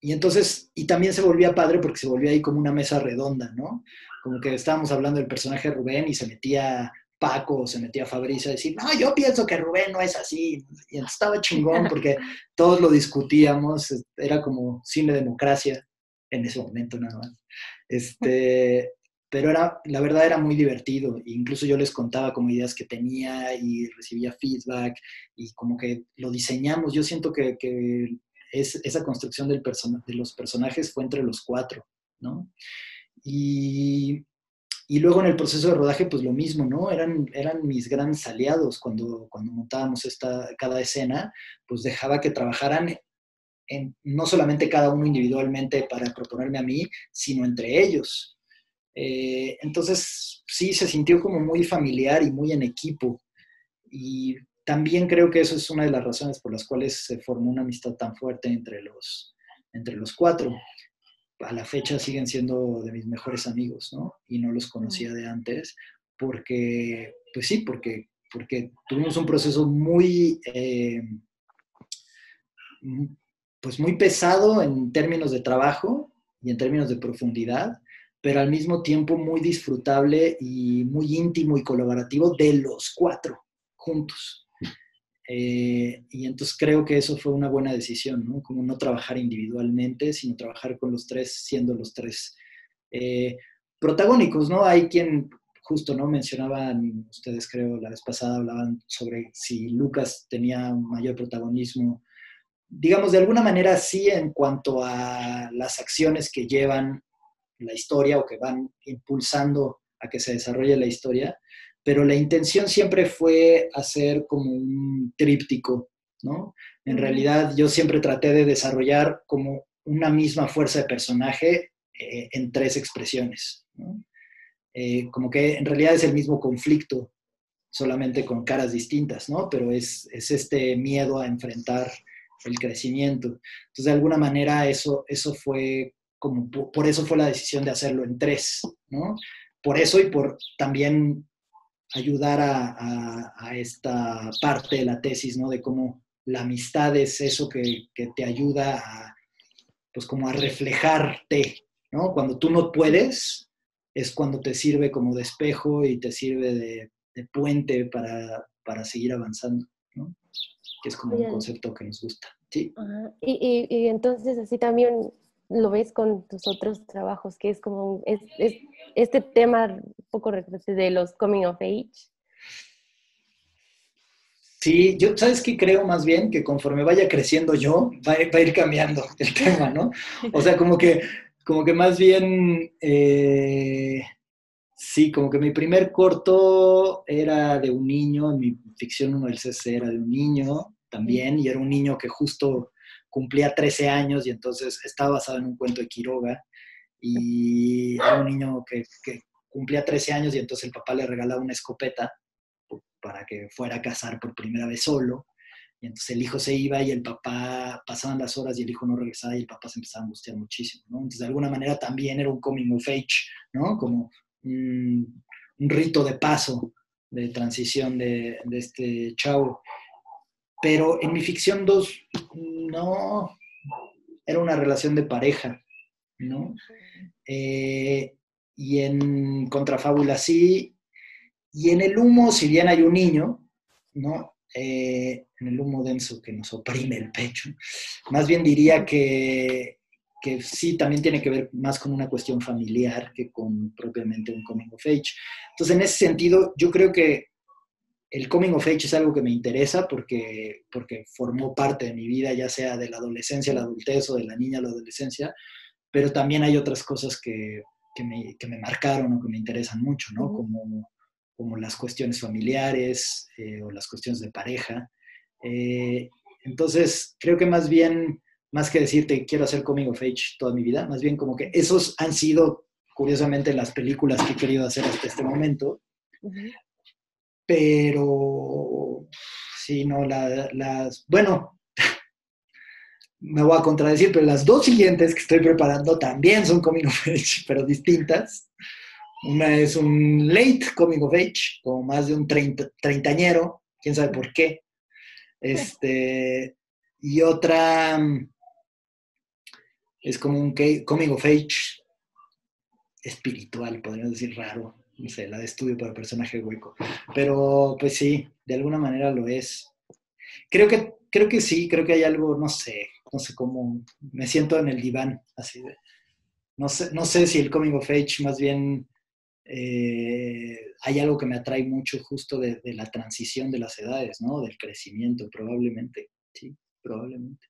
y entonces, y también se volvía padre porque se volvía ahí como una mesa redonda, ¿no? Como que estábamos hablando del personaje Rubén y se metía Paco o se metía Fabricio a decir, no, yo pienso que Rubén no es así. Y estaba chingón porque [LAUGHS] todos lo discutíamos, era como cine democracia en ese momento nada más. Este, pero era, la verdad era muy divertido. Incluso yo les contaba como ideas que tenía y recibía feedback y como que lo diseñamos. Yo siento que, que es, esa construcción del de los personajes fue entre los cuatro, ¿no? Y, y, luego en el proceso de rodaje, pues lo mismo, ¿no? Eran, eran mis grandes aliados cuando, cuando montábamos esta, cada escena, pues dejaba que trabajaran en, no solamente cada uno individualmente para proponerme a mí, sino entre ellos. Eh, entonces, sí, se sintió como muy familiar y muy en equipo. Y también creo que eso es una de las razones por las cuales se formó una amistad tan fuerte entre los, entre los cuatro. A la fecha siguen siendo de mis mejores amigos, ¿no? Y no los conocía de antes, porque, pues sí, porque, porque tuvimos un proceso muy, eh, pues muy pesado en términos de trabajo y en términos de profundidad, pero al mismo tiempo muy disfrutable y muy íntimo y colaborativo de los cuatro juntos. Eh, y entonces creo que eso fue una buena decisión, ¿no? Como no trabajar individualmente, sino trabajar con los tres, siendo los tres eh, protagónicos, ¿no? Hay quien, justo, ¿no? Mencionaban, ustedes creo, la vez pasada hablaban sobre si Lucas tenía mayor protagonismo. Digamos, de alguna manera sí en cuanto a las acciones que llevan la historia o que van impulsando a que se desarrolle la historia, pero la intención siempre fue hacer como un tríptico, ¿no? En realidad yo siempre traté de desarrollar como una misma fuerza de personaje eh, en tres expresiones, ¿no? Eh, como que en realidad es el mismo conflicto, solamente con caras distintas, ¿no? Pero es, es este miedo a enfrentar el crecimiento. Entonces, de alguna manera, eso, eso fue como por, eso fue la decisión de hacerlo en tres, ¿no? Por eso y por también ayudar a, esta parte de la tesis, ¿no? De cómo la amistad es eso que, te ayuda a, pues como a reflejarte, ¿no? Cuando tú no puedes, es cuando te sirve como de espejo y te sirve de, puente para, seguir avanzando, ¿no? Que es como un concepto que nos gusta. ¿sí? y, entonces así también lo ves con tus otros trabajos, que es como es, este tema un poco de los coming of age. Sí, yo, ¿sabes qué creo más bien? Que conforme vaya creciendo yo, va, a ir cambiando el [LAUGHS] tema, ¿no? O sea, como que, como que más bien, eh, sí, como que mi primer corto era de un niño, mi ficción uno del CC era de un niño también, y era un niño que justo cumplía 13 años y entonces estaba basado en un cuento de Quiroga y era un niño que, cumplía 13 años y entonces el papá le regalaba una escopeta para que fuera a cazar por primera vez solo. Y entonces el hijo se iba y el papá, pasaban las horas y el hijo no regresaba y el papá se empezaba a angustiar muchísimo, ¿no? Entonces de alguna manera también era un coming of age, ¿no? Como un, rito de paso, de transición de, este chavo. Pero en mi ficción 2, no, era una relación de pareja, ¿no? Eh, y en Contrafábula sí, y en el humo, si bien hay un niño, ¿no? Eh, en el humo denso que nos oprime el pecho, más bien diría que, que sí también tiene que ver más con una cuestión familiar que con propiamente un coming of age. Entonces, en ese sentido, yo creo que el coming of age es algo que me interesa porque, porque formó parte de mi vida, ya sea de la adolescencia a la adultez o de la niña a la adolescencia, pero también hay otras cosas que, me, marcaron o que me interesan mucho, ¿no? Como, como las cuestiones familiares eh, o las cuestiones de pareja. Eh, entonces, creo que más bien, más que decirte quiero hacer coming of age toda mi vida, más bien como que esos han sido, curiosamente, las películas que he querido hacer hasta este momento pero sí, no, las, bueno, [LAUGHS] me voy a contradecir, pero las dos siguientes que estoy preparando también son coming of age, [LAUGHS] pero distintas. Una es un late coming of age, como más de un treintañero, quién sabe por qué. Este, y otra es como un coming of age espiritual, podríamos decir raro no sé, la de estudio para personaje hueco. Pero pues sí, de alguna manera lo es. Creo que, creo que sí, creo que hay algo, no sé, no sé cómo, me siento en el diván, así de, no sé, no sé si el coming of age más bien eh, hay algo que me atrae mucho justo de, de, la transición de las edades, ¿no? Del crecimiento, probablemente, sí, probablemente.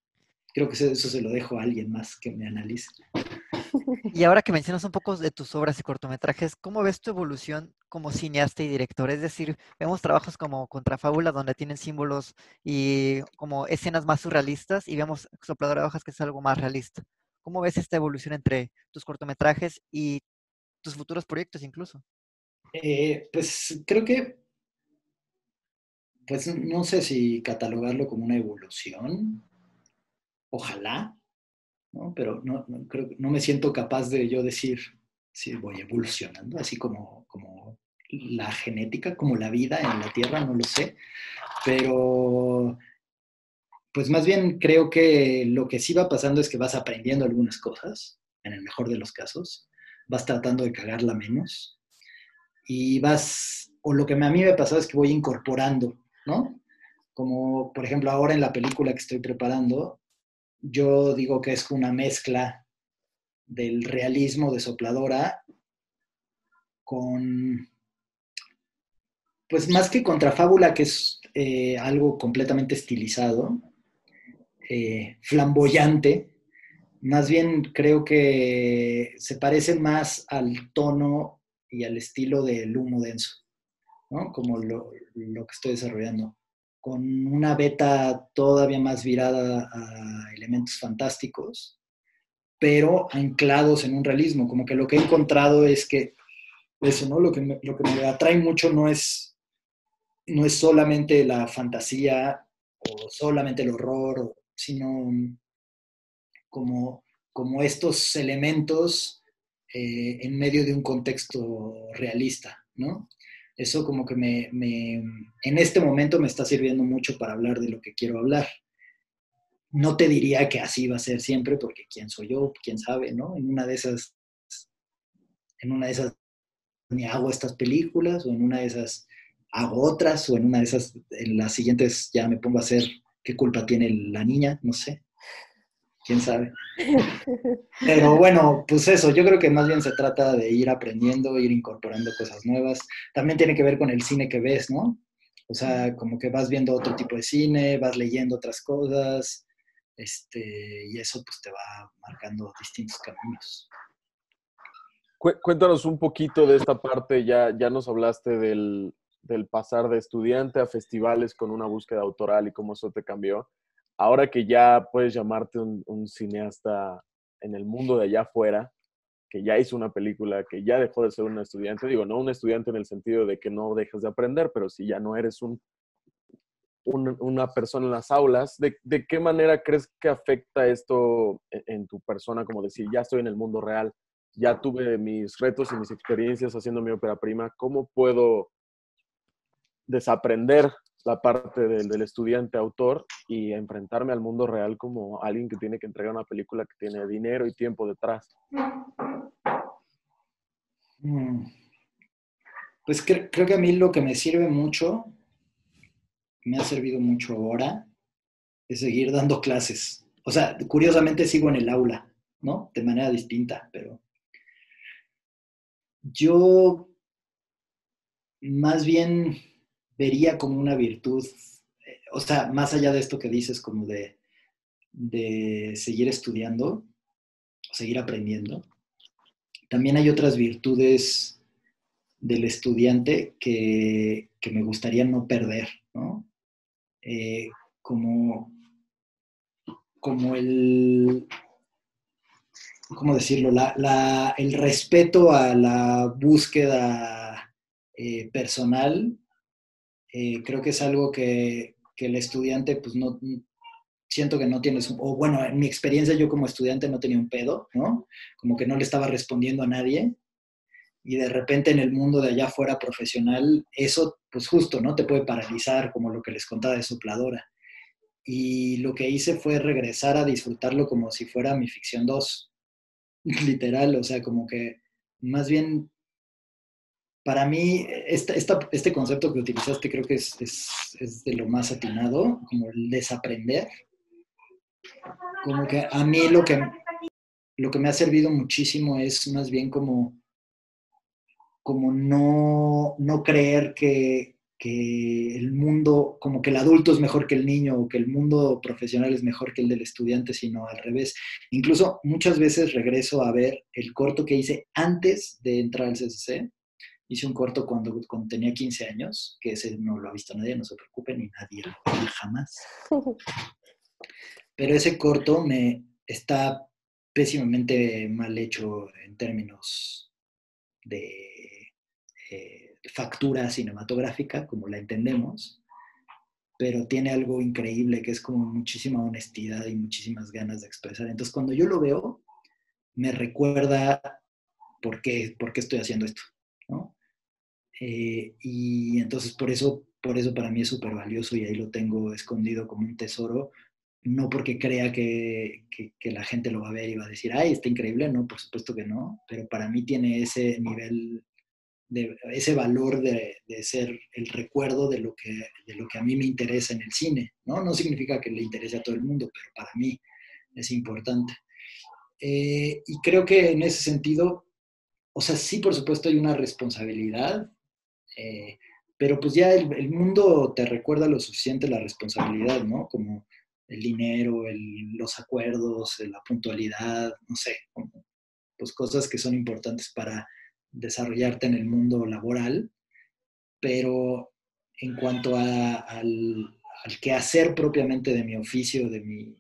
Creo que eso, eso se lo dejo a alguien más que me analice. Y ahora que mencionas un poco de tus obras y cortometrajes, ¿cómo ves tu evolución como cineasta y director? Es decir, vemos trabajos como Contrafábula, donde tienen símbolos y como escenas más surrealistas, y vemos Sopladora de hojas, que es algo más realista. ¿Cómo ves esta evolución entre tus cortometrajes y tus futuros proyectos incluso? Eh, pues creo que, pues no sé si catalogarlo como una evolución. Ojalá, pero no, creo, no me siento capaz de yo decir si voy evolucionando, así como, como la genética, como la vida en la Tierra, no lo sé, pero pues más bien creo que lo que sí va pasando es que vas aprendiendo algunas cosas, en el mejor de los casos, vas tratando de cagarla menos y vas, o lo que a mí me ha pasado es que voy incorporando, ¿no? Como por ejemplo ahora en la película que estoy preparando, yo digo que es una mezcla del realismo de sopladora con, pues más que contrafábula, que es eh, algo completamente estilizado, eh, flamboyante, más bien creo que se parece más al tono y al estilo del humo denso, ¿no? Como lo, lo que estoy desarrollando con una beta todavía más virada a elementos fantásticos, pero anclados en un realismo. Como que lo que he encontrado es que eso, ¿no? Lo que me, lo que me atrae mucho no es, no es solamente la fantasía o solamente el horror, sino como, como estos elementos eh, en medio de un contexto realista, ¿no? Eso como que me, en este momento me está sirviendo mucho para hablar de lo que quiero hablar. No te diría que así va a ser siempre, porque quién soy yo, quién sabe, ¿no? En una de esas, en una de esas ni hago estas películas, o en una de esas hago otras, o en una de esas, en las siguientes ya me pongo a hacer qué culpa tiene la niña, no sé quién sabe. [LAUGHS] Pero bueno, pues eso, yo creo que más bien se trata de ir aprendiendo, ir incorporando cosas nuevas. También tiene que ver con el cine que ves, ¿no? O sea, como que vas viendo otro tipo de cine, vas leyendo otras cosas, este, y eso pues te va marcando distintos caminos. Cuéntanos un poquito de esta parte, ya, ya nos hablaste del, del pasar de estudiante a festivales con una búsqueda autoral y cómo eso te cambió ahora que ya puedes llamarte un, cineasta en el mundo de allá afuera, que ya hizo una película, que ya dejó de ser un estudiante, digo, no un estudiante en el sentido de que no dejas de aprender, pero si ya no eres un, una persona en las aulas, ¿de, qué manera crees que afecta esto en, en, tu persona? Como decir, ya estoy en el mundo real, ya tuve mis retos y mis experiencias haciendo mi ópera prima, ¿cómo puedo desaprender la parte del, estudiante autor y enfrentarme al mundo real como alguien que tiene que entregar una película que tiene dinero y tiempo detrás. Mm. Pues creo que a mí lo que me sirve mucho, me ha servido mucho ahora, es seguir dando clases. O sea, curiosamente sigo en el aula, ¿no? De manera distinta, pero yo más bien vería como una virtud, eh, o sea, más allá de esto que dices, como de, de seguir estudiando, seguir aprendiendo, también hay otras virtudes del estudiante que, me gustaría no perder, ¿no? Eh, como, como el, ¿cómo decirlo? el respeto a la búsqueda eh, personal eh, creo que es algo que, el estudiante, pues no, siento que no tienes, o bueno, en mi experiencia yo como estudiante no tenía un pedo, ¿no? Como que no le estaba respondiendo a nadie. Y de repente en el mundo de allá afuera profesional, eso, pues justo, ¿no? Te puede paralizar, como lo que les contaba de sopladora. Y lo que hice fue regresar a disfrutarlo como si fuera mi ficción 2, [LAUGHS] literal, o sea, como que más bien para mí, este concepto que utilizaste creo que es, de lo más atinado, como el desaprender. Como que a mí lo que, lo que me ha servido muchísimo es más bien como, como no, no creer que, que el mundo, como que el adulto es mejor que el niño o que el mundo profesional es mejor que el del estudiante, sino al revés. Incluso muchas veces regreso a ver el corto que hice antes de entrar al CCC Hice un corto cuando, cuando tenía 15 años, que ese no lo ha visto nadie, no se preocupen, ni nadie jamás. [LAUGHS] Pero ese corto me está pésimamente mal hecho en términos de eh, factura cinematográfica, como la entendemos, pero tiene algo increíble que es como muchísima honestidad y muchísimas ganas de expresar. Entonces, cuando yo lo veo, me recuerda por qué, por qué estoy haciendo esto. ¿no? Eh, y entonces por eso, por eso para mí es súper valioso y ahí lo tengo escondido como un tesoro, no porque crea que, que, la gente lo va a ver y va a decir, ay, está increíble, no, por supuesto que no, pero para mí tiene ese nivel, de, ese valor de, de, ser el recuerdo de lo, que, de lo que a mí me interesa en el cine, ¿no? No significa que le interese a todo el mundo, pero para mí es importante. Eh, y creo que en ese sentido, o sea, sí, por supuesto hay una responsabilidad eh, pero pues ya el, mundo te recuerda lo suficiente la responsabilidad, ¿no? Como el dinero, los acuerdos, la puntualidad, no sé, pues cosas que son importantes para desarrollarte en el mundo laboral, pero en cuanto a, al, al quehacer propiamente de mi oficio, de mi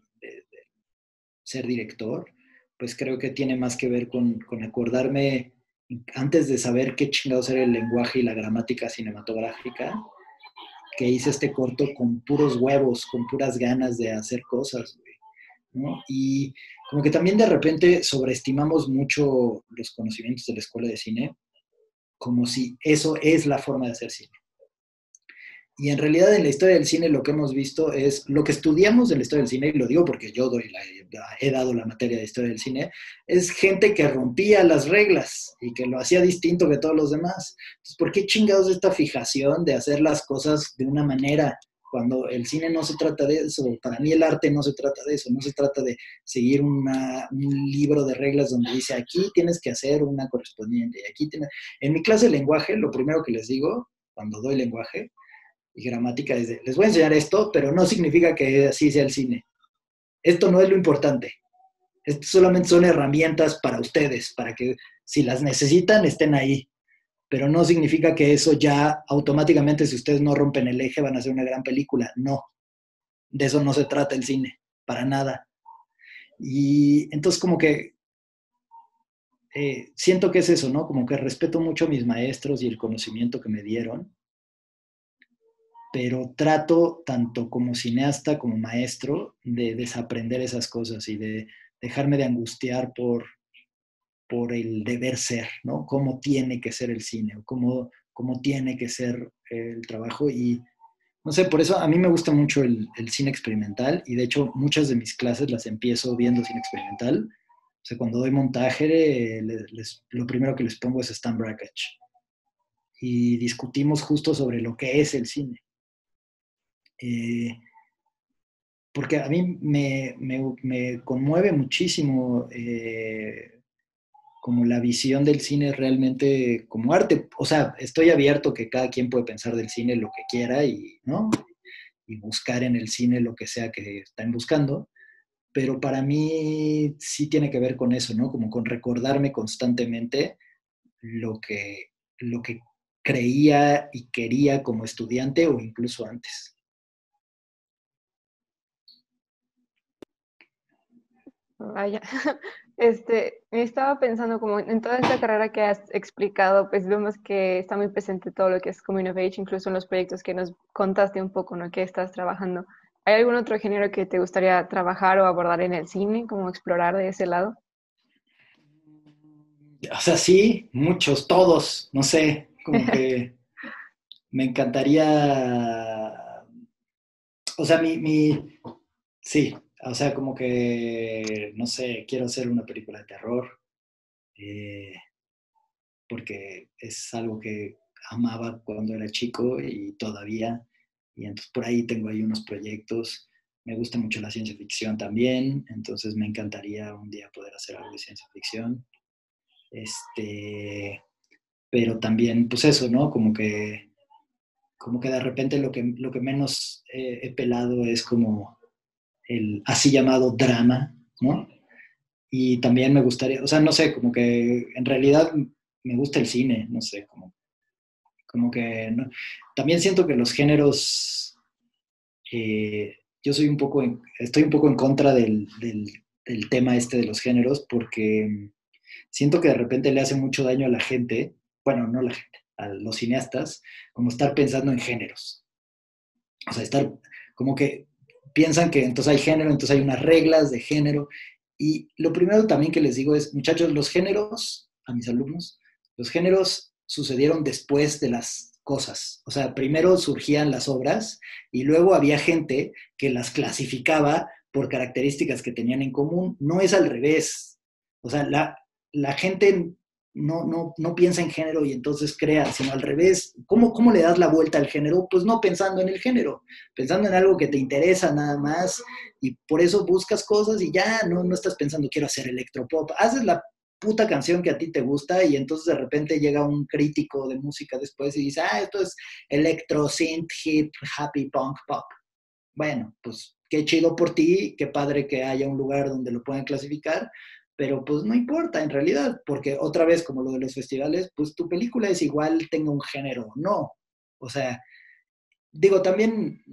ser director, pues creo que tiene más que ver con, con acordarme antes de saber qué chingados era el lenguaje y la gramática cinematográfica, que hice este corto con puros huevos, con puras ganas de hacer cosas, ¿no? Y como que también de repente sobreestimamos mucho los conocimientos de la escuela de cine como si eso es la forma de hacer cine. Y en realidad en la historia del cine lo que hemos visto es, lo que estudiamos de la historia del cine, y lo digo porque yo doy he dado la materia de historia del cine, es gente que rompía las reglas y que lo hacía distinto que todos los demás. Entonces, ¿por qué chingados esta fijación de hacer las cosas de una manera? Cuando el cine no se trata de eso, para mí el arte no se trata de eso, no se trata de seguir un libro de reglas donde dice aquí tienes que hacer una correspondiente, y aquí tienes... En mi clase de lenguaje, lo primero que les digo cuando doy lenguaje, y gramática desde, les voy a enseñar esto, pero no significa que así sea el cine. Esto no es lo importante. Esto solamente son herramientas para ustedes, para que si las necesitan estén ahí. Pero no significa que eso ya automáticamente, si ustedes no rompen el eje, van a hacer una gran película. No. De eso no se trata el cine, para nada. Y entonces como que eh, siento que es eso, ¿no? Como que respeto mucho a mis maestros y el conocimiento que me dieron pero trato tanto como cineasta como maestro de desaprender esas cosas y de dejarme de angustiar por, por el deber ser, ¿no? Cómo tiene que ser el cine o cómo, cómo tiene que ser el trabajo y no sé, por eso a mí me gusta mucho el, cine experimental y de hecho muchas de mis clases las empiezo viendo cine experimental. O sea, cuando doy montaje, lo primero que les pongo es Stan Brakhage y discutimos justo sobre lo que es el cine. Eh, porque a mí me, conmueve muchísimo eh, como la visión del cine realmente como arte. O sea, estoy abierto que cada quien puede pensar del cine lo que quiera y, buscar en el cine lo que sea que estén buscando. Pero para mí sí tiene que ver con eso, ¿no? Como con recordarme constantemente lo que creía y quería como estudiante o incluso antes. Vaya, [LAUGHS] este, estaba pensando como en toda esta carrera que has explicado, pues vemos que está muy presente todo lo que es Coming of Age, incluso en los proyectos que nos contaste un poco, ¿no? Que estás trabajando. ¿Hay algún otro género que te gustaría trabajar o abordar en el cine, como explorar de ese lado? O sea, sí, muchos, todos, no sé, como que [LAUGHS] me encantaría, o sea, mi, mi, sí, o sea, como que, no sé, quiero hacer una película de terror, eh, porque es algo que amaba cuando era chico y todavía, y entonces por ahí tengo ahí unos proyectos. Me gusta mucho la ciencia ficción también, entonces me encantaría un día poder hacer algo de ciencia ficción. Este, pero también, pues eso, ¿no? Como que, como que de repente lo que, lo que menos he pelado es como el así llamado drama, ¿no? Y también me gustaría, o sea, no sé, como que en realidad me gusta el cine, no sé, como, como que no. también siento que los géneros, eh, yo soy un poco, estoy un poco en contra del, del, del tema este de los géneros porque siento que de repente le hace mucho daño a la gente, bueno, no a la gente, a los cineastas, como estar pensando en géneros. O sea, estar como que piensan que entonces hay género, entonces hay unas reglas de género. Y lo primero también que les digo es, muchachos, los géneros, a mis alumnos, los géneros sucedieron después de las cosas. O sea, primero surgían las obras y luego había gente que las clasificaba por características que tenían en común. No es al revés. O sea, la, la gente no, no, no piensa en género y entonces crea, sino al revés. ¿Cómo, ¿Cómo le das la vuelta al género? Pues no pensando en el género, pensando en algo que te interesa nada más y por eso buscas cosas y ya no, no estás pensando quiero hacer electropop. Haces la puta canción que a ti te gusta y entonces de repente llega un crítico de música después y dice, ah, esto es electro, synth, hip, happy, punk, pop. Bueno, pues qué chido por ti, qué padre que haya un lugar donde lo puedan clasificar, pero pues no importa en realidad, porque otra vez, como lo de los festivales, pues tu película es igual, tenga un género o no. O sea, digo, también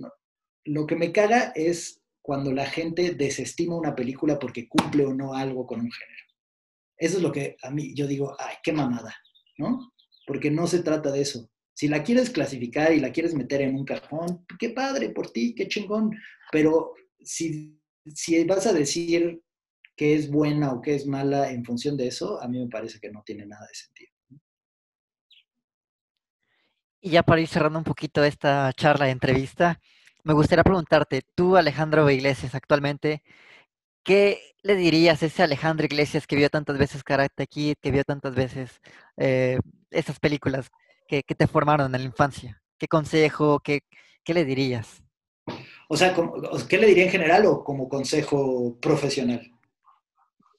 lo que me caga es cuando la gente desestima una película porque cumple o no algo con un género. Eso es lo que a mí yo digo, ay, qué mamada, ¿no? Porque no se trata de eso. Si la quieres clasificar y la quieres meter en un cajón, qué padre por ti, qué chingón. Pero si, si vas a decir qué es buena o qué es mala en función de eso, a mí me parece que no tiene nada de sentido. Y ya para ir cerrando un poquito esta charla de entrevista, me gustaría preguntarte, tú Alejandro Iglesias actualmente, ¿qué le dirías a ese Alejandro Iglesias que vio tantas veces Karate Kid, que vio tantas veces eh, esas películas que, te formaron en la infancia? ¿Qué consejo, qué, qué le dirías? O sea, ¿qué le diría en general o como consejo profesional?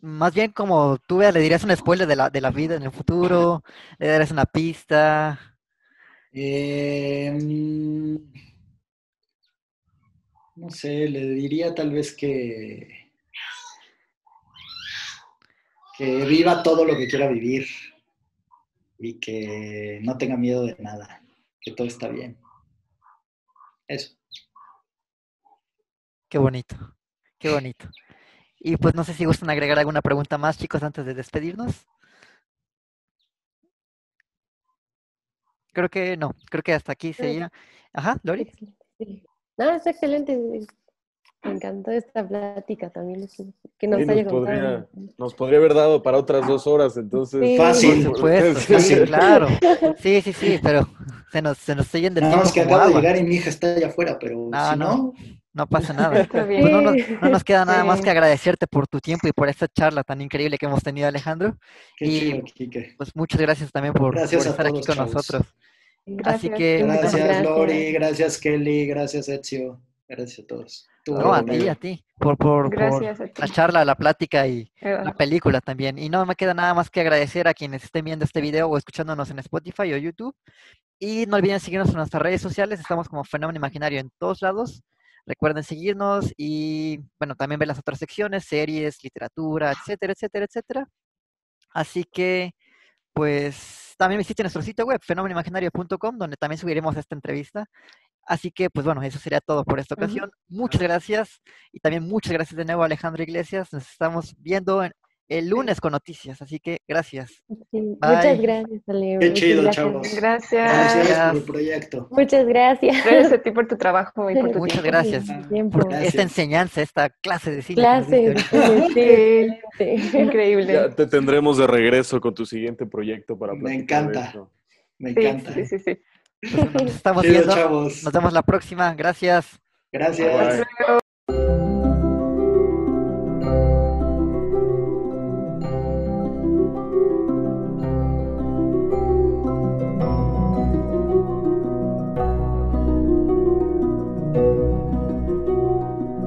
Más bien como tú le dirías un spoiler de la, de la vida en el futuro, le darías una pista. Em, no sé, le diría tal vez que, que viva todo lo que quiera vivir y que no tenga miedo de nada, que todo está bien. Eso. Qué bonito, qué bonito. Y pues no sé si gustan agregar alguna pregunta más, chicos, antes de despedirnos. Creo que no, creo que hasta aquí sería. Ajá, Lori. No, es excelente. Me encantó esta plática también, que nos haya nos podría, nos podría haber dado para otras dos horas, entonces. Fácil. Por [LAUGHS] sí, claro. Sí, sí, sí, pero se nos, se nos siguen del Nada más que acaba de llegar y mi hija está allá afuera, pero no, no, no pasa nada. Pues no, nos, queda nada más que agradecerte por tu tiempo y por esta charla tan increíble que hemos tenido, Alejandro. Qué y chido, pues muchas gracias también por, estar aquí con nosotros. Gracias, Así que gracias, Lori, gracias Kelly, gracias Ezio, gracias a todos. no, a ti, a ti, por, por, la charla, la plática y la película también. Y no me queda nada más que agradecer a quienes estén viendo este video o escuchándonos en Spotify o YouTube. Y no olviden seguirnos en nuestras redes sociales, estamos como Fenómeno Imaginario en todos lados. Recuerden seguirnos y, bueno, también ver las otras secciones, series, literatura, etcétera, etcétera, etcétera. Así que, pues, también visiten nuestro sitio web, fenómenoimaginario.com, donde también subiremos esta entrevista. Así que, pues bueno, eso sería todo por esta ocasión. Muchas gracias y también muchas gracias de nuevo a Alejandro Iglesias. Nos estamos viendo en, el lunes con noticias, así que gracias. muchas gracias, Ale. Qué chido, chavos. Gracias. Gracias por el proyecto. Muchas gracias. Gracias a ti por tu trabajo y por tu Muchas gracias por esta enseñanza, esta clase de cine. Clase, sí, increíble. Ya te tendremos de regreso con tu siguiente proyecto para Me encanta, me encanta. Sí, sí, sí. Pues nos estamos viendo. Nos vemos la próxima. Gracias. Gracias.